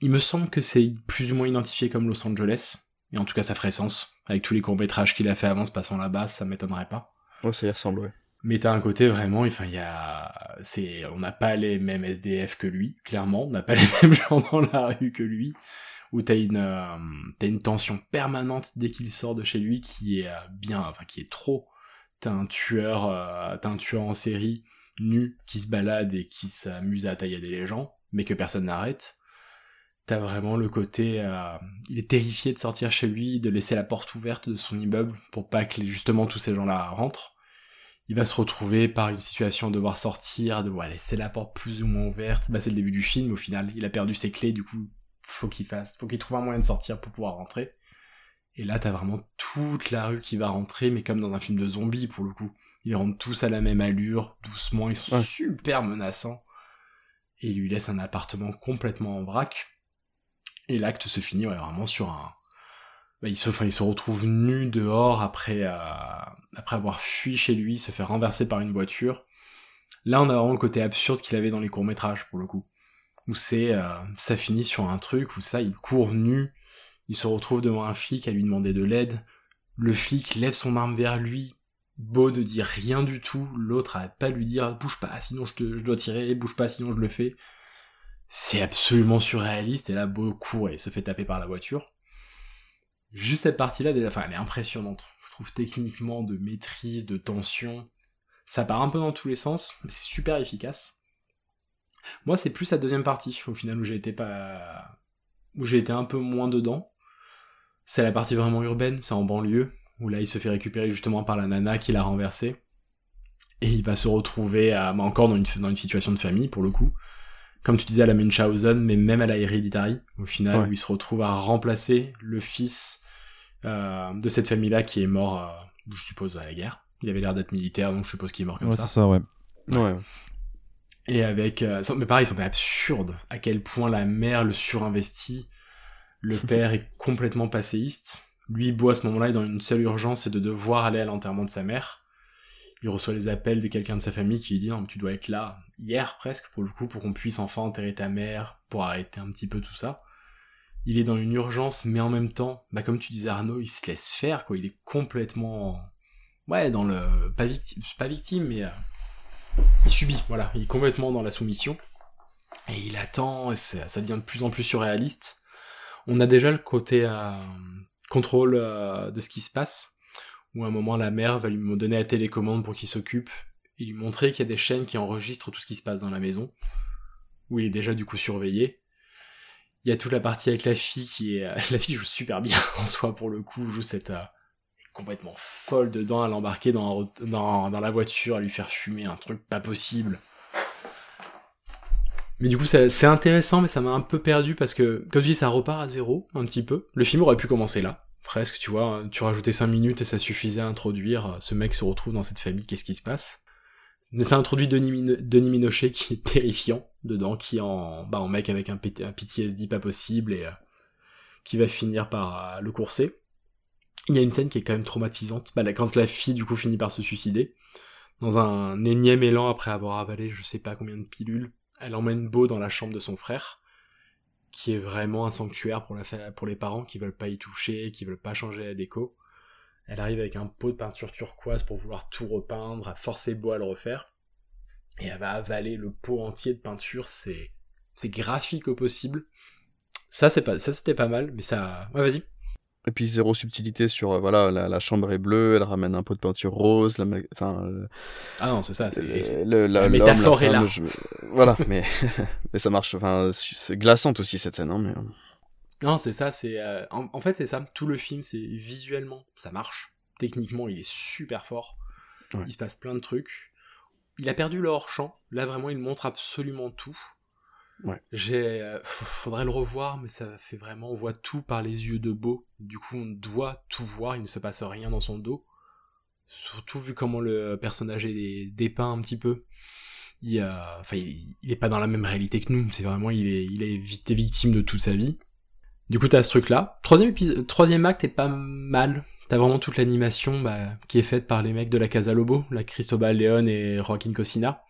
Speaker 9: Il me semble que c'est plus ou moins identifié comme Los Angeles. Et en tout cas ça ferait sens. Avec tous les courts métrages qu'il a fait avant se passant là-bas ça m'étonnerait pas.
Speaker 7: Ouais ça y ressemble ouais
Speaker 9: mais t'as un côté vraiment, enfin, il y a, c'est, on n'a pas les mêmes SDF que lui, clairement, on n'a pas les mêmes gens dans la rue que lui, où t'as une, euh, t'as une tension permanente dès qu'il sort de chez lui qui est euh, bien, enfin, qui est trop. T'as un tueur, euh, t'as un tueur en série, nu, qui se balade et qui s'amuse à taillader les gens, mais que personne n'arrête. T'as vraiment le côté, il est terrifié de sortir chez lui, de laisser la porte ouverte de son immeuble pour pas que justement tous ces gens-là rentrent il va se retrouver par une situation de devoir sortir, de devoir laisser la porte plus ou moins ouverte. Bah, c'est le début du film au final. Il a perdu ses clés, du coup, faut qu'il fasse, faut qu'il trouve un moyen de sortir pour pouvoir rentrer. Et là, t'as vraiment toute la rue qui va rentrer, mais comme dans un film de zombies pour le coup. Ils rentrent tous à la même allure, doucement, ils sont super menaçants. Et il lui laisse un appartement complètement en vrac. Et l'acte se finit vraiment sur un, bah, il, se, retrouve nu dehors après, euh, après avoir fui chez lui, se fait renverser par une voiture. Là, on a vraiment le côté absurde qu'il avait dans les courts-métrages, pour le coup. Où c'est, euh, ça finit sur un truc où ça, il court nu, il se retrouve devant un flic à lui demander de l'aide. Le flic lève son arme vers lui, beau de dire rien du tout, l'autre arrête pas lui dire bouge pas, sinon je, je dois tirer, bouge pas, sinon je le fais. C'est absolument surréaliste, et là, Beau court et se fait taper par la voiture. Juste cette partie-là, enfin, elle est impressionnante. Je trouve techniquement de maîtrise, de tension. Ça part un peu dans tous les sens, mais c'est super efficace. Moi, c'est plus la deuxième partie, au final, où j'ai été pas, où j'ai été un peu moins dedans. C'est la partie vraiment urbaine, c'est en banlieue, où là, il se fait récupérer justement par la nana qui l'a renversé. Et il va se retrouver bah, encore dans une situation de famille, pour le coup. Comme tu disais à la Munchausen, mais même à la Hereditary, au final,
Speaker 7: Ouais.
Speaker 9: où il se retrouve à remplacer le fils euh, de cette famille-là qui est mort, euh, je suppose, à la guerre. Il avait l'air d'être militaire, donc je suppose qu'il est mort comme
Speaker 8: Ouais,
Speaker 9: ça.
Speaker 8: c'est ça, ouais.
Speaker 7: Ouais.
Speaker 9: Et avec... euh, ça- mais pareil, c'est absurde à quel point la mère le surinvestit. Le père est complètement passéiste. Lui, Beau, à ce moment-là, est dans une seule urgence, c'est de devoir aller à l'enterrement de sa mère. Il reçoit les appels de quelqu'un de sa famille qui lui dit « Non, mais tu dois être là, hier presque, pour le coup, pour qu'on puisse enfin enterrer ta mère, pour arrêter un petit peu tout ça. » Il est dans une urgence, mais en même temps, bah comme tu disais Arnaud, il se laisse faire, quoi. Il est complètement... Ouais, dans le... Pas victime, pas victime mais... euh, il subit, voilà, il est complètement dans la soumission. Et il attend, et ça, devient de plus en plus surréaliste. On a déjà le côté euh, contrôle euh, de ce qui se passe, où à un moment la mère va lui donner la télécommande pour qu'il s'occupe, et lui montrer qu'il y a des chaînes qui enregistrent tout ce qui se passe dans la maison, où il est déjà du coup surveillé. Il y a toute la partie avec la fille qui est... La fille joue super bien en soi pour le coup, joue cette... euh, complètement folle dedans, à l'embarquer dans, la voiture, à lui faire fumer un truc pas possible. Mais du coup, c'est intéressant, mais ça m'a un peu perdu parce que, comme tu dis, ça repart à zéro, un petit peu. Le film aurait pu commencer là, presque, tu vois. Tu rajoutais 5 minutes et ça suffisait à introduire euh, ce mec se retrouve dans cette famille, qu'est-ce qui se passe? Mais ça introduit Denis, Mino- Denis Minochet qui est terrifiant dedans, qui est en, bah, en mec avec un, un PTSD pas possible et euh, qui va finir par euh, le courser. Il y a une scène qui est quand même traumatisante, bah, quand la fille du coup finit par se suicider, dans un énième élan après avoir avalé je sais pas combien de pilules, elle emmène Beau dans la chambre de son frère, qui est vraiment un sanctuaire pour, la pour les parents qui veulent pas y toucher, qui veulent pas changer la déco. Elle arrive avec un pot de peinture turquoise pour vouloir tout repeindre, à forcer Beau à le refaire, et elle va avaler le pot entier de peinture, c'est c'est graphique au possible. Ça c'est pas ça c'était pas mal, mais ça ouais vas-y.
Speaker 7: Et puis zéro subtilité sur euh, voilà la, la chambre est bleue, elle ramène un pot de peinture rose, la enfin euh,
Speaker 9: Ah non c'est ça, c'est
Speaker 7: euh, le, la,
Speaker 9: métaphore est là.
Speaker 7: je- voilà, mais mais ça marche. Enfin, c'est glaçante aussi cette scène, hein, mais
Speaker 9: Non, c'est ça, c'est. euh, en, en fait, c'est ça. Tout le film, c'est visuellement, ça marche. Techniquement, il est super fort.
Speaker 7: Ouais.
Speaker 9: Il se passe plein de trucs. Il a perdu le hors-champ. Là, vraiment, il montre absolument tout. J'ai. euh, faudrait le revoir, mais ça fait vraiment. On voit tout par les yeux de Beau. Du coup, on doit tout voir. Il ne se passe rien dans son dos. Surtout vu comment le personnage est dépeint un petit peu. Il, a- est pas dans la même réalité que nous. C'est vraiment, il est, victime de toute sa vie. Du coup, t'as ce truc-là. Troisième acte est pas mal. T'as vraiment toute l'animation bah, qui est faite par les mecs de la Casa Lobo, la Cristobal Leon et Joaquin Cosina,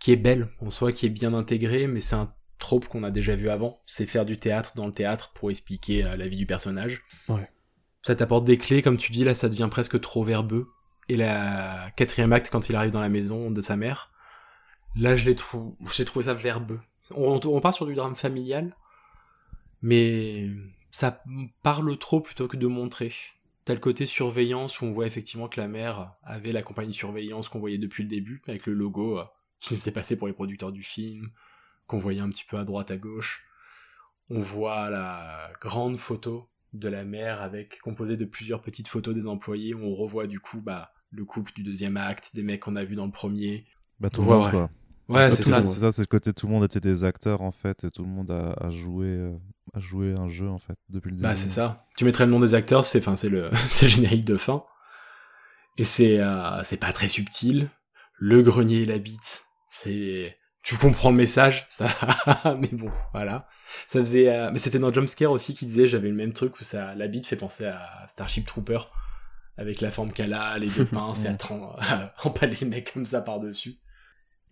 Speaker 9: qui est belle en soi, qui est bien intégrée, mais c'est un trope qu'on a déjà vu avant. C'est faire du théâtre dans le théâtre pour expliquer euh, la vie du personnage.
Speaker 7: Ouais.
Speaker 9: Ça t'apporte des clés, comme tu dis, là ça devient presque trop verbeux. Et la quatrième acte, quand il arrive dans la maison de sa mère, là je l'ai trouvé, j'ai trouvé ça verbeux. On, on part sur du drame familial, mais ça parle trop plutôt que de montrer. T'as le côté surveillance où on voit effectivement que la mère avait la compagnie de surveillance qu'on voyait depuis le début, avec le logo euh, qui nous faisait passer pour les producteurs du film, qu'on voyait un petit peu à droite à gauche. On voit la grande photo de la mère avec composée de plusieurs petites photos des employés. où On revoit du coup bah, le couple du deuxième acte, des mecs qu'on a vus dans le premier.
Speaker 8: Bah, tout le monde,
Speaker 9: ouais.
Speaker 8: quoi.
Speaker 9: Ouais,
Speaker 8: Bah,
Speaker 9: c'est ça.
Speaker 8: C'est ça, c'est le côté tout le monde était des acteurs en fait, et tout le monde a, a joué, euh, a joué un jeu en fait depuis le début.
Speaker 9: Bah c'est ça. Tu mettrais le nom des acteurs, c'est c'est le c'est le générique de fin. Et c'est euh, c'est pas très subtil. Le grenier et la bite, c'est tu comprends le message, ça mais bon, voilà. Ça faisait euh, mais c'était dans Jumpscare aussi qui disait j'avais le même truc où ça la bite fait penser à Starship Trooper avec la forme qu'elle a, les deux pinces et à, à empaler le mec comme ça par-dessus.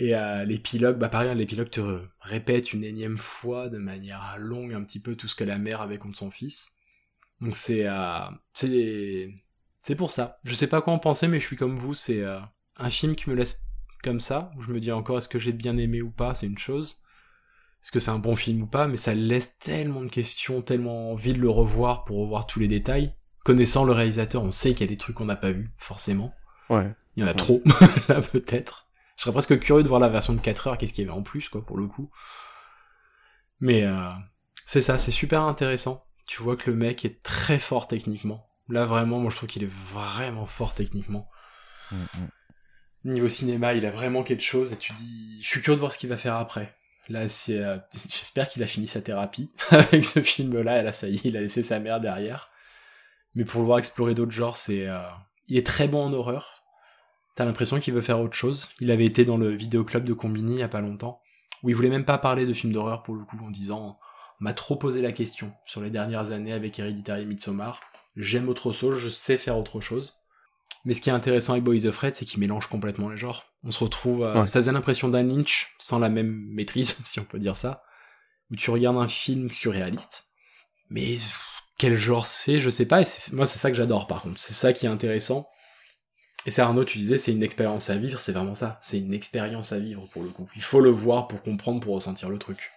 Speaker 9: Et euh, l'épilogue, bah pareil, l'épilogue te répète une énième fois de manière longue un petit peu tout ce que la mère avait contre son fils. Donc c'est euh, c'est c'est pour ça. Je sais pas quoi en penser, mais je suis comme vous. C'est euh, un film qui me laisse comme ça. Où je me dis encore est-ce que j'ai bien aimé ou pas, c'est une chose. Est-ce que c'est un bon film ou pas, mais ça laisse tellement de questions, tellement envie de le revoir pour revoir tous les détails. Connaissant le réalisateur, on sait qu'il y a des trucs qu'on n'a pas vus, forcément.
Speaker 7: ouais.
Speaker 9: Il y en a trop, là peut-être. Je serais presque curieux de voir la version de 4 heures, qu'est-ce qu'il y avait en plus, quoi, pour le coup. Mais euh, c'est ça, c'est super intéressant. Tu vois que le mec est très fort techniquement. Là vraiment, moi je trouve qu'il est vraiment fort techniquement.
Speaker 8: Mm, mm.
Speaker 9: Niveau cinéma, il a vraiment quelque chose et tu dis, je suis curieux de voir ce qu'il va faire après. Là, c'est, euh, j'espère qu'il a fini sa thérapie avec ce film-là. Là, ça y est, il a laissé sa mère derrière. Mais pour le voir explorer d'autres genres, c'est, euh, il est très bon en horreur. T'as l'impression qu'il veut faire autre chose. Il avait été dans le vidéoclub de Combini il y a pas longtemps, où il voulait même pas parler de films d'horreur pour le coup, en disant, on m'a trop posé la question sur les dernières années avec Hereditary et Midsommar. J'aime autre chose, je sais faire autre chose. Mais ce qui est intéressant avec Boys of Red, c'est qu'il mélange complètement les genres. On se retrouve,
Speaker 7: Ouais.
Speaker 9: ça faisait l'impression d'un Lynch, sans la même maîtrise, si on peut dire ça, où tu regardes un film surréaliste. Mais quel genre c'est, je sais pas, et moi c'est ça que j'adore par contre, c'est ça qui est intéressant. Et c'est Arnaud, tu disais, c'est une expérience à vivre, c'est vraiment ça, c'est une expérience à vivre pour le coup. Il faut le voir pour comprendre, pour ressentir le truc.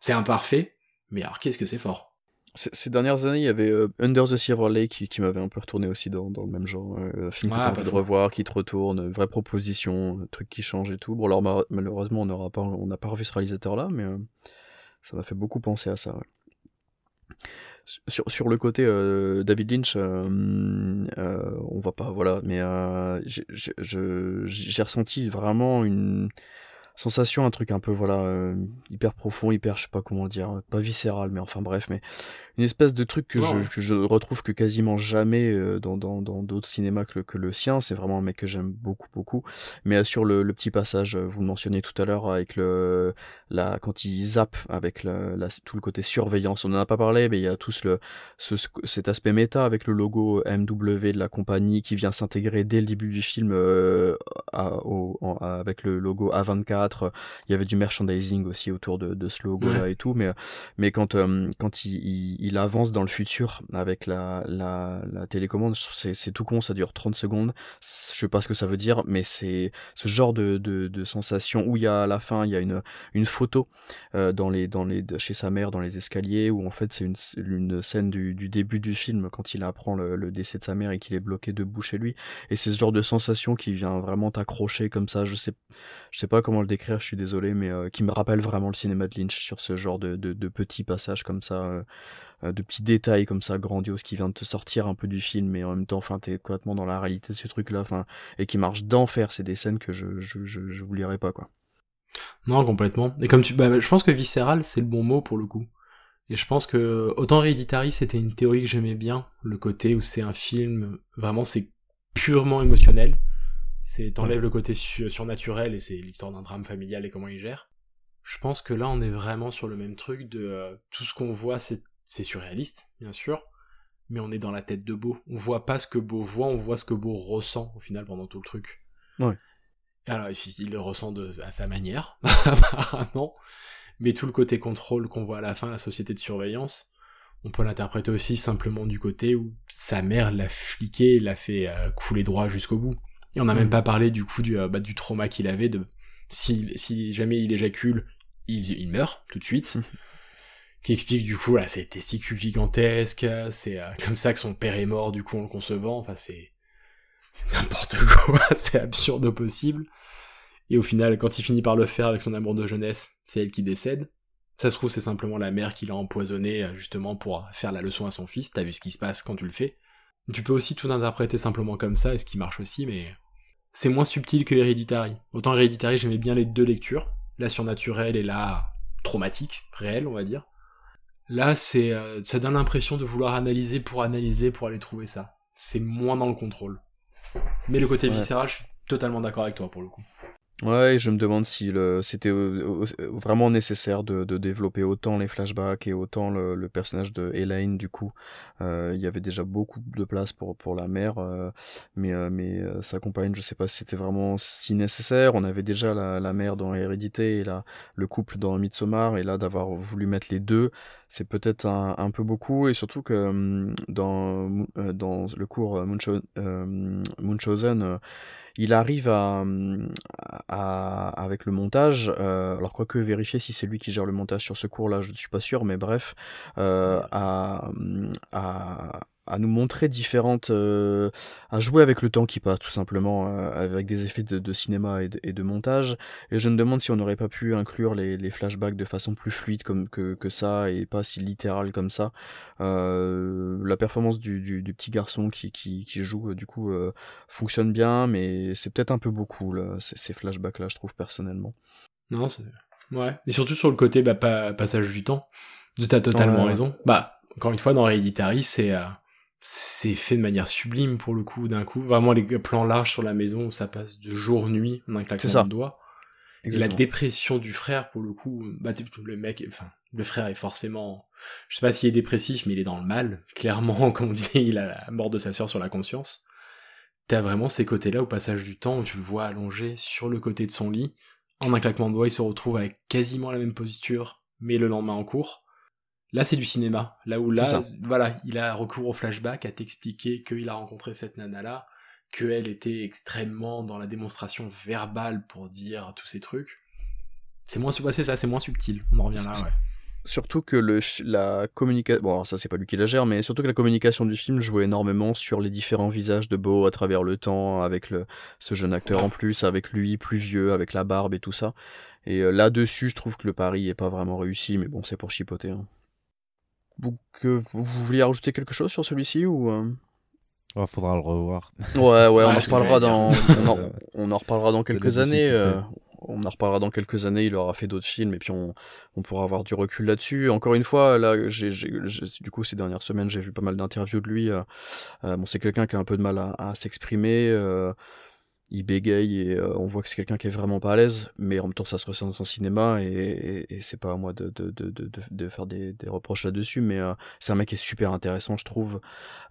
Speaker 9: C'est imparfait, mais alors qu'est-ce que c'est fort?
Speaker 7: Ces dernières années, il y avait euh, Under the Silver Lake qui, qui m'avait un peu retourné aussi dans, dans le même genre. euh, un film que
Speaker 9: Ah,
Speaker 7: t'as envie de revoir, qui te retourne, vraie proposition, un truc qui change et tout. Bon, alors ma- malheureusement, on n'aura pas, on n'a pas revu ce réalisateur-là, mais euh, ça m'a fait beaucoup penser à ça. ouais. Sur, sur le côté euh, David Lynch, euh, euh, on va pas, voilà, mais euh, j'ai- j'ai je- j'ai ressenti vraiment une sensation, un truc un peu, voilà, euh, hyper profond, hyper, je sais pas comment dire, pas viscéral, mais enfin bref, mais une espèce de truc que,
Speaker 9: Non.
Speaker 7: je, que je retrouve que quasiment jamais euh, dans dans dans d'autres cinémas que, le- que le sien. C'est vraiment un mec que j'aime beaucoup beaucoup. Mais euh, sur le, le petit passage, vous le mentionnez tout à l'heure avec le la quand il zappe avec la- tout le côté surveillance. On en a pas parlé, mais il y a tout ce, le, ce, ce- cet aspect méta avec le logo MW de la compagnie qui vient s'intégrer dès le début du film euh, à- au- en- avec le logo A24. Il y avait du merchandising aussi autour de, de ce logo-là et tout, mais mais quand euh, quand il, il, il avance dans le futur avec la la, la télécommande, c'est tout con, ça dure 30 secondes. Je sais pas ce que ça veut dire, mais c'est ce genre de, de, de sensation où il y a à la fin il y a une une photo euh, dans les dans les chez sa mère dans les escaliers où en fait c'est une une scène du, du début du film quand il apprend le, le décès de sa mère et qu'il est bloqué debout chez lui et c'est ce genre de sensation qui vient vraiment t'accrocher comme ça je sais je sais pas comment le décrire je suis désolé mais euh, qui me rappelle vraiment le cinéma de Lynch sur ce genre de, petits passages comme ça euh, euh, de petits détails comme ça grandioses qui viennent te sortir un peu du film mais en même temps enfin t'es complètement dans la réalité de ce truc là enfin et qui marche d'enfer c'est des scènes que je je je, je pas quoi
Speaker 9: Non, complètement. Et comme tu, bah, je pense que viscéral, c'est le bon mot pour le coup. Et je pense que autant Hereditary, c'était une théorie que j'aimais bien, le côté où c'est un film, vraiment, c'est purement émotionnel. C'est t'enlèves le côté su- surnaturel et c'est l'histoire d'un drame familial et comment il gère. Je pense que là, on est vraiment sur le même truc de euh, tout ce qu'on voit, c'est surréaliste, bien sûr, mais on est dans la tête de Beau. On voit pas ce que Beau voit, on voit ce que Beau ressent au final pendant tout le truc.
Speaker 7: Ouais.
Speaker 9: Alors, il il le ressent de, à sa manière, apparemment. Mais tout le côté contrôle qu'on voit à la fin, la société de surveillance, on peut l'interpréter aussi simplement du côté où sa mère l'a fliqué, l'a fait euh, couler droit jusqu'au bout. Et on n'a même
Speaker 7: Mhm.
Speaker 9: pas parlé du coup du, euh, bah, du trauma qu'il avait de si, si jamais il éjacule, il, il meurt tout de suite.
Speaker 7: Mhm.
Speaker 9: qui explique du coup là, ses testicules gigantesques, c'est euh, comme ça que son père est mort du coup en le concevant. Enfin c'est c'est n'importe quoi, c'est absurde au possible. Et au final, quand il finit par le faire avec son amour de jeunesse, c'est elle qui décède. Ça se trouve, c'est simplement la mère qui l'a empoisonné euh, justement pour faire la leçon à son fils. T'as vu ce qui se passe quand tu le fais. Tu peux aussi tout interpréter simplement comme ça, et ce qui marche aussi, mais c'est moins subtil que Hereditary. Autant Hereditary, j'aimais bien les deux lectures, la surnaturelle et la traumatique, réelle, on va dire. Là, c'est, euh, ça donne l'impression de vouloir analyser pour analyser pour aller trouver ça. C'est moins dans le contrôle. Mais le côté
Speaker 7: Ouais.
Speaker 9: viscéral, je suis totalement d'accord avec toi pour le coup.
Speaker 7: Ouais, je me demande si c'était euh, euh, vraiment nécessaire de, de développer autant les flashbacks et autant le, le personnage de Elaine, du coup. Euh, il y avait déjà beaucoup de place pour, pour la mère, euh, mais, euh, mais sa compagne, je sais pas si c'était vraiment si nécessaire. On avait déjà la, la mère dans Hérédité et la, le couple dans Midsommar, et là, d'avoir voulu mettre les deux, c'est peut-être un, peu beaucoup, et surtout que hum, dans, dans le cours Munchau- Munchausen, il arrive à, à- avec le montage, euh, alors quoique vérifier si c'est lui qui gère le montage sur ce cours-là, je ne suis pas sûr, mais bref, euh, à, à, à nous montrer différentes, euh, à jouer avec le temps qui passe tout simplement, euh, avec des effets de, de cinéma et de, et de, montage. Et je me demande si on n'aurait pas pu inclure les, les, flashbacks de façon plus fluide comme que, que ça et pas si littéral comme ça. Euh, la performance du, du, du, petit garçon qui, qui, qui joue du coup fonctionne bien, mais c'est peut-être un peu beaucoup là, ces, ces flashbacks là, je trouve personnellement.
Speaker 9: Non, c'est ouais. Et surtout sur le côté bah, pas, passage du temps. Tu as totalement ouais. raison. Bah encore une fois dans Hereditary c'est c'est fait de manière sublime pour le coup d'un coup. Vraiment les plans larges sur la maison où ça passe de jour nuit en un claquement de doigts. Et la dépression du frère pour le coup bah le mec enfin le frère est forcément je sais pas s'il est dépressif mais il est dans le mal clairement comme on disait il a la mort de sa sœur sur la conscience. T'as vraiment ces côtés là au passage du temps où tu le vois allongé sur le côté de son lit. En un claquement de doigts il se retrouve avec quasiment la même posture mais le lendemain en cours Là, c'est du cinéma. Là où là, voilà, il a recours au flashback à t'expliquer qu'il a rencontré cette nana-là, qu'elle était extrêmement dans la démonstration verbale pour dire tous ces trucs. C'est moins, ça, c'est moins subtil. On en revient là, ouais.
Speaker 7: Surtout que le, la communication, bon alors ça c'est pas lui qui la gère, mais surtout que la communication du film jouait énormément sur les différents visages de Beau à travers le temps, avec le, ce jeune acteur en plus, avec lui plus vieux, avec la barbe et tout ça. Et euh, là-dessus, je trouve que le pari est pas vraiment réussi, mais bon, c'est pour chipoter. Hein. Donc, euh, vous vouliez rajouter quelque chose sur celui-ci ou euh...
Speaker 8: oh, Faudra le revoir.
Speaker 7: Ouais, ouais, on en reparlera dans, on en, on en reparlera dans quelques années. Euh, on en reparlera dans quelques années. Il aura fait d'autres films et puis on, on pourra avoir du recul là-dessus. Encore une fois, là, j'ai, du coup, ces dernières semaines, j'ai vu pas mal d'interviews de lui. Euh, bon, c'est quelqu'un qui a un peu de mal à, à s'exprimer il bégaye et euh, on voit que c'est quelqu'un qui est vraiment pas à l'aise, mais en même temps ça se ressent dans son cinéma et, et, et c'est pas à moi de, de, de, de, de faire des, des reproches là-dessus, mais euh, c'est un mec qui est super intéressant je trouve.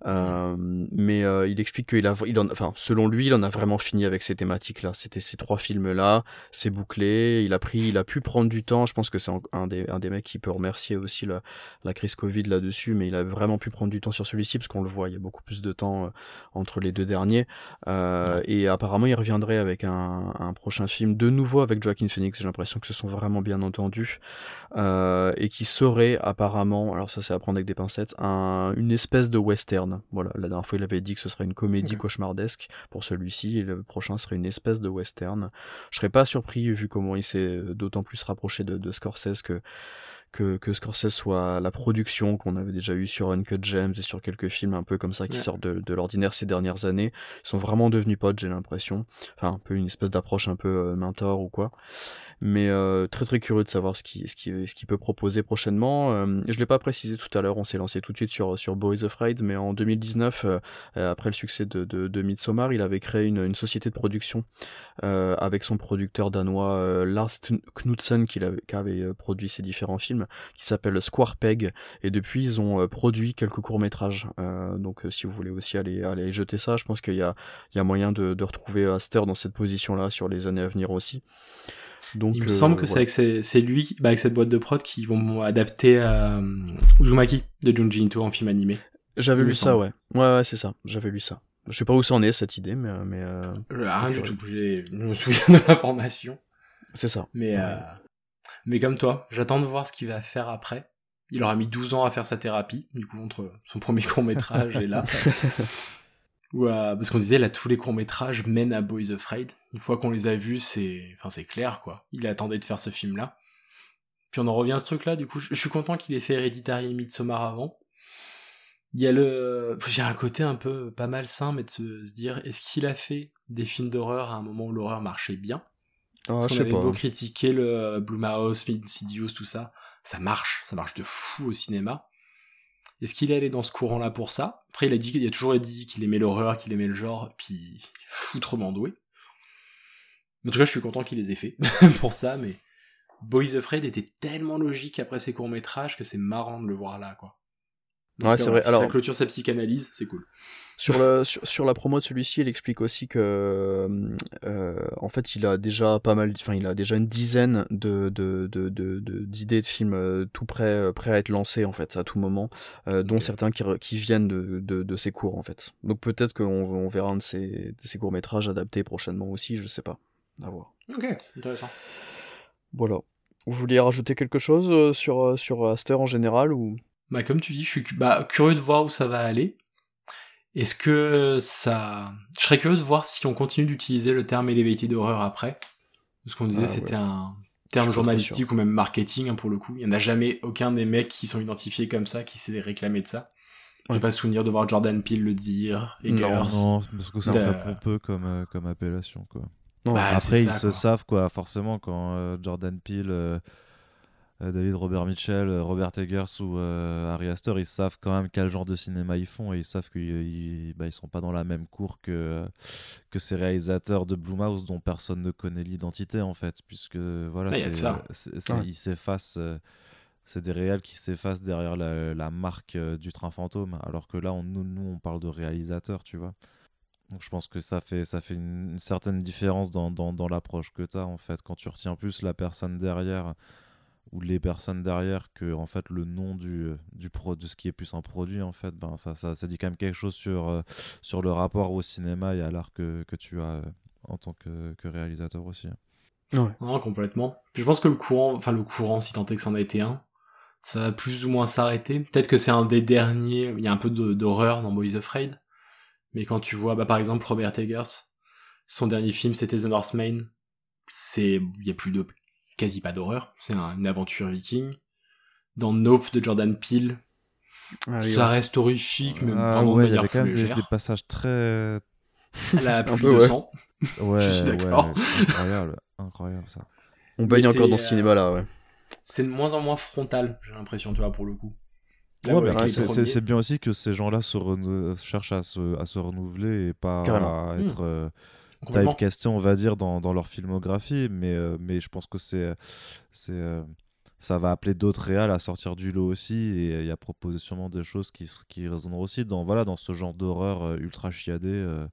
Speaker 7: Euh, mais il explique qu'il a, il en, enfin selon lui, il en a vraiment fini avec ces thématiques-là. C'était ces trois films-là, c'est bouclé. Il a pris, il a pu prendre du temps. Je pense que c'est un des, un des mecs qui peut remercier aussi la, la crise Covid là-dessus, mais il a vraiment pu prendre du temps sur celui-ci parce qu'on le voit, il y a beaucoup plus de temps entre les deux derniers. et apparemment il reviendrait avec un, un, prochain film de nouveau avec Joaquin Phoenix. J'ai l'impression que ce sont vraiment bien entendus euh, et qui serait apparemment, alors ça c'est à prendre avec des pincettes, un, une espèce de western. Voilà, la dernière fois il avait dit que ce serait une comédie cauchemardesque pour celui-ci et le prochain serait une espèce de western. Je serais pas surpris vu comment il s'est d'autant plus rapproché de, de Scorsese que que, que Scorsese soit la production qu'on avait déjà eu sur Uncut Gems et sur quelques films un peu comme ça qui ouais. sortent de, de l'ordinaire ces dernières années. Ils sont vraiment devenus potes, j'ai l'impression. Enfin, un peu une espèce d'approche un peu euh, mentor ou quoi. Mais euh, très très curieux de savoir ce qu'il ce qui, ce qui peut proposer prochainement. Euh, je l'ai pas précisé tout à l'heure, on s'est lancé tout de suite sur, sur Boys of Ride, mais en 2019, euh, après le succès de, de, de Midsommar, il avait créé une, une société de production euh, avec son producteur danois euh, Lars Knudsen qui avait, qui avait produit ces différents films, qui s'appelle Square Peg. Et depuis, ils ont produit quelques courts métrages. donc, si vous voulez aussi aller aller jeter ça, je pense qu'il y a il y a moyen de, de retrouver Aster dans cette position-là sur les années à venir aussi. Donc,
Speaker 9: il me euh, semble que voilà. c'est c'est lui, bah, avec cette boîte de prod, qui vont adapter euh, Uzumaki de Junji Ito en film animé.
Speaker 7: J'avais lu ça, ouais. Ouais, ouais, c'est ça. J'avais lu ça. Je sais pas où ça en est cette idée, mais mais. Euh,
Speaker 9: Rien du tout. Je me souviens de l'information.
Speaker 7: C'est ça.
Speaker 9: Mais ouais. euh, mais comme toi, j'attends de voir ce qu'il va faire après. Il aura mis 12 ans à faire sa thérapie, du coup entre son premier court métrage et là. Ou parce qu'on disait là tous les courts métrages mènent à Boys Afraid. Une fois qu'on les a vus, c'est, enfin c'est clair quoi. Il attendait de faire ce film là. Puis on en revient à ce truc là. Du coup, je suis content qu'il ait fait Hereditary et Midsommar avant. Il y a le, j'ai un côté un peu pas malsain, mais de se, se dire, est-ce qu'il a fait des films d'horreur à un moment où l'horreur marchait bien?
Speaker 7: Oh,
Speaker 9: Parce
Speaker 7: qu'on
Speaker 9: avait
Speaker 7: pas.
Speaker 9: beau critiquer le Blumhouse, Insidious, tout ça, ça marche, ça marche de fou au cinéma. Est-ce qu'il est allé dans ce courant-là pour ça? Après, il a dit qu'il a toujours dit qu'il aimait l'horreur, qu'il aimait le genre, puis foutrement doué. En tout cas, je suis content qu'il les ait fait pour ça, mais Boys Afraid était tellement logique après ses courts-métrages que c'est marrant de le voir là, quoi.
Speaker 7: Donc, ouais, c'est vrai.
Speaker 9: Si
Speaker 7: Alors,
Speaker 9: ça clôture sa psychanalyse, c'est cool.
Speaker 7: Sur, le, sur, sur, la promo de celui-ci, il explique aussi que, euh, en fait, il a déjà pas mal, enfin, il a déjà une dizaine de, de, de, de, d'idées de films euh, tout prêts, euh, à être lancés, en fait, à tout moment, euh, dont okay. certains qui, qui viennent de, de, de ses cours, en fait. Donc peut-être qu'on on verra un de ces, de courts-métrages adaptés prochainement aussi, je sais pas. À voir.
Speaker 9: Ok, intéressant.
Speaker 7: Voilà. Vous vouliez rajouter quelque chose euh, sur, sur Aster en général ou?
Speaker 9: Bah comme tu dis, je suis bah, curieux de voir où ça va aller. Est-ce que ça... Je serais curieux de voir si on continue d'utiliser le terme elevated horror après. Ce qu'on disait,
Speaker 7: Ah,
Speaker 9: c'était
Speaker 7: ouais.
Speaker 9: un
Speaker 7: Je
Speaker 9: terme journalistique ou même marketing hein, pour le coup. Il y en a jamais aucun des mecs qui sont identifiés comme ça qui s'est réclamé de ça. J'ai
Speaker 7: Ouais.
Speaker 9: pas souvenir de voir Jordan Peele le dire,
Speaker 7: Non,
Speaker 9: Eggers.
Speaker 8: Non, parce que c'est
Speaker 9: de-
Speaker 8: très pompeux comme, euh, comme appellation, quoi.
Speaker 7: Non,
Speaker 9: Bah,
Speaker 8: Après, ils se savent, quoi, forcément, quand euh, Jordan Peele, euh, David Robert Mitchell, euh, Robert Eggers ou euh, Ari Aster, ils savent quand même quel genre de cinéma ils font et ils savent qu'ils ils, bah, ils sont pas dans la même cour que, que ces réalisateurs de Blumhouse dont personne ne connaît l'identité, en fait, puisque voilà,
Speaker 9: Ah, de
Speaker 8: c'est-
Speaker 9: ça.
Speaker 8: c'est- c'est-
Speaker 7: Ouais.
Speaker 8: ils s'effacent. euh, c'est des réels qui s'effacent derrière la, la marque euh, du train fantôme, alors que là, on, nous, nous, on parle de réalisateurs, tu vois. Donc je pense que ça fait, ça fait une, une certaine différence dans, dans, dans l'approche que tu as, en fait. Quand tu retiens plus la personne derrière ou les personnes derrière que en fait le nom du, du pro, de ce qui est plus un produit, en fait, ben, ça, ça, ça dit quand même quelque chose sur, euh, sur le rapport au cinéma et à l'art que, que tu as euh, en tant que, que réalisateur aussi.
Speaker 9: Non, complètement. Puis je pense que le courant, enfin le courant, si tant est que c'en a été un, ça va plus ou moins s'arrêter. Peut-être que c'est un des derniers, il y a un peu d'horreur dans Boys Afraid. Mais quand tu vois, bah, par exemple, Robert Eggers, son dernier film c'était The Northman, c'est, il y a plus de, quasi pas d'horreur, c'est un- une aventure viking. Dans Nope de Jordan Peele,
Speaker 7: Ah
Speaker 9: ça
Speaker 7: ouais.
Speaker 9: reste horrifique, mais
Speaker 8: Ah
Speaker 9: vraiment
Speaker 8: ouais,
Speaker 9: de
Speaker 8: il y
Speaker 9: manière
Speaker 8: avait quand même
Speaker 9: plus
Speaker 8: des,
Speaker 9: légère.
Speaker 8: des passages très.
Speaker 9: Elle a plus
Speaker 7: peu,
Speaker 9: de
Speaker 7: ouais.
Speaker 9: sang.
Speaker 8: Ouais,
Speaker 9: Je suis
Speaker 8: ouais,
Speaker 9: d'accord.
Speaker 8: incroyable, incroyable ça.
Speaker 7: On baigne encore dans ce
Speaker 9: euh,
Speaker 7: cinéma-là, ouais.
Speaker 9: C'est de moins en moins frontal, j'ai l'impression, tu vois, pour le coup. Là,
Speaker 8: Ouais,
Speaker 9: les
Speaker 8: c'est- bien aussi que ces gens-là se cherchent à se, à se renouveler et pas
Speaker 7: Carrément.
Speaker 8: à
Speaker 9: Hmm.
Speaker 8: être euh. Typecastés, on va dire, dans, dans leur filmographie. Mais, euh, mais je pense que c'est, c'est, euh, ça va appeler d'autres réals à sortir du lot aussi et, et à proposer sûrement des choses qui, qui résonneront aussi dans, voilà, dans ce genre d'horreur euh, ultra chiadé euh,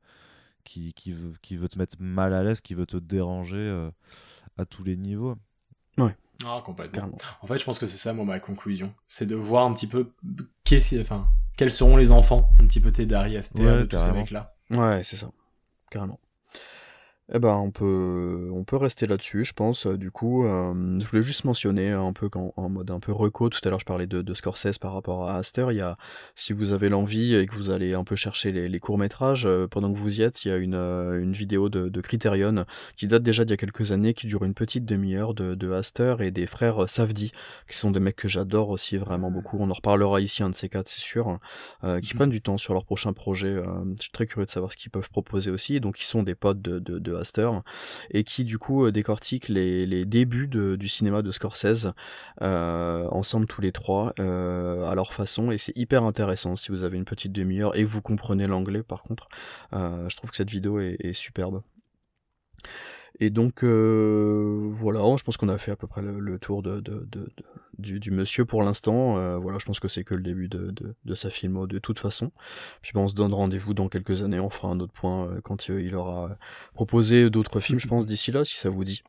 Speaker 8: qui, qui, veut, qui veut te mettre mal à l'aise, qui veut te déranger euh, à tous les niveaux.
Speaker 9: Ah, complètement.
Speaker 7: Carrément.
Speaker 9: En fait, je pense que c'est ça, moi, ma conclusion. C'est de voir un petit peu qu'est-ce, enfin, quels seront les enfants, un petit peu tes Dari Aster,
Speaker 8: Ouais,
Speaker 9: de tous ces mecs-là.
Speaker 7: Ouais, c'est ça. Carrément. Eh ben, on peut, on peut rester là-dessus, je pense. Euh, Du coup, euh, je voulais juste mentionner un peu en mode un peu reco. Tout à l'heure, je parlais de, de Scorsese par rapport à Aster. Il y a, si vous avez l'envie et que vous allez un peu chercher les, les courts métrages, euh, pendant que vous y êtes, il y a une, euh, une vidéo de, de Criterion qui date déjà d'il y a quelques années, qui dure une petite demi-heure de, de Aster et des frères Savdi, qui sont des mecs que j'adore aussi vraiment beaucoup. On en reparlera ici, un de ces quatre, c'est sûr. qui
Speaker 9: Mhm.
Speaker 7: prennent du temps sur leur prochain projet. je suis très curieux de savoir ce qu'ils peuvent proposer aussi. Donc, ils sont des potes de, de, et qui, du coup, euh, décortiquent les, les débuts du cinéma de Scorsese euh, ensemble tous les trois euh, à leur façon. Et c'est hyper intéressant si vous avez une petite demi-heure et vous comprenez l'anglais, par contre. Je trouve que cette vidéo est superbe. Et donc euh, voilà, je pense qu'on a fait à peu près le, tour du, monsieur pour l'instant. Euh, voilà, je pense que c'est que le début de, sa filmo de toute façon. Puis on se donne rendez-vous dans quelques années, on fera un autre point euh, quand il aura proposé d'autres films, je pense, d'ici là, si ça vous dit.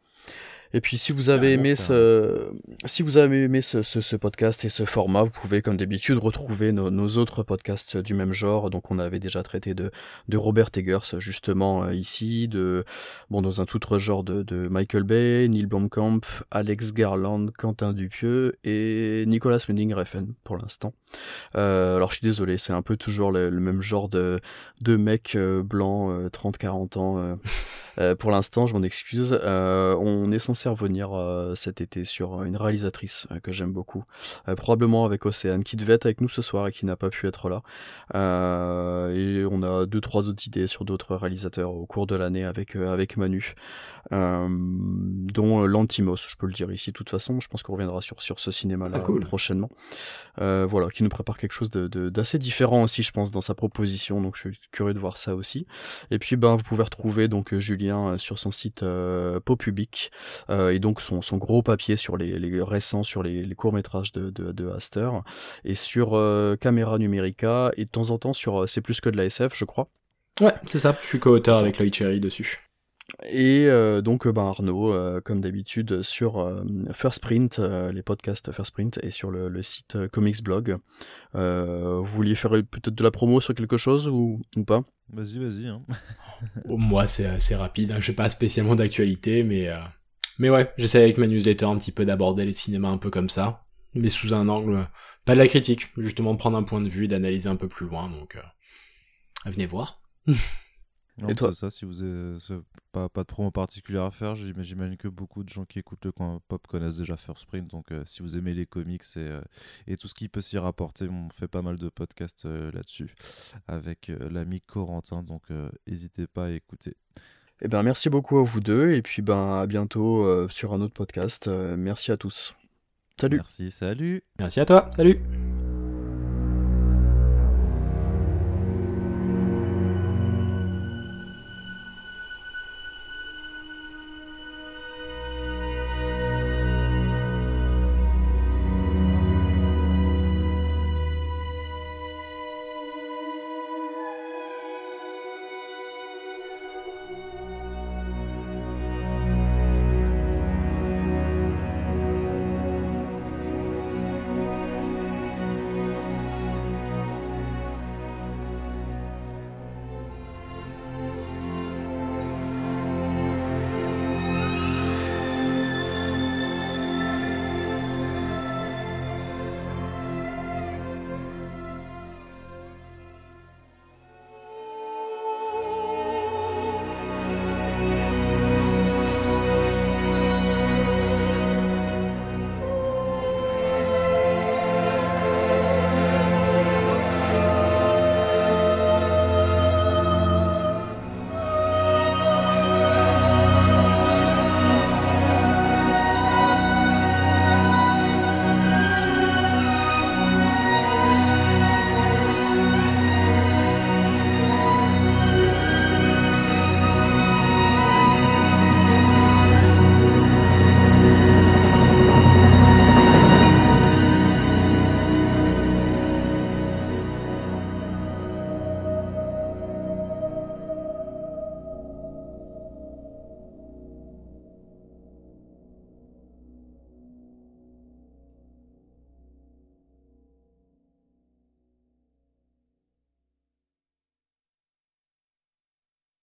Speaker 7: Et puis si vous avez aimé ce, si vous avez aimé ce, ce- ce podcast et ce format, vous pouvez comme d'habitude retrouver nos, nos autres podcasts du même genre. Donc on avait déjà traité de, de Robert Eggers justement euh, ici, de bon dans un tout autre genre de, de Michael Bay, Neil Blomkamp, Alex Garland, Quentin Dupieux et Nicolas Winding Refn pour l'instant. Euh, alors je suis désolé, c'est un peu toujours le, le même genre de, de mecs euh, blancs, euh, 30-40 ans. euh, euh, pour l'instant, je m'en excuse. Euh, on est censé revenir euh, cet été sur une réalisatrice que j'aime beaucoup, probablement avec Océane, qui devait être avec nous ce soir et qui n'a pas pu être là. Et on a deux trois autres idées sur d'autres réalisateurs au cours de l'année avec avec Manu, dont Lantimos, je peux le dire ici. De toute façon, je pense qu'on reviendra sur sur ce cinéma-là
Speaker 9: Ah, cool.
Speaker 7: prochainement. Voilà, qui nous prépare quelque chose de- de- d'assez différent aussi, je pense, dans sa proposition. Donc, je suis curieux de voir ça aussi. Et puis, ben, vous pouvez retrouver donc Julien euh, sur son site euh, PoPubic euh, et donc son, son gros papier sur les, les récents sur les, les courts métrages de, de, de Aster et sur Camera Numérica et de temps en temps sur C'est plus que de la SF, je crois.
Speaker 9: Ouais, c'est ça. Je suis co-auteur avec Lloyd Cherry dessus.
Speaker 7: Et euh, donc ben, Arnaud, euh, comme d'habitude, sur euh, First Print, euh, les podcasts First Print, et sur le, le site Comics Blog. Euh, vous vouliez faire peut-être de la promo sur quelque chose ou, ou pas?
Speaker 8: Vas-y, vas-y. hein.
Speaker 9: Oh, Moi, c'est assez rapide. Hein. Je pas spécialement d'actualité, mais euh, mais ouais, j'essaie avec ma newsletter un petit peu d'aborder les cinémas un peu comme ça, mais sous un angle pas de la critique, justement de prendre un point de vue et d'analyser un peu plus loin. Donc, euh, venez voir.
Speaker 8: Non,
Speaker 7: Et toi
Speaker 8: c'est ça, si vous avez pas, pas de promo particulière à faire, j'im- j'imagine que beaucoup de gens qui écoutent le coin pop connaissent déjà First Print, donc euh, si vous aimez les comics et, euh, et tout ce qui peut s'y rapporter, on fait pas mal de podcasts euh, là-dessus avec euh, l'ami Corentin, donc euh, n'hésitez pas à écouter.
Speaker 7: Eh ben, merci beaucoup à vous deux, et puis ben, à bientôt euh, sur un autre podcast. Euh, merci à tous. Salut
Speaker 8: Merci, salut
Speaker 9: Merci à toi. Salut.